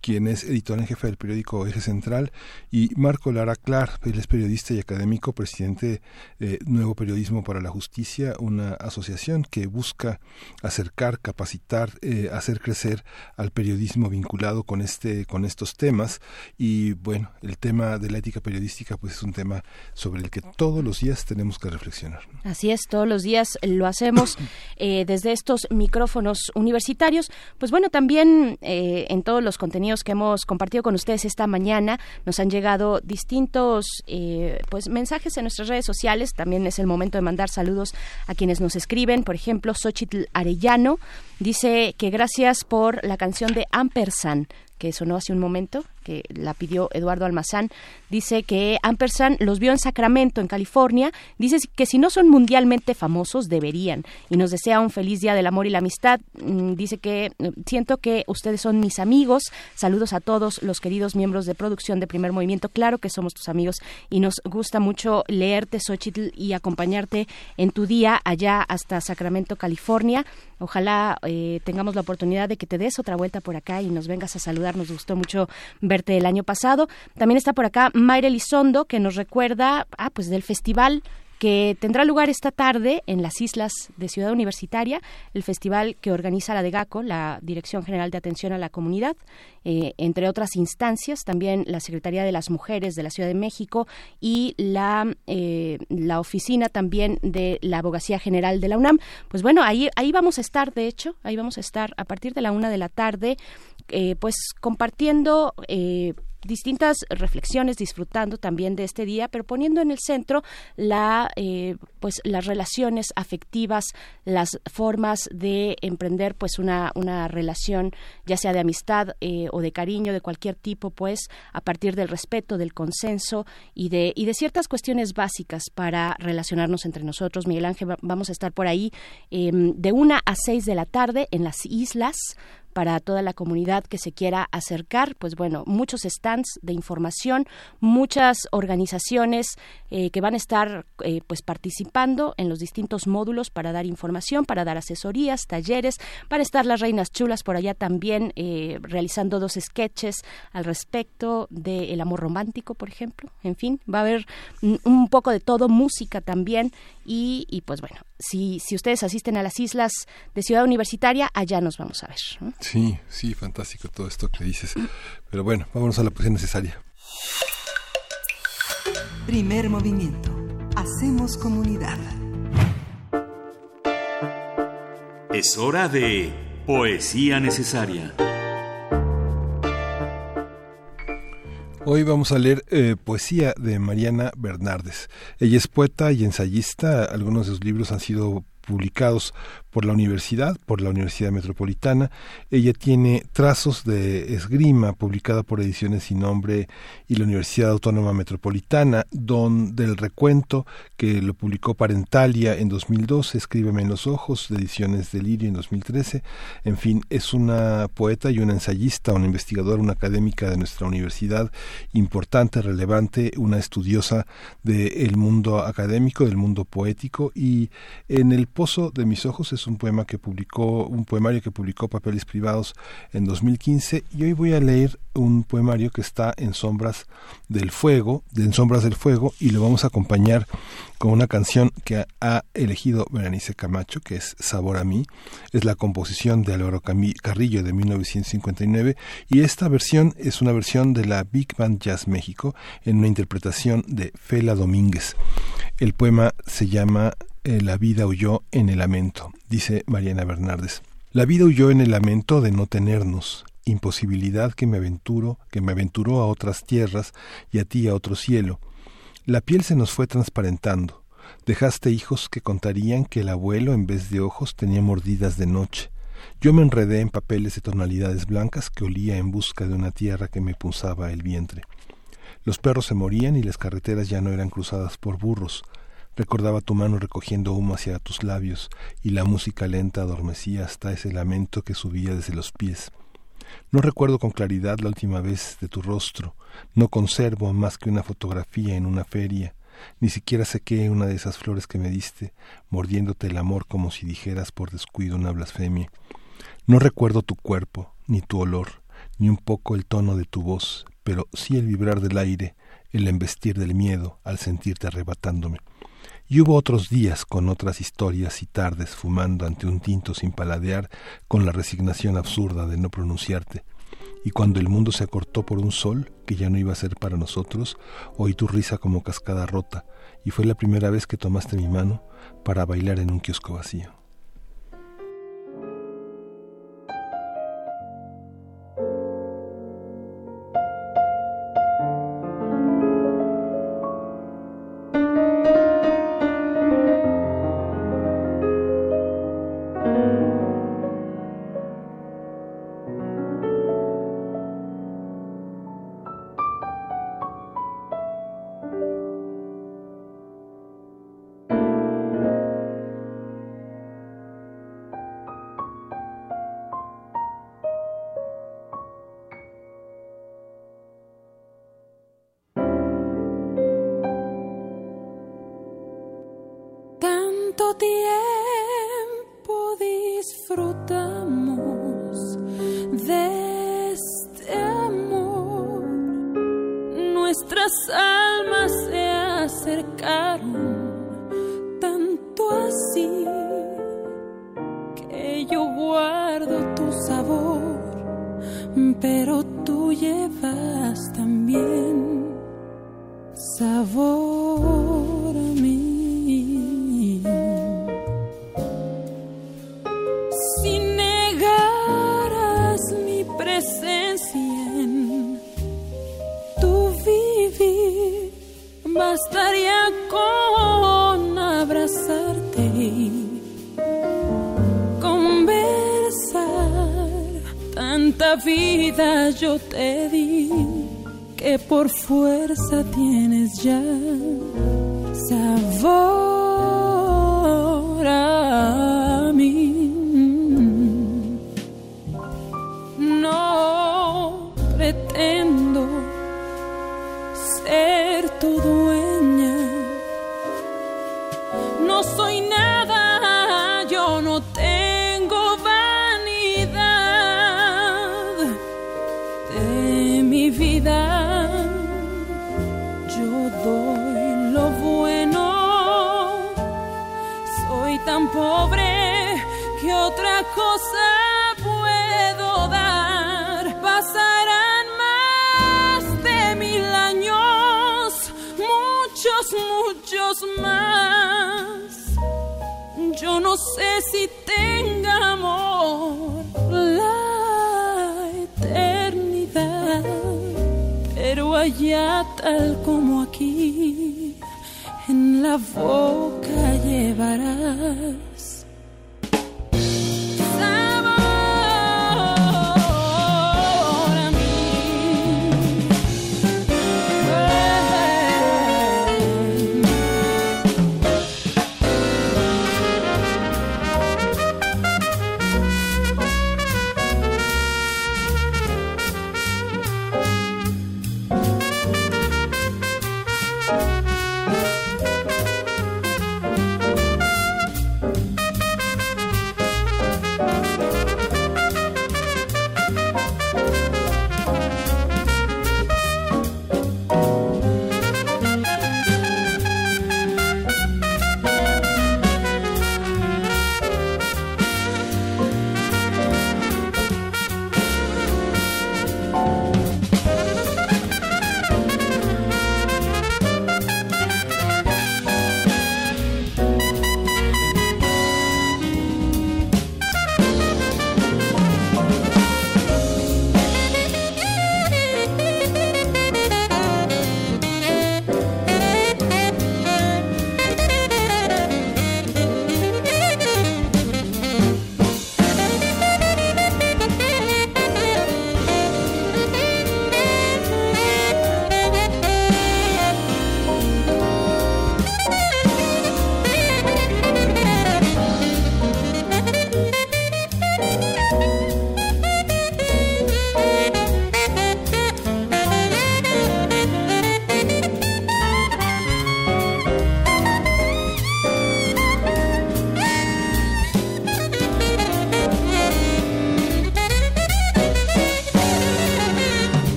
quien es editor en jefe del periódico Eje Central, y Marco Lara Clar, él es periodista y académico, presidente de Nuevo Periodismo para la Justicia, una asociación que busca acercar, capacitar, eh, hacer crecer al periodismo vinculado con este, con estos temas. Y bueno, el tema de la ética periodística, pues es un tema sobre el que todos los días tenemos que reflexionar. Así es, todos los días lo hacemos [coughs] eh, desde estos micrófonos universitarios. Pues bueno, también eh, en todos los contenidos que hemos compartido con ustedes esta mañana nos han llegado distintos eh, pues mensajes en nuestras redes sociales. También es el momento de mandar saludos a quienes nos escriben. Por ejemplo, Xochitl Arellano dice que gracias por la canción de Ampersand que sonó hace un momento, que la pidió Eduardo Almazán, dice que Ampersand los vio en Sacramento, en California, dice que si no son mundialmente famosos, deberían, y nos desea un feliz Día del Amor y la Amistad, Mm, dice que eh, siento que ustedes son mis amigos, saludos a todos los queridos miembros de producción de Primer Movimiento, claro que somos tus amigos, y nos gusta mucho leerte, Xochitl, y acompañarte en tu día allá hasta Sacramento, California, ojalá eh, tengamos la oportunidad de que te des otra vuelta por acá y nos vengas a saludar. Nos gustó mucho verte el año pasado. También está por acá Mayra Elizondo, que nos recuerda ah, pues del festival que tendrá lugar esta tarde en las islas de Ciudad Universitaria, el festival que organiza la DEGACO, la Dirección General de Atención a la Comunidad, eh, entre otras instancias, también la Secretaría de las Mujeres de la Ciudad de México y la, eh, la oficina también de la Abogacía General de la UNAM. Pues bueno, ahí, ahí vamos a estar, de hecho, ahí vamos a estar a partir de la una de la tarde, eh, pues compartiendo eh, distintas reflexiones, disfrutando también de este día, pero poniendo en el centro la, eh, pues las relaciones afectivas, las formas de emprender pues una, una relación, ya sea de amistad eh, o de cariño de cualquier tipo, pues a partir del respeto, del consenso y de, y de ciertas cuestiones básicas para relacionarnos entre nosotros. Miguel Ángel, va- vamos a estar por ahí eh, de una a seis de la tarde en las islas para toda la comunidad que se quiera acercar, pues bueno, muchos stands de información, muchas organizaciones eh, que van a estar eh, pues participando en los distintos módulos para dar información, para dar asesorías, talleres, para estar las reinas chulas por allá también eh, realizando dos sketches al respecto del amor romántico, por ejemplo. En fin, va a haber un poco de todo, música también y, y pues bueno, si, si ustedes asisten a las islas de Ciudad Universitaria, allá nos vamos a ver. Sí, sí, fantástico todo esto que dices. Pero bueno, vámonos a la posición necesaria. Primer movimiento. Hacemos comunidad. Es hora de Poesía Necesaria. Hoy vamos a leer eh, poesía de Mariana Bernardes. Ella es poeta y ensayista. Algunos de sus libros han sido publicados por la universidad, por la Universidad Metropolitana. Ella tiene Trazos de Esgrima, publicada por Ediciones Sin Nombre y la Universidad Autónoma Metropolitana, Don del Recuento, que lo publicó Parentalia en 2012, Escríbeme en los Ojos, de Ediciones Delirio en 2013. En fin, es una poeta y una ensayista, una investigadora, una académica de nuestra universidad, importante, relevante, una estudiosa del mundo académico, del mundo poético, y en el pozo de mis ojos es un poema que publicó, un poemario que publicó Papeles Privados en 2015 y hoy voy a leer un poemario que está en Sombras del Fuego, de En Sombras del Fuego y lo vamos a acompañar con una canción que ha elegido Berenice Camacho, que es Sabor a mí, es la composición de Álvaro Carrillo de 1959 y esta versión es una versión de la Big Band Jazz México en una interpretación de Fela Domínguez. El poema se llama eh, La vida huyó en el lamento, dice Mariana Bernardes. La vida huyó en el lamento de no tenernos, imposibilidad que me aventuro, que me aventuró a otras tierras y a ti a otro cielo. La piel se nos fue transparentando. Dejaste hijos que contarían que el abuelo en vez de ojos tenía mordidas de noche. Yo me enredé en papeles de tonalidades blancas que olía en busca de una tierra que me punzaba el vientre. Los perros se morían y las carreteras ya no eran cruzadas por burros. Recordaba tu mano recogiendo humo hacia tus labios, y la música lenta adormecía hasta ese lamento que subía desde los pies. No recuerdo con claridad la última vez de tu rostro, no conservo más que una fotografía en una feria, ni siquiera sequé una de esas flores que me diste, mordiéndote el amor como si dijeras por descuido una blasfemia. No recuerdo tu cuerpo, ni tu olor, ni un poco el tono de tu voz, pero sí el vibrar del aire, el embestir del miedo al sentirte arrebatándome. Y hubo otros días con otras historias y tardes fumando ante un tinto sin paladear con la resignación absurda de no pronunciarte. Y cuando el mundo se acortó por un sol que ya no iba a ser para nosotros, oí tu risa como cascada rota, y fue la primera vez que tomaste mi mano para bailar en un kiosco vacío.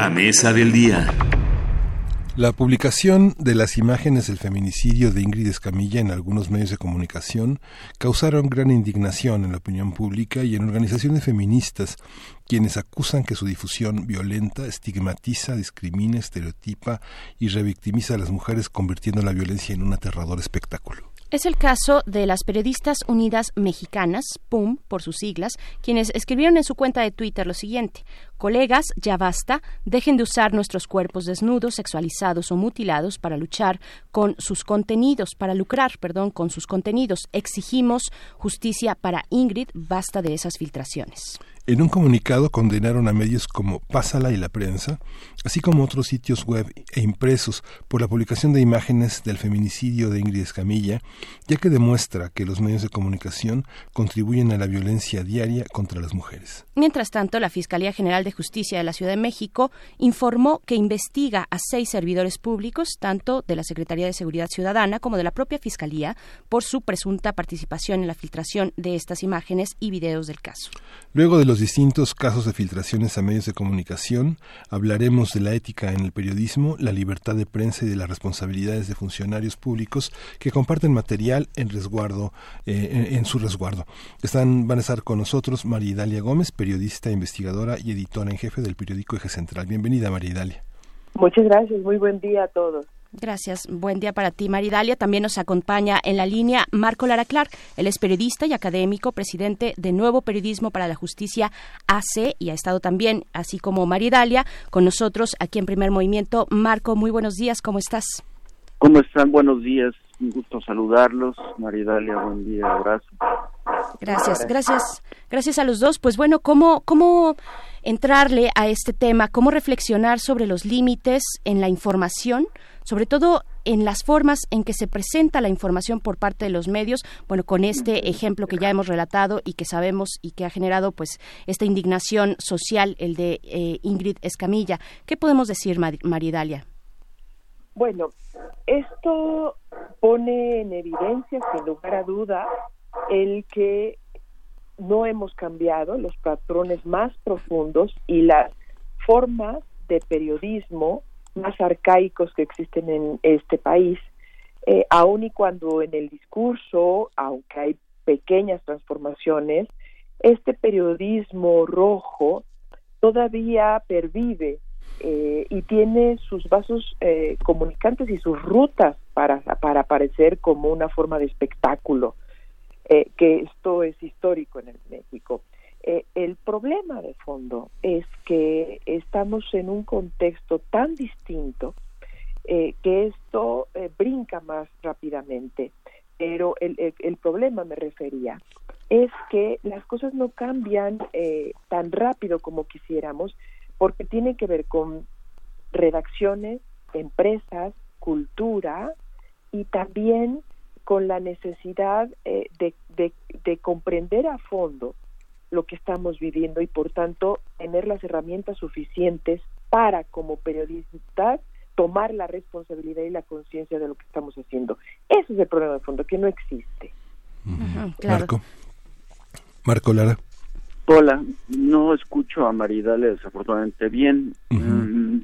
La mesa del día. La publicación de las imágenes del feminicidio de Ingrid Escamilla en algunos medios de comunicación causaron gran indignación en la opinión pública y en organizaciones feministas, quienes acusan que su difusión violenta estigmatiza, discrimina, estereotipa y revictimiza a las mujeres, convirtiendo la violencia en un aterrador espectáculo. Es el caso de las periodistas unidas mexicanas, PUM por sus siglas, quienes escribieron en su cuenta de Twitter lo siguiente. Colegas, ya basta, dejen de usar nuestros cuerpos desnudos, sexualizados o mutilados para luchar con sus contenidos, para lucrar, perdón, con sus contenidos. Exigimos justicia para Ingrid, basta de esas filtraciones. En un comunicado condenaron a medios como Pásala y la prensa, así como otros sitios web e impresos por la publicación de imágenes del feminicidio de Ingrid Escamilla, ya que demuestra que los medios de comunicación contribuyen a la violencia diaria contra las mujeres. Mientras tanto, la Fiscalía General de Justicia de la Ciudad de México informó que investiga a seis servidores públicos, tanto de la Secretaría de Seguridad Ciudadana como de la propia Fiscalía, por su presunta participación en la filtración de estas imágenes y videos del caso. Luego de los distintos casos de filtraciones a medios de comunicación, hablaremos de la ética en el periodismo, la libertad de prensa y de las responsabilidades de funcionarios públicos que comparten material en resguardo, eh, en, en, su resguardo. Están, van a estar con nosotros María Idalia Gómez, periodista, investigadora y editora en jefe del periódico Eje Central. Bienvenida, María Idalia. Muchas gracias, muy buen día a todos. Gracias. Buen día para ti, Maridalia. También nos acompaña en la línea Marco Lara Clark. Él es periodista y académico, presidente de Nuevo Periodismo para la Justicia AC y ha estado también, así como Maridalia, con nosotros aquí en Primer Movimiento. Marco, muy buenos días. ¿Cómo estás? ¿Cómo están? Buenos días. Un gusto saludarlos. Maridalia, buen día. Abrazo. Gracias, gracias. Gracias a los dos. Pues bueno, ¿cómo, cómo entrarle a este tema? ¿Cómo reflexionar sobre los límites en la información? Sobre todo en las formas en que se presenta la información por parte de los medios, bueno, con este ejemplo que ya hemos relatado y que sabemos y que ha generado pues esta indignación social, el de eh, Ingrid Escamilla. ¿Qué podemos decir, Maridalia? Bueno, esto pone en evidencia, sin lugar a duda, el que no hemos cambiado los patrones más profundos y las formas de periodismo más arcaicos que existen en este país, eh, aun y cuando en el discurso, aunque hay pequeñas transformaciones, este periodismo rojo todavía pervive eh, y tiene sus vasos eh, comunicantes y sus rutas para, para aparecer como una forma de espectáculo, eh, que esto es histórico en el México. Eh, el problema de fondo es que estamos en un contexto tan distinto eh, que esto eh, brinca más rápidamente. Pero el, el, el problema, me refería, es que las cosas no cambian tan rápido como quisiéramos porque tiene que ver con redacciones, empresas, cultura y también con la necesidad de, de, de comprender a fondo lo que estamos viviendo y por tanto tener las herramientas suficientes para como periodistas tomar la responsabilidad y la conciencia de lo que estamos haciendo. Ese es el problema de fondo, que no existe. claro. Marco. Marco Lara. Hola, no escucho a Maridale desafortunadamente bien. Mm,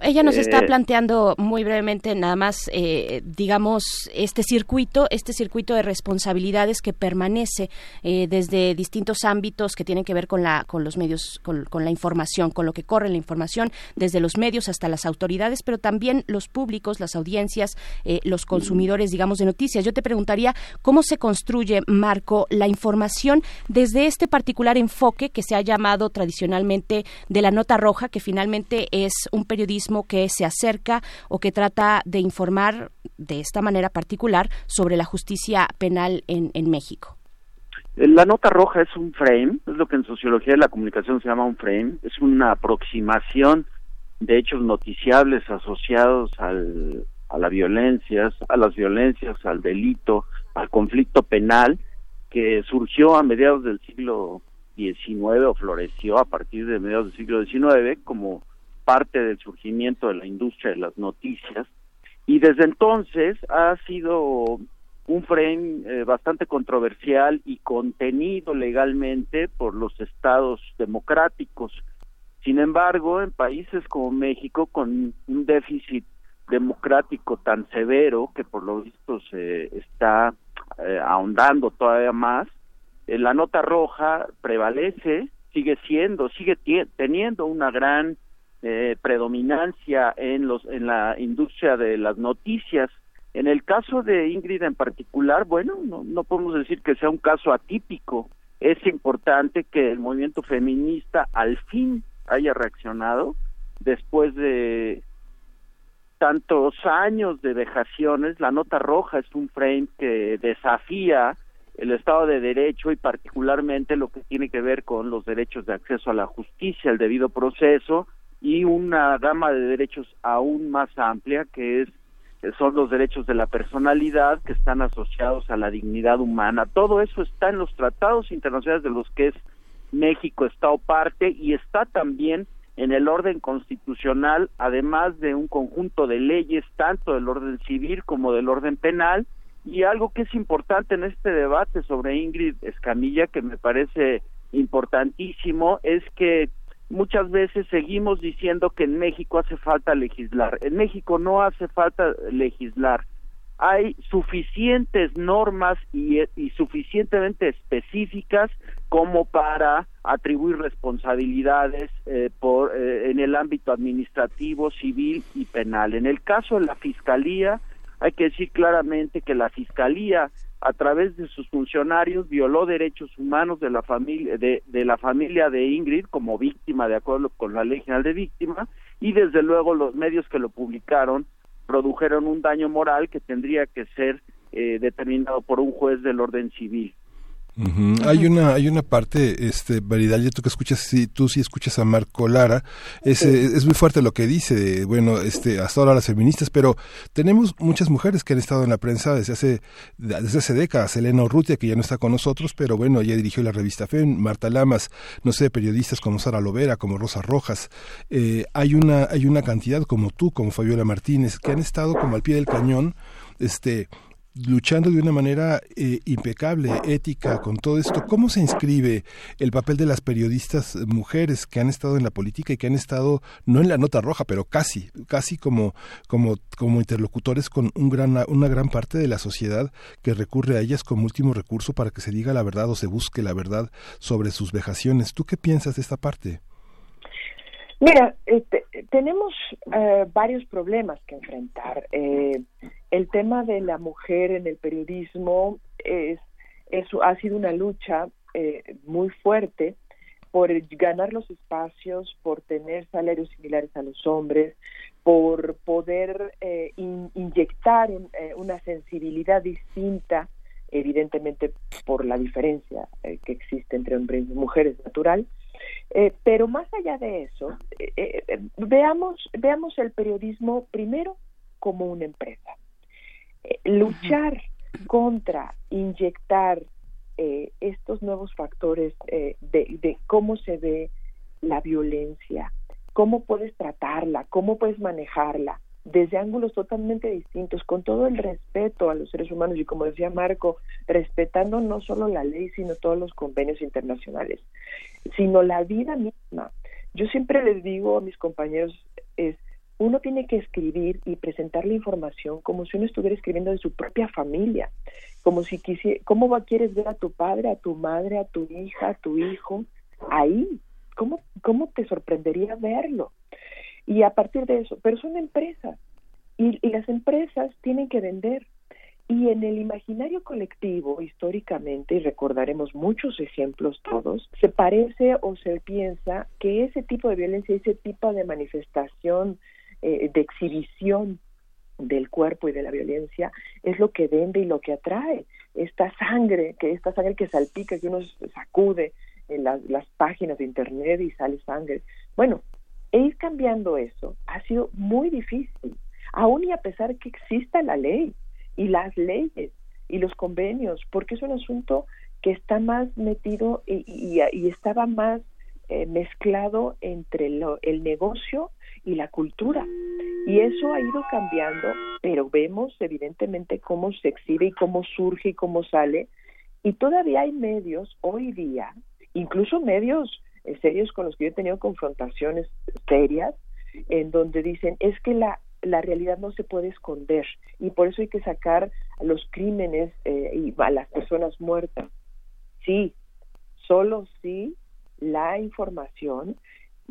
Ella nos está Eh, planteando muy brevemente nada más, eh, digamos, este circuito, este circuito de responsabilidades que permanece eh, desde distintos ámbitos que tienen que ver con la, con los medios, con, con la información, con lo que corre la información, desde los medios hasta las autoridades, pero también los públicos, las audiencias, eh, los consumidores, digamos, de noticias. Yo te preguntaría cómo se construye, Marco, la información desde este particular enfoque que se ha llamado tradicionalmente de la nota roja, que finalmente es un periodismo que se acerca o que trata de informar de esta manera particular sobre la justicia penal en, en México. La nota roja es un frame, es lo que en sociología de la comunicación se llama un frame, es una aproximación de hechos noticiables asociados al, a la violencia, a las violencias, al delito, al conflicto penal, que surgió a mediados del siglo XIX o floreció a partir de mediados del siglo XIX como parte del surgimiento de la industria de las noticias y desde entonces ha sido un frame eh, bastante controversial y contenido legalmente por los estados democráticos. Sin embargo, en países como México, con un déficit democrático tan severo que por lo visto se está eh, ahondando todavía más, eh, la nota roja prevalece, sigue siendo, sigue teniendo una gran eh, predominancia en los en la industria de las noticias. En el caso de Ingrid en particular, bueno, no, no podemos decir que sea un caso atípico. Es importante que el movimiento feminista al fin haya reaccionado después de tantos años de vejaciones. La nota roja es un frame que desafía el Estado de Derecho y particularmente lo que tiene que ver con los derechos de acceso a la justicia, el debido proceso y una gama de derechos aún más amplia que es que son los derechos de la personalidad que están asociados a la dignidad humana. Todo eso está en los tratados internacionales de los que es México Estado parte y está también en el orden constitucional, además de un conjunto de leyes, tanto del orden civil como del orden penal, y algo que es importante en este debate sobre Ingrid Escamilla, que me parece importantísimo, es que muchas veces seguimos diciendo que en México hace falta legislar. En México no hace falta legislar. Hay suficientes normas y, y suficientemente específicas como para atribuir responsabilidades eh, por, eh, en el ámbito administrativo, civil y penal. En el caso de la Fiscalía, hay que decir claramente que la Fiscalía a través de sus funcionarios violó derechos humanos de la familia de, de la familia de Ingrid como víctima de acuerdo con la ley general de víctima y desde luego los medios que lo publicaron produjeron un daño moral que tendría que ser eh, determinado por un juez del orden civil. Hay una hay una parte este Varidalia, tú que escuchas sí, tú sí escuchas a Marco Lara es, eh, es muy fuerte lo que dice bueno este hasta ahora las feministas pero tenemos muchas mujeres que han estado en la prensa desde hace desde hace décadas Elena Urrutia que ya no está con nosotros pero bueno ella dirigió la revista FEM Marta Lamas no sé periodistas como Sara Lovera como Rosa Rojas eh, hay una hay una cantidad como tú como Fabiola Martínez que han estado como al pie del cañón este luchando de una manera eh, impecable, ética, con todo esto. ¿Cómo se inscribe el papel de las periodistas mujeres que han estado en la política y que han estado, no en la nota roja, pero casi, casi como, como, como interlocutores con un gran, una gran parte de la sociedad que recurre a ellas como último recurso para que se diga la verdad o se busque la verdad sobre sus vejaciones? ¿Tú qué piensas de esta parte? Mira, este, tenemos eh, varios problemas que enfrentar. Eh, el tema de la mujer en el periodismo es, eso ha sido una lucha eh, muy fuerte por ganar los espacios, por tener salarios similares a los hombres, por poder inyectar una sensibilidad distinta, evidentemente por la diferencia que existe entre hombres y mujeres natural, eh, pero más allá de eso, eh, eh, veamos, veamos el periodismo primero como una empresa. luchar contra inyectar estos nuevos factores de, de cómo se ve la violencia, cómo puedes tratarla, cómo puedes manejarla, desde ángulos totalmente distintos, con todo el respeto a los seres humanos y como decía Marco, respetando no solo la ley, sino todos los convenios internacionales, sino la vida misma. Yo siempre les digo a mis compañeros, es, uno tiene que escribir y presentar la información como si uno estuviera escribiendo de su propia familia, como si quisiera, ¿cómo va, quieres ver a tu padre, a tu madre, a tu hija, a tu hijo? Ahí, ¿cómo, cómo te sorprendería verlo? Y a partir de eso, pero son empresas y, las empresas tienen que vender. Y en el imaginario colectivo, históricamente, y recordaremos muchos ejemplos todos, se parece o se piensa que ese tipo de violencia, ese tipo de manifestación, eh, de exhibición del cuerpo y de la violencia, es lo que vende y lo que atrae. Esta sangre, que esta sangre que salpica, que uno sacude en las, las páginas de internet y sale sangre. Bueno, e ir cambiando eso ha sido muy difícil, aún y a pesar que exista la ley y las leyes y los convenios, porque es un asunto que está más metido y, estaba más eh, mezclado entre el negocio y la cultura. Y eso ha ido cambiando, pero vemos evidentemente cómo se exhibe y cómo surge y cómo sale. Y todavía hay medios hoy día, incluso medios serios con los que yo he tenido confrontaciones serias, en donde dicen, es que la, la realidad no se puede esconder y por eso hay que sacar los crímenes eh, y a las personas muertas. Sí, solo si la información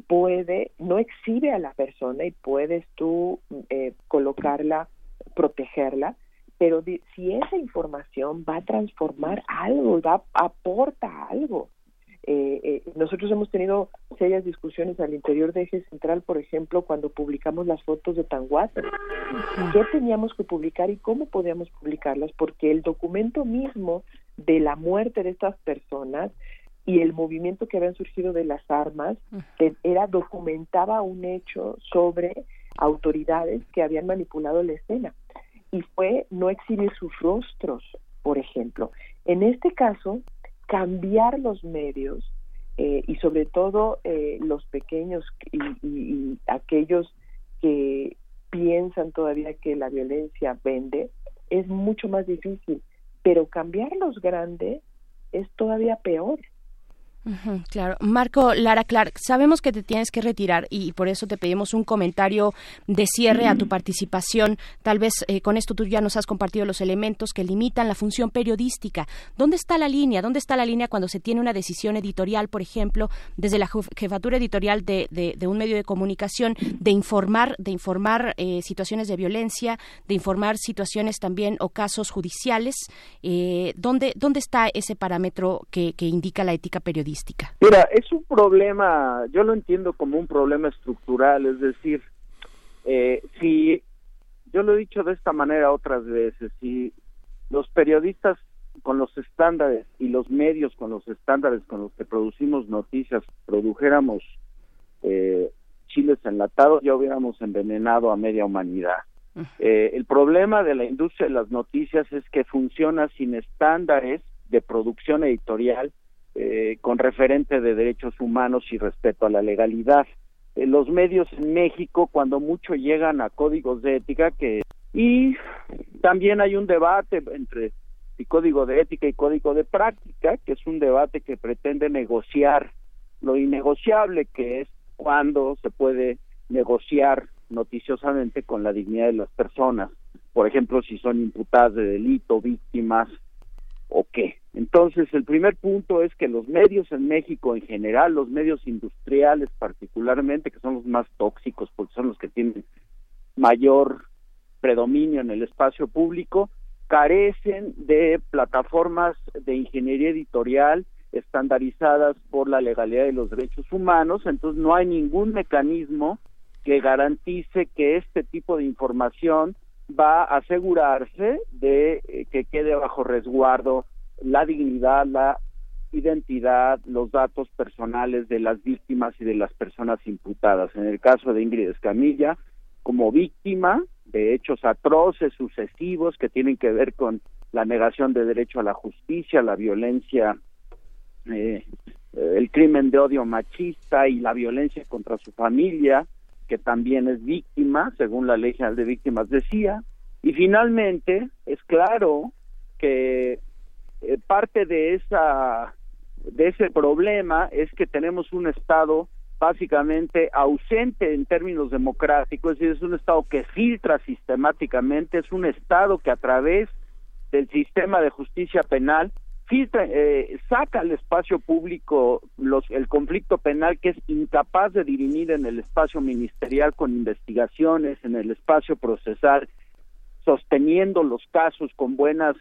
puede, no exhibe a la persona y puedes tú eh, colocarla, protegerla, pero si esa información va a transformar algo, va, aporta algo, eh, eh, nosotros hemos tenido serias discusiones al interior de Eje Central, por ejemplo, cuando publicamos las fotos de Tanguata. ¿Qué teníamos que publicar y cómo podíamos publicarlas? Porque el documento mismo de la muerte de estas personas y el movimiento que habían surgido de las armas era documentaba un hecho sobre autoridades que habían manipulado la escena y fue no exhibir sus rostros, por ejemplo. En este caso, cambiar los medios eh, y sobre todo eh, los pequeños y, aquellos que piensan todavía que la violencia vende es mucho más difícil, pero cambiar los grandes es todavía peor claro. Marco Lara Clark, sabemos que te tienes que retirar y por eso te pedimos un comentario de cierre a tu participación. Tal vez eh, con esto tú ya nos has compartido los elementos que limitan la función periodística. ¿Dónde está la línea? ¿Dónde está la línea cuando se tiene una decisión editorial, por ejemplo, desde la jefatura editorial de, un medio de comunicación, de informar, de informar eh, situaciones de violencia, de informar situaciones también o casos judiciales? Eh, ¿dónde, ¿Dónde está ese parámetro que indica la ética periodística? Mira, es un problema, yo lo entiendo como un problema estructural, es decir, eh, si yo lo he dicho de esta manera otras veces, si los periodistas con los estándares y los medios con los estándares con los que producimos noticias produjéramos eh, chiles enlatados, ya hubiéramos envenenado a media humanidad. Eh, el problema de la industria de las noticias es que funciona sin estándares de producción editorial eh, con referente de derechos humanos y respeto a la legalidad. Eh, los medios en México, cuando mucho llegan a códigos de ética que y también hay un debate entre el código de ética y código de práctica, que es un debate que pretende negociar lo innegociable, que es cuando se puede negociar noticiosamente con la dignidad de las personas, por ejemplo, si son imputadas de delito, víctimas o qué. Entonces, el primer punto es que los medios en México en general, los medios industriales particularmente, que son los más tóxicos porque son los que tienen mayor predominio en el espacio público, carecen de plataformas de ingeniería editorial estandarizadas por la legalidad de los derechos humanos, entonces no hay ningún mecanismo que garantice que este tipo de información va a asegurarse de eh, que quede bajo resguardo la dignidad, la identidad, los datos personales de las víctimas y de las personas imputadas. En el caso de Ingrid Escamilla, como víctima de hechos atroces, sucesivos, que tienen que ver con la negación de derecho a la justicia, la violencia, eh, el crimen de odio machista y la violencia contra su familia, que también es víctima, según la Ley General de Víctimas decía. Y finalmente, es claro que eh, parte de esa de ese problema es que tenemos un estado básicamente ausente en términos democráticos, es decir, es un estado que filtra sistemáticamente, es un estado que a través del sistema de justicia penal filtra, eh, saca al espacio público los, el conflicto penal que es incapaz de dirimir en el espacio ministerial con investigaciones, en el espacio procesal, sosteniendo los casos con buenas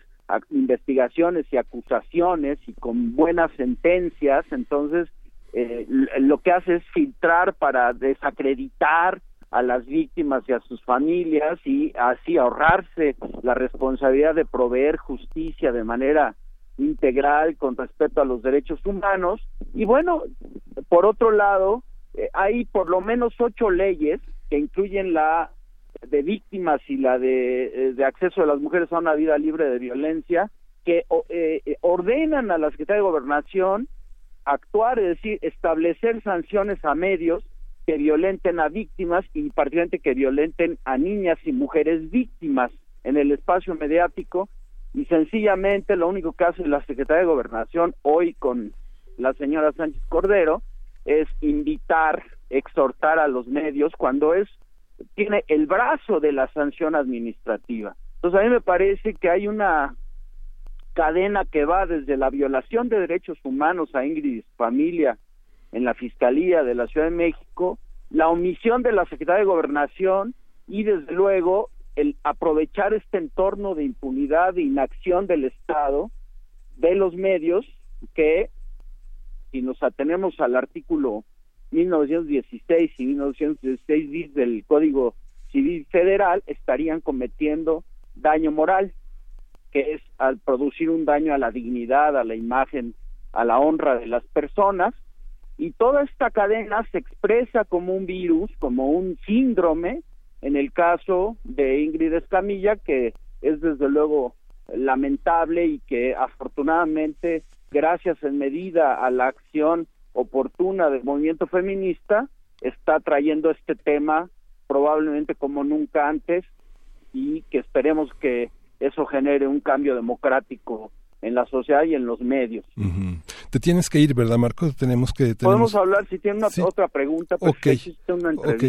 investigaciones y acusaciones y con buenas sentencias, entonces eh, lo que hace es filtrar para desacreditar a las víctimas y a sus familias y así ahorrarse la responsabilidad de proveer justicia de manera integral con respecto a los derechos humanos. Y bueno por otro lado eh, hay por lo menos ocho leyes que incluyen la de víctimas y la de, eh, de acceso de las mujeres a una vida libre de violencia que eh, ordenan a la Secretaría de Gobernación actuar, es decir, establecer sanciones a medios que violenten a víctimas y particularmente que violenten a niñas y mujeres víctimas en el espacio mediático y sencillamente lo único que hace la Secretaría de Gobernación hoy con la señora Sánchez Cordero es invitar, exhortar a los medios cuando es tiene el brazo de la sanción administrativa. Entonces a mí me parece que hay una cadena que va desde la violación de derechos humanos a Ingrid familia en la Fiscalía de la Ciudad de México, la omisión de la Secretaría de Gobernación y desde luego el aprovechar este entorno de impunidad e inacción del Estado, de los medios, que si nos atenemos al artículo 1916 y 1916 del Código Civil Federal, estarían cometiendo daño moral que es al producir un daño a la dignidad, a la imagen, a la honra de las personas, y toda esta cadena se expresa como un virus, como un síndrome, en el caso de Ingrid Escamilla, que es desde luego lamentable y que afortunadamente, gracias en medida a la acción oportuna del movimiento feminista, está trayendo este tema probablemente como nunca antes y que esperemos que eso genere un cambio democrático en la sociedad y en los medios. Te tienes que ir, ¿verdad, Marco? Tenemos que... Podemos hablar, si tiene una, otra pregunta, pues okay. una ok,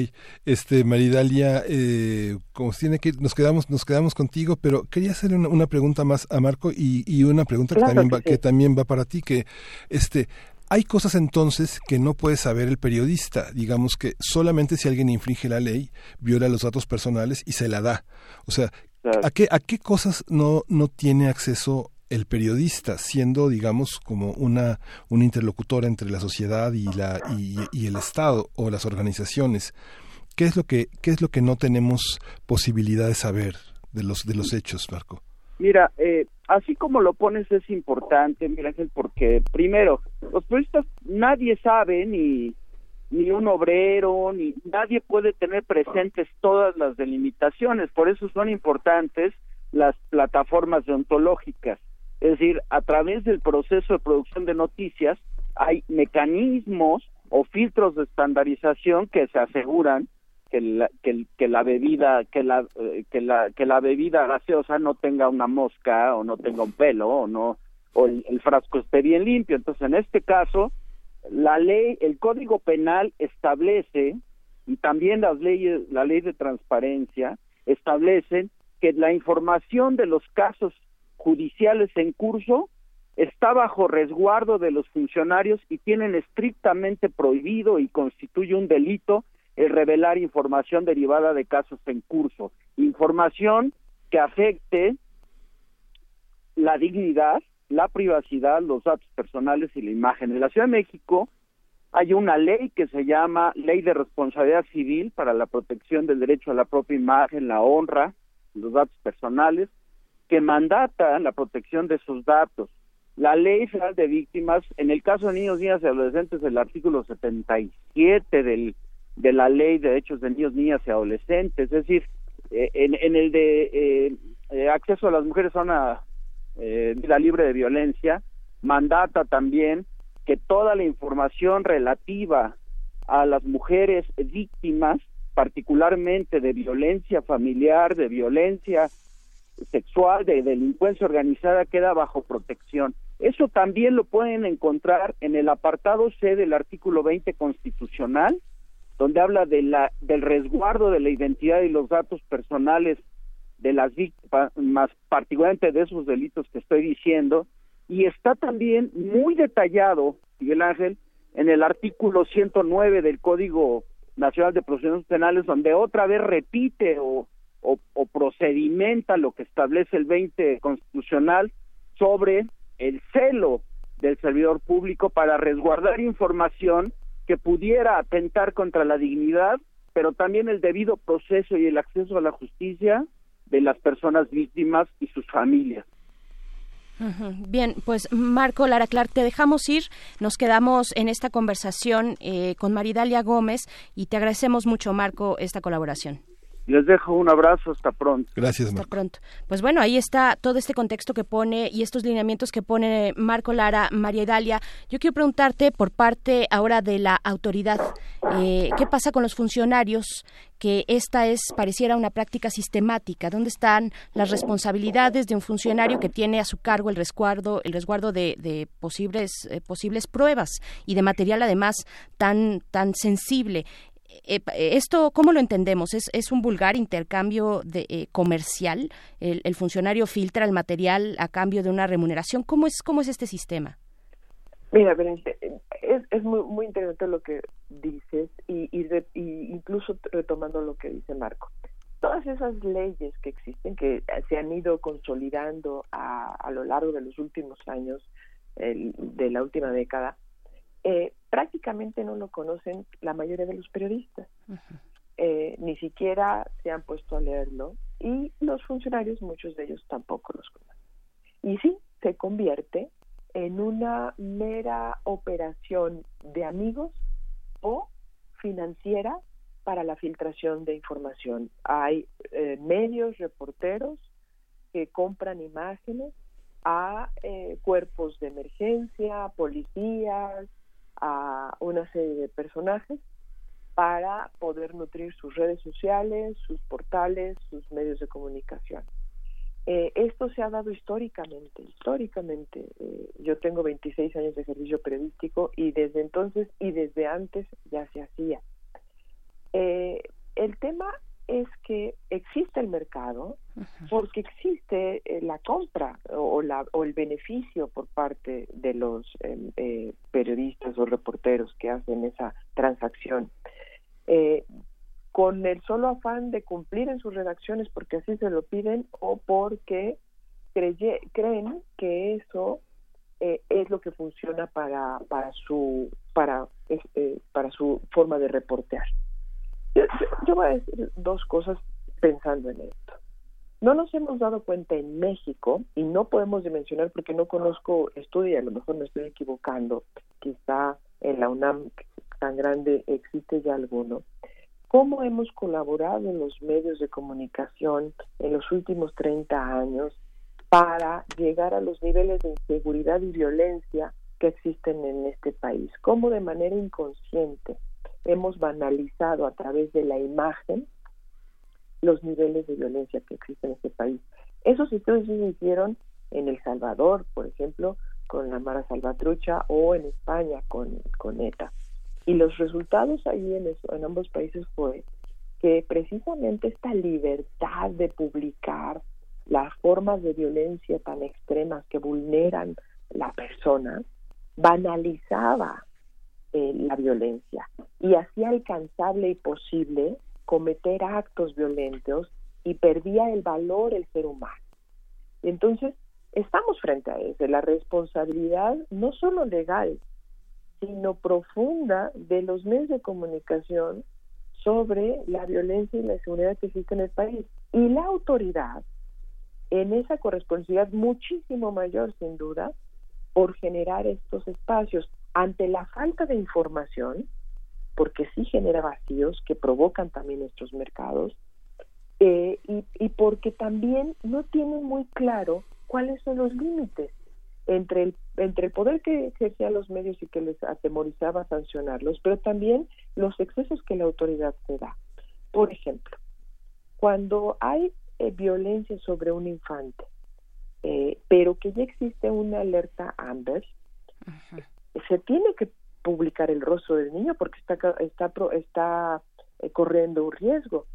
este, Maridalia, eh, como tiene que ir, nos quedamos, nos quedamos contigo, pero quería hacer una, pregunta más a Marco y, y una pregunta que, también va, que también va para ti, que este, hay cosas entonces que no puede saber el periodista, digamos que solamente si alguien infringe la ley, viola los datos personales y se la da. O sea, ¿A qué, ¿A qué cosas no, no tiene acceso el periodista, siendo, digamos, como una, un interlocutor entre la sociedad y, la, y, el Estado o las organizaciones? ¿Qué es lo que, qué es lo que no tenemos posibilidad de saber de los, de los hechos, Marco? Mira, eh, así como lo pones es importante, mira Ángel, porque primero, los periodistas nadie sabe ni ni un obrero, ni nadie puede tener presentes todas las delimitaciones, por eso son importantes las plataformas deontológicas, es decir, a través del proceso de producción de noticias hay mecanismos o filtros de estandarización que se aseguran que la, que, la bebida que la eh, que la que la bebida gaseosa no tenga una mosca o no tenga un pelo o no o el, el frasco esté bien limpio. Entonces en este caso la ley el código penal establece y también las leyes la ley de transparencia establecen que la información de los casos judiciales en curso está bajo resguardo de los funcionarios y tienen estrictamente prohibido y constituye un delito el revelar información derivada de casos en curso, información que afecte la dignidad, la privacidad, los datos personales y la imagen. En la Ciudad de México hay una ley que se llama Ley de Responsabilidad Civil para la protección del derecho a la propia imagen, la honra, los datos personales, que mandata la protección de esos datos. La Ley Federal de Víctimas, en el caso de niños, niñas y adolescentes, el artículo 77 del, de la Ley de Derechos de Niños, Niñas y Adolescentes, es decir, eh, en, en el de eh, eh, acceso a las mujeres a una vida libre de violencia, mandata también que toda la información relativa a las mujeres víctimas, particularmente de violencia familiar, de violencia sexual, de delincuencia organizada, queda bajo protección. Eso también lo pueden encontrar en el apartado C del artículo 20 constitucional, donde habla de la, del resguardo de la identidad y los datos personales de las víctimas, particularmente de esos delitos que estoy diciendo, y está también muy detallado, Miguel Ángel, en el artículo 109 del Código Nacional de Procedimientos Penales, donde otra vez repite o, o, o procedimenta lo que establece el 20 constitucional sobre el celo del servidor público para resguardar información que pudiera atentar contra la dignidad, pero también el debido proceso y el acceso a la justicia de las personas víctimas y sus familias. Bien, pues Marco Lara Clark, te dejamos ir. Nos quedamos en esta conversación eh, con Maridalia Gómez y te agradecemos mucho, Marco, esta colaboración. Les dejo un abrazo, hasta pronto. Gracias, Hasta pronto. Pues bueno, ahí está todo este contexto que pone y estos lineamientos que pone Marco Lara, María Dalia. Yo quiero preguntarte por parte ahora de la autoridad, eh, ¿qué pasa con los funcionarios? Que esta es, pareciera una práctica sistemática. ¿Dónde están las responsabilidades de un funcionario que tiene a su cargo el resguardo, el resguardo de, de posibles, eh, posibles pruebas y de material además tan, tan sensible? Eh, esto cómo lo entendemos es, es un vulgar intercambio de, eh, comercial. El, funcionario filtra el material a cambio de una remuneración. Cómo es cómo es este sistema mira es, es muy muy interesante lo que dices y, y, y incluso retomando lo que dice Marco. Todas esas leyes que existen que se han ido consolidando a, a lo largo de los últimos años el, de la última década eh, prácticamente no lo conocen la mayoría de los periodistas. Uh -huh. eh, ni siquiera se han puesto a leerlo y los funcionarios, muchos de ellos tampoco los conocen. Y sí, se convierte en una mera operación de amigos o financiera para la filtración de información. Hay eh, medios reporteros que compran imágenes a eh, cuerpos de emergencia, policías, a una serie de personajes para poder nutrir sus redes sociales, sus portales, sus medios de comunicación. Eh, esto se ha dado históricamente, históricamente. Eh, yo tengo 26 años de servicio periodístico y desde entonces y desde antes ya se hacía. Eh, el tema es que existe el mercado porque existe eh, la compra o, la, o el beneficio por parte de los eh, eh, periodistas o reporteros que hacen esa transacción. Eh, con el solo afán de cumplir en sus redacciones porque así se lo piden o porque creye, creen que eso eh, es lo que funciona para, para, su, para, eh, para su forma de reportear. Yo, voy a decir dos cosas pensando en esto. No nos hemos dado cuenta en México, y no podemos dimensionar porque no conozco estudio, a lo mejor me estoy equivocando, quizá en la UNAM tan grande existe ya alguno, cómo hemos colaborado en los medios de comunicación en los últimos 30 años para llegar a los niveles de inseguridad y violencia que existen en este país, cómo de manera inconsciente hemos banalizado a través de la imagen los niveles de violencia que existen en este país. Esos estudios se hicieron en El Salvador, por ejemplo, con la Mara Salvatrucha o en España con, con ETA. Y los resultados ahí en, en ambos países fue que precisamente esta libertad de publicar las formas de violencia tan extremas que vulneran la persona banalizaba la violencia y hacía alcanzable y posible cometer actos violentos y perdía el valor el ser humano. Entonces, estamos frente a eso, la responsabilidad no solo legal, sino profunda de los medios de comunicación sobre la violencia y la inseguridad que existe en el país. Y la autoridad, en esa corresponsabilidad muchísimo mayor, sin duda, por generar estos espacios ante la falta de información, porque sí genera vacíos que provocan también estos mercados, eh, y, y porque también no tienen muy claro cuáles son los límites entre el, entre el poder que ejercía los medios y que les atemorizaba sancionarlos, pero también los excesos que la autoridad se da. Por ejemplo, cuando hay eh, violencia sobre un infante, eh, pero que ya existe una alerta Amber, se tiene que publicar el rostro del niño porque está está está eh, corriendo un riesgo.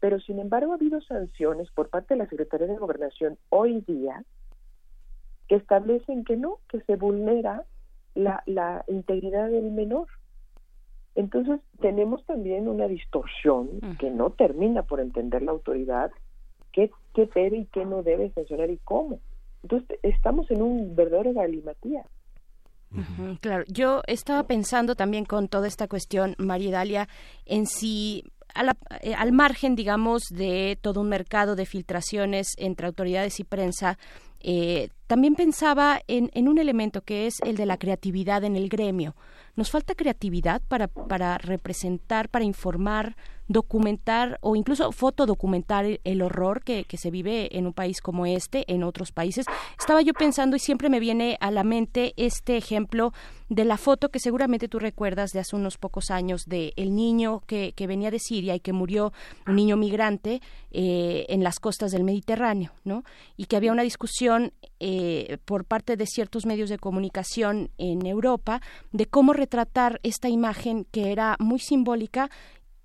Pero sin embargo ha habido sanciones por parte de la Secretaría de Gobernación hoy día que establecen que no, que se vulnera la, la integridad del menor. Entonces tenemos también una distorsión que no termina por entender la autoridad qué, qué debe y qué no debe sancionar y cómo. Entonces estamos en un verdadero Claro, yo estaba pensando también con toda esta cuestión, María Dalia, en si eh, al margen, digamos, de todo un mercado de filtraciones entre autoridades y prensa, eh, también pensaba en, en un elemento que es el de la creatividad en el gremio. Nos falta creatividad para, para representar, para informar, documentar o incluso fotodocumentar el, el horror que, que se vive en un país como este, en otros países. Estaba yo pensando y siempre me viene a la mente este ejemplo de la foto que seguramente tú recuerdas de hace unos pocos años de el niño que, que venía de Siria y que murió, un niño migrante eh, en las costas del Mediterráneo, ¿no? Y que había una discusión eh, por parte de ciertos medios de comunicación en Europa de cómo retratar esta imagen que era muy simbólica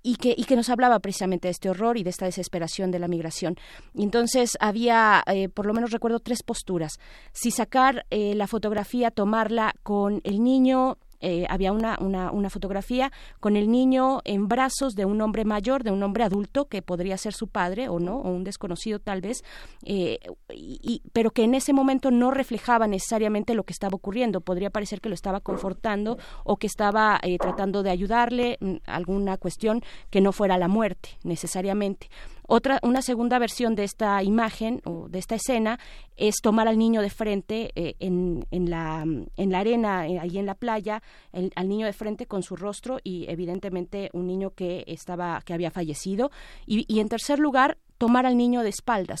y que, y que nos hablaba precisamente de este horror y de esta desesperación de la migración. Y entonces había, eh, por lo menos recuerdo, tres posturas. Si sacar eh, la fotografía, tomarla con el niño. Eh, había una, una, una fotografía con el niño en brazos de un hombre mayor, de un hombre adulto que podría ser su padre o no, o un desconocido tal vez, eh, y- pero que en ese momento no reflejaba necesariamente lo que estaba ocurriendo. Podría parecer que lo estaba confortando o que estaba eh, tratando de ayudarle mm, alguna cuestión que no fuera la muerte necesariamente. Otra, una segunda versión de esta imagen o de esta escena es tomar al niño de frente eh, en, en, la, en la arena, eh, ahí en la playa, el- al niño de frente con su rostro y evidentemente un niño que estaba, que había fallecido. Y, y en tercer lugar, tomar al niño de espaldas.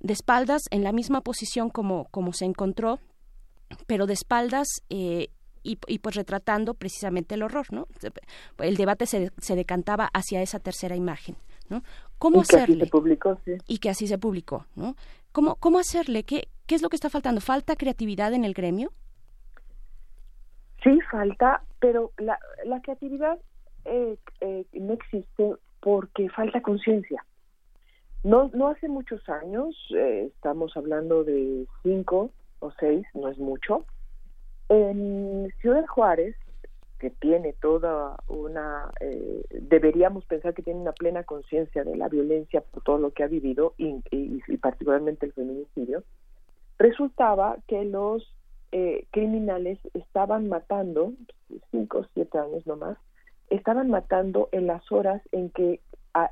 De espaldas en la misma posición como, como se encontró, pero de espaldas eh, y, y, pues retratando precisamente el horror, ¿no? El debate se, se decantaba hacia esa tercera imagen, ¿no? ¿Cómo Y que así hacerle? se publicó, sí. Y que así se publicó, ¿no? ¿Cómo, cómo hacerle? ¿Qué, ¿Qué es lo que está faltando? ¿Falta creatividad en el gremio? Sí, falta, pero la, la creatividad eh, eh, no existe porque falta conciencia. No, no hace muchos años, eh, estamos hablando de cinco o seis, no es mucho, en Ciudad Juárez, que tiene toda una, eh, deberíamos pensar que tiene una plena conciencia de la violencia por todo lo que ha vivido y, particularmente el feminicidio, resultaba que los eh, criminales estaban matando, cinco o siete años nomás, estaban matando en las horas en que ah,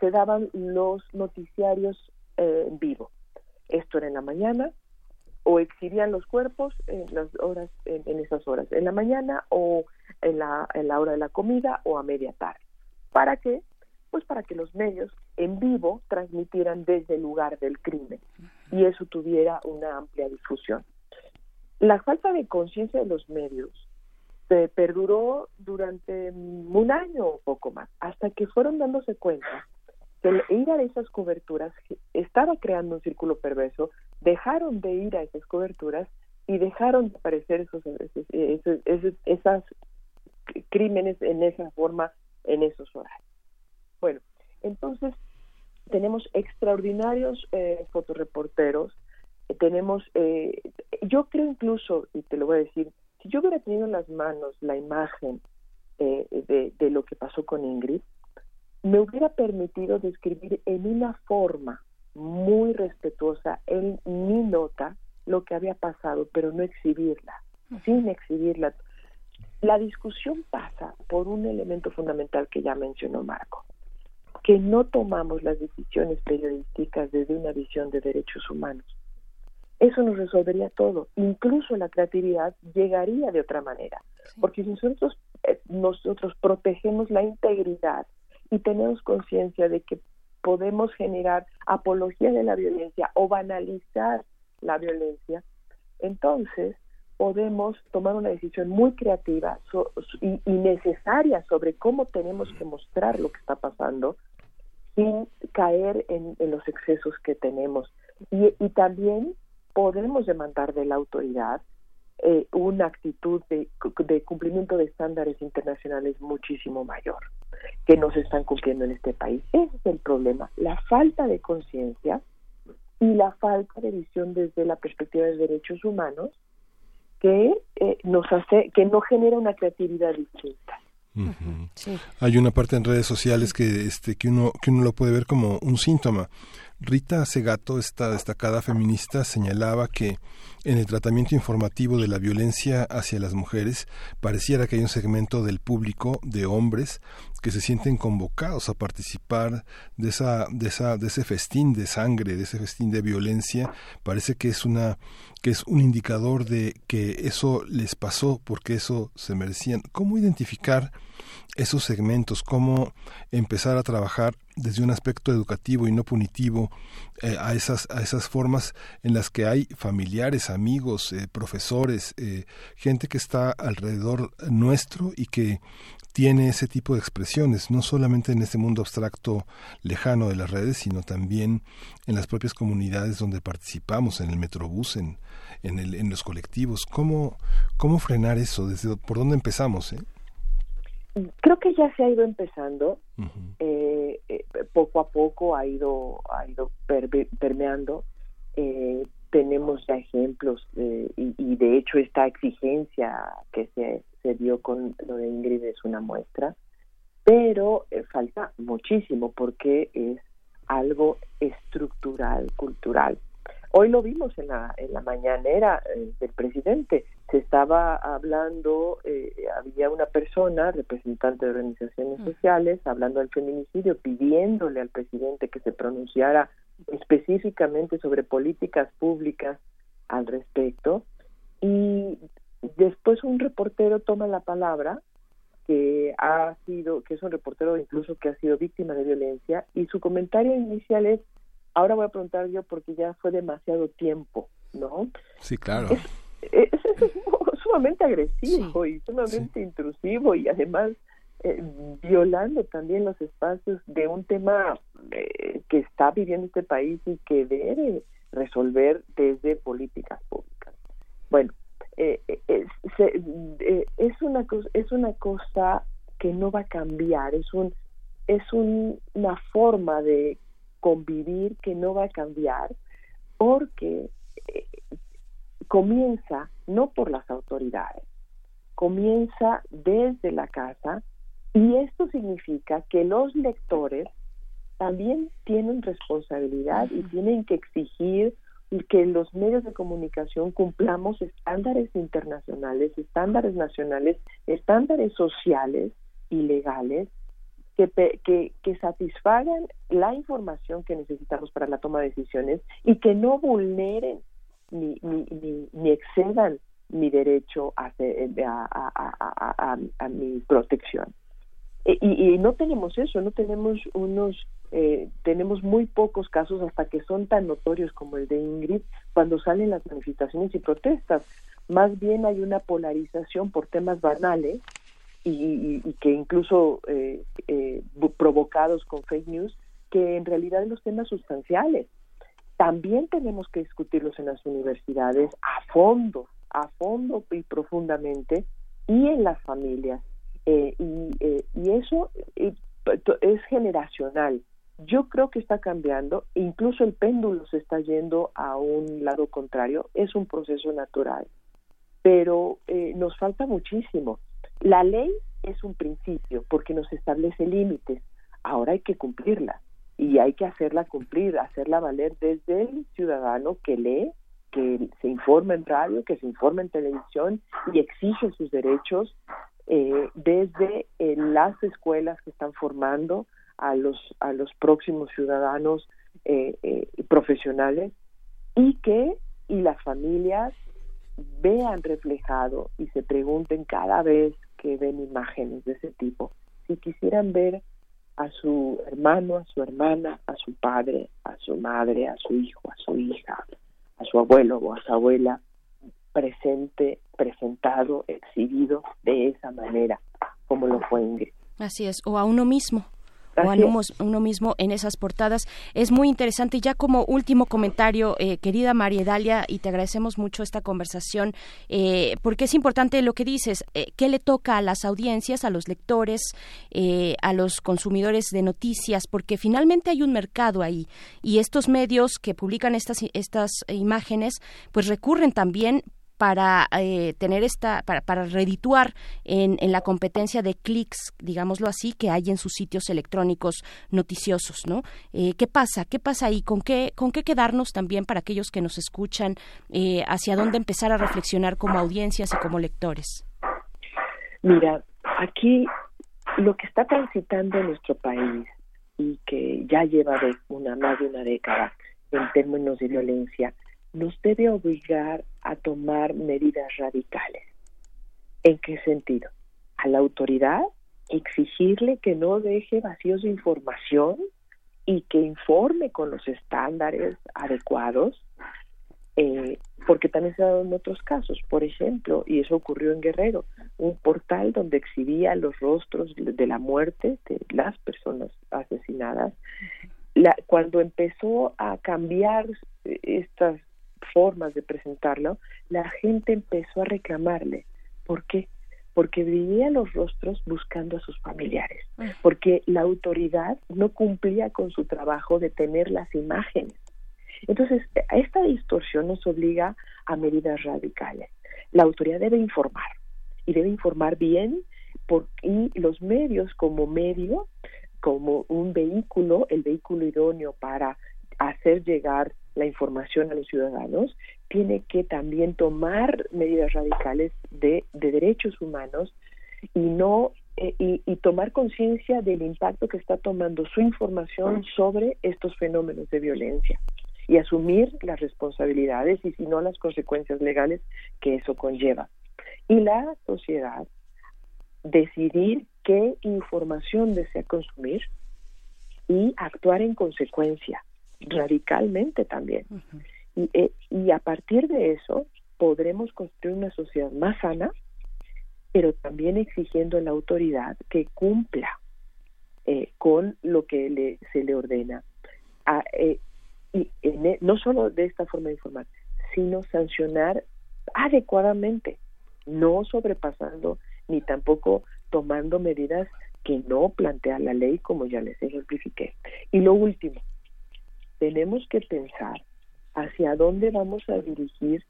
se daban los noticiarios eh, en vivo. Esto era en la mañana, o exhibían los cuerpos en las horas, en, esas horas, en la mañana o en la, en la hora de la comida o a media tarde. ¿Para qué? Pues para que los medios en vivo transmitieran desde el lugar del crimen y eso tuviera una amplia difusión. La falta de conciencia de los medios se perduró durante un año o poco más, hasta que fueron dándose cuenta que el ir a esas coberturas estaba creando un círculo perverso, dejaron de ir a esas coberturas y dejaron de aparecer esos, esos, esos- crímenes en esa forma, en esos horarios. Bueno, entonces tenemos extraordinarios eh, fotoreporteros, eh, tenemos, eh, yo creo incluso, y te lo voy a decir, si yo hubiera tenido en las manos la imagen eh, de, de lo que pasó con Ingrid, me hubiera permitido describir en una forma muy respetuosa en mi nota lo que había pasado, pero no exhibirla, sin exhibirla. La discusión pasa por un elemento fundamental que ya mencionó Marco, que no tomamos las decisiones periodísticas desde una visión de derechos humanos. Eso nos resolvería todo, incluso la creatividad llegaría de otra manera, porque si nosotros eh, nosotros protegemos la integridad y tenemos conciencia de que podemos generar apología de la violencia o banalizar la violencia, entonces podemos tomar una decisión muy creativa so- y, necesaria sobre cómo tenemos que mostrar lo que está pasando sin caer en, los excesos que tenemos. Y, y también podemos demandar de la autoridad eh, una actitud de, de cumplimiento de estándares internacionales muchísimo mayor que no se están cumpliendo en este país. Ese es el problema, la falta de conciencia y la falta de visión desde la perspectiva de derechos humanos que eh, nos hace que no genera una creatividad distinta. Hay una parte en redes sociales que este que uno que uno lo puede ver como un síntoma. Rita Segato, esta destacada feminista, señalaba que en el tratamiento informativo de la violencia hacia las mujeres pareciera que hay un segmento del público de hombres que se sienten convocados a participar de esa de esa de ese festín de sangre, de ese festín de violencia, parece que es una que es un indicador de que eso les pasó porque eso se merecían. ¿Cómo identificar esos segmentos, cómo empezar a trabajar desde un aspecto educativo y no punitivo eh, a esas a esas formas en las que hay familiares, amigos, eh, profesores, eh, gente que está alrededor nuestro y que tiene ese tipo de expresiones, no solamente en este mundo abstracto lejano de las redes, sino también en las propias comunidades donde participamos, en el metrobús, en, en, el, en los colectivos. ¿Cómo, ¿Cómo frenar eso? ¿Desde por dónde empezamos? Eh? Creo que ya se ha ido empezando, eh, eh, poco a poco ha ido ha ido permeando. Eh, tenemos ya ejemplos eh, y, y de hecho esta exigencia que se, se dio con lo de Ingrid es una muestra, pero eh, falta muchísimo porque es algo estructural, cultural. Hoy lo vimos en la, en la mañanera eh, del presidente. Se estaba hablando, eh, había una persona, representante de organizaciones sociales, hablando del feminicidio, pidiéndole al presidente que se pronunciara específicamente sobre políticas públicas al respecto. Y después un reportero toma la palabra que ha sido, que es un reportero incluso que ha sido víctima de violencia, y su comentario inicial es ahora voy a preguntar yo porque ya fue demasiado tiempo, ¿no? Sí, claro. Es, es, es [laughs] sumamente agresivo y sumamente intrusivo y además eh, violando también los espacios de un tema eh, que está viviendo este país y que debe resolver desde políticas públicas. Bueno, eh, es, se, eh, es una cosa, es una cosa que no va a cambiar, es un es un, una forma de convivir que no va a cambiar porque eh, comienza no por las autoridades, comienza desde la casa y esto significa que los lectores también tienen responsabilidad y tienen que exigir que los medios de comunicación cumplamos estándares internacionales, estándares nacionales, estándares sociales y legales que, que, que, satisfagan la información que necesitamos para la toma de decisiones y que no vulneren ni, ni, ni, ni excedan mi derecho a, a, a, a, a mi protección. Y, y, no tenemos eso, no tenemos unos, eh, tenemos muy pocos casos hasta que son tan notorios como el de Ingrid cuando salen las manifestaciones y protestas. Más bien hay una polarización por temas banales y, y- que incluso eh, eh, provocados con fake news, que en realidad los temas sustanciales también tenemos que discutirlos en las universidades a fondo, a fondo y profundamente, y en las familias. Eh, y, eh, y eso eh, es generacional. Yo creo que está cambiando, incluso el péndulo se está yendo a un lado contrario, es un proceso natural, pero nos falta muchísimo. La ley es un principio porque nos establece límites, ahora hay que cumplirla y hay que hacerla cumplir, hacerla valer desde el ciudadano que lee, que se informa en radio, que se informa en televisión y exige sus derechos eh, desde eh, las escuelas que están formando a los a los próximos ciudadanos eh, eh, profesionales y que y las familias vean reflejado y se pregunten cada vez que ven imágenes de ese tipo si quisieran ver a su hermano, a su hermana, a su padre, a su madre, a su hijo, a su hija, a su abuelo o a su abuela presente, presentado, exhibido de esa manera, como lo fue Ingrid. Así es, o a uno mismo. O a Así uno, uno mismo en esas portadas. Es muy interesante. Y ya como último comentario, eh, querida María Dalia, y te agradecemos mucho esta conversación, eh, porque es importante lo que dices, eh, qué le toca a las audiencias, a los lectores, eh, a los consumidores de noticias, porque finalmente hay un mercado ahí. Y estos medios que publican estas, estas imágenes, pues recurren también para eh, tener esta para, para redituar en, en la competencia de clics digámoslo así que hay en sus sitios electrónicos noticiosos no Eh, qué pasa qué pasa ahí con qué con qué quedarnos también para aquellos que nos escuchan eh, hacia dónde empezar a reflexionar como audiencias y como lectores Mira, aquí lo que está transitando en nuestro país y que ya lleva de una más de una década en términos de violencia nos debe obligar a tomar medidas radicales. ¿En qué sentido? A la autoridad exigirle que no deje vacíos de información y que informe con los estándares adecuados, eh, porque también se ha dado en otros casos. Por ejemplo, y eso ocurrió en Guerrero, un portal donde exhibía los rostros de la muerte de las personas asesinadas. La, cuando empezó a cambiar eh, estas formas de presentarlo, la gente empezó a reclamarle. ¿Por qué? Porque veía los rostros buscando a sus familiares, porque la autoridad no cumplía con su trabajo de tener las imágenes. Entonces, esta distorsión nos obliga a medidas radicales. La autoridad debe informar y debe informar bien por, y los medios como medio, como un vehículo, el vehículo idóneo para hacer llegar la información a los ciudadanos, tiene que también tomar medidas radicales de, de derechos humanos y no eh, y, y tomar conciencia del impacto que está tomando su información sobre estos fenómenos de violencia y asumir las responsabilidades y si no las consecuencias legales que eso conlleva. Y la sociedad decidir qué información desea consumir y actuar en consecuencia, radicalmente también. y, eh, y a partir de eso podremos construir una sociedad más sana, pero también exigiendo a la autoridad que cumpla eh, con lo que le, se le ordena. A, eh, y en e- no solo de esta forma de informar, sino sancionar adecuadamente, no sobrepasando ni tampoco tomando medidas que no plantea la ley, como ya les ejemplifiqué. Y lo último, tenemos que pensar hacia dónde vamos a dirigir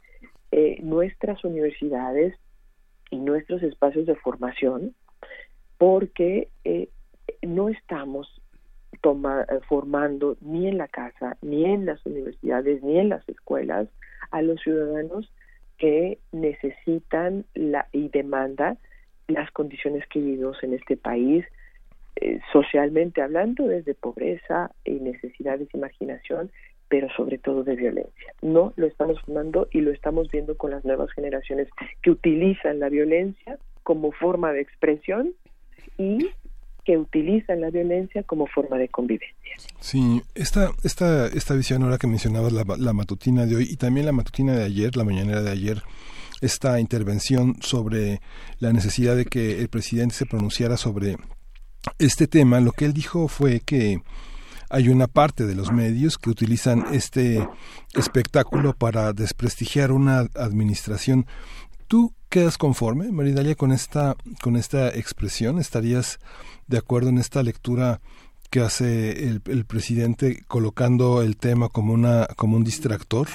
eh, nuestras universidades y nuestros espacios de formación, porque eh, no estamos toma- eh, formando ni en la casa, ni en las universidades, ni en las escuelas a los ciudadanos que necesitan la, y demandan las condiciones que vivimos en este país, eh, socialmente hablando, desde pobreza y necesidades de imaginación, pero sobre todo de violencia. No lo estamos formando y lo estamos viendo con las nuevas generaciones que utilizan la violencia como forma de expresión y que utilizan la violencia como forma de convivencia. Sí, esta, esta, esta visión ahora que mencionabas la, la matutina de hoy y también la matutina de ayer, la mañanera de ayer, esta intervención sobre la necesidad de que el presidente se pronunciara sobre este tema, lo que él dijo fue que hay una parte de los medios que utilizan este espectáculo para desprestigiar una administración. ¿Tú quedas conforme, Maridalia, con esta, con esta expresión? ¿Estarías de acuerdo en esta lectura que hace el, el presidente colocando el tema como, una, como un distractor?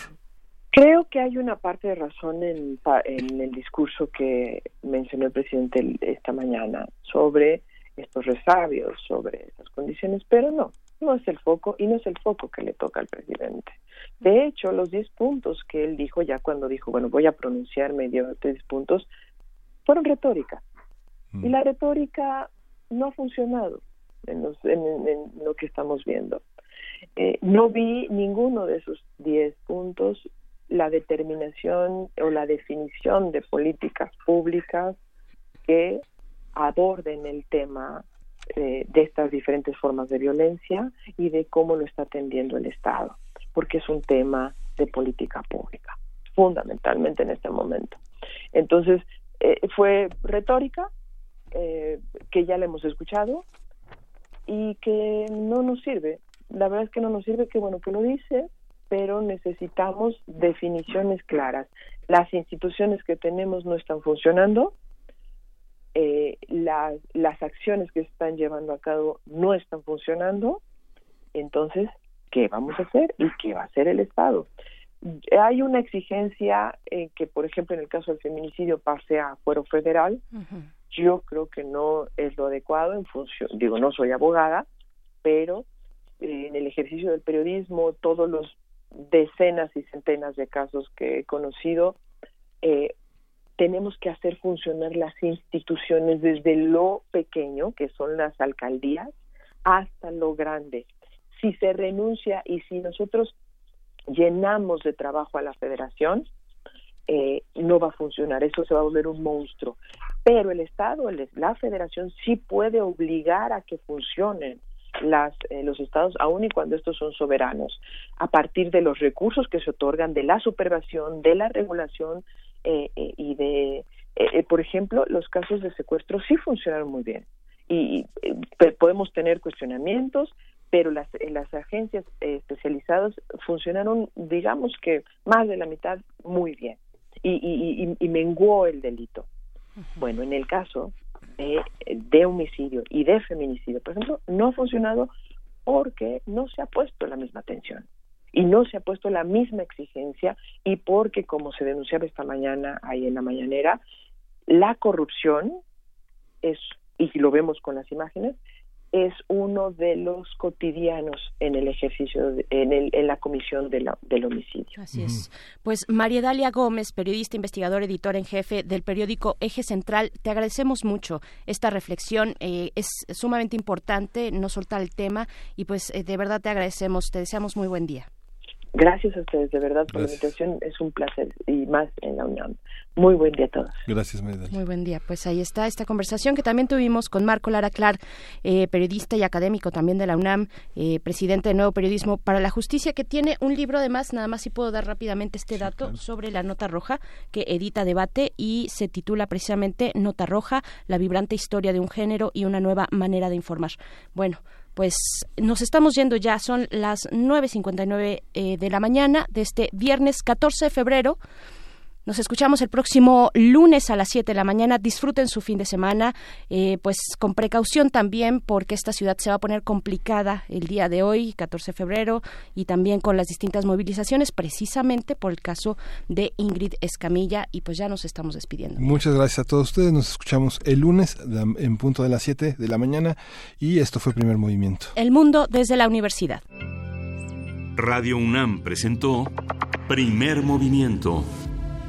Creo que hay una parte de razón en, en el discurso que mencionó el presidente esta mañana sobre estos resabios, sobre estas condiciones, pero no, no es el foco y no es el foco que le toca al presidente. De hecho, los 10 puntos que él dijo ya cuando dijo, bueno, voy a pronunciarme y dio 10 puntos, fueron retórica. Y la retórica no ha funcionado en, los- en- en- en lo que estamos viendo. Eh, no vi ninguno de esos 10 puntos la determinación o la definición de políticas públicas que aborden el tema eh, de estas diferentes formas de violencia y de cómo lo está atendiendo el Estado, porque es un tema de política pública, fundamentalmente en este momento. Entonces, eh, fue retórica, eh, que ya la hemos escuchado, y que no nos sirve. La verdad es que no nos sirve, que bueno que lo dice, pero necesitamos definiciones claras. Las instituciones que tenemos no están funcionando, eh, las, las acciones que se están llevando a cabo no están funcionando, entonces, ¿qué vamos a hacer y qué va a hacer el Estado? Hay una exigencia en que, por ejemplo, en el caso del feminicidio pase a fuero federal. Yo creo que no es lo adecuado en función, digo, no soy abogada, pero eh, en el ejercicio del periodismo, todos los decenas y centenas de casos que he conocido, eh, tenemos que hacer funcionar las instituciones desde lo pequeño, que son las alcaldías, hasta lo grande. Si se renuncia y si nosotros llenamos de trabajo a la federación, eh, no va a funcionar, eso se va a volver un monstruo. Pero el Estado, la federación sí puede obligar a que funcionen las, eh, los estados, aun y cuando estos son soberanos, a partir de los recursos que se otorgan, de la supervisión, de la regulación eh, eh, y de, eh, eh, por ejemplo, los casos de secuestro sí funcionaron muy bien. Y eh, podemos tener cuestionamientos, pero las, las agencias especializadas funcionaron, digamos que más de la mitad, muy bien. Y, y, y, y menguó el delito. Bueno, en el caso de, de homicidio y de feminicidio, por ejemplo, no ha funcionado porque no se ha puesto la misma atención y no se ha puesto la misma exigencia y porque, como se denunciaba esta mañana ahí en la mañanera, la corrupción es, y lo vemos con las imágenes, es uno de los cotidianos en el ejercicio, de- en, el, en la comisión de la- del homicidio. Así es. Pues María Dalia Gómez, periodista, investigadora, editora en jefe del periódico Eje Central, te agradecemos mucho esta reflexión. eh, es sumamente importante no soltar el tema y pues eh, de verdad te agradecemos. Te deseamos muy buen día. Gracias a ustedes, de verdad, por Gracias. la invitación. Es un placer y más en la Unión. Muy buen día a todos. Gracias. Muy buen día. Pues ahí está esta conversación que también tuvimos con Marco Lara Clar, eh, periodista y académico también de la UNAM, eh, presidente de Nuevo Periodismo para la Justicia, que tiene un libro además, nada más si puedo dar rápidamente este dato sobre la nota roja que edita debate y se titula precisamente Nota Roja, la vibrante historia de un género y una nueva manera de informar. Bueno, pues nos estamos yendo ya, son las 9.59 eh, de la mañana de este viernes 14 de febrero. Nos escuchamos el próximo lunes a las 7 de la mañana. Disfruten su fin de semana, eh, pues con precaución también, porque esta ciudad se va a poner complicada el día de hoy, 14 de febrero, y también con las distintas movilizaciones, precisamente por el caso de Ingrid Escamilla. Y pues ya nos estamos despidiendo. Muchas gracias a todos ustedes. Nos escuchamos el lunes en punto de las 7 de la mañana y esto fue Primer Movimiento. El mundo desde la universidad. Radio UNAM presentó Primer Movimiento.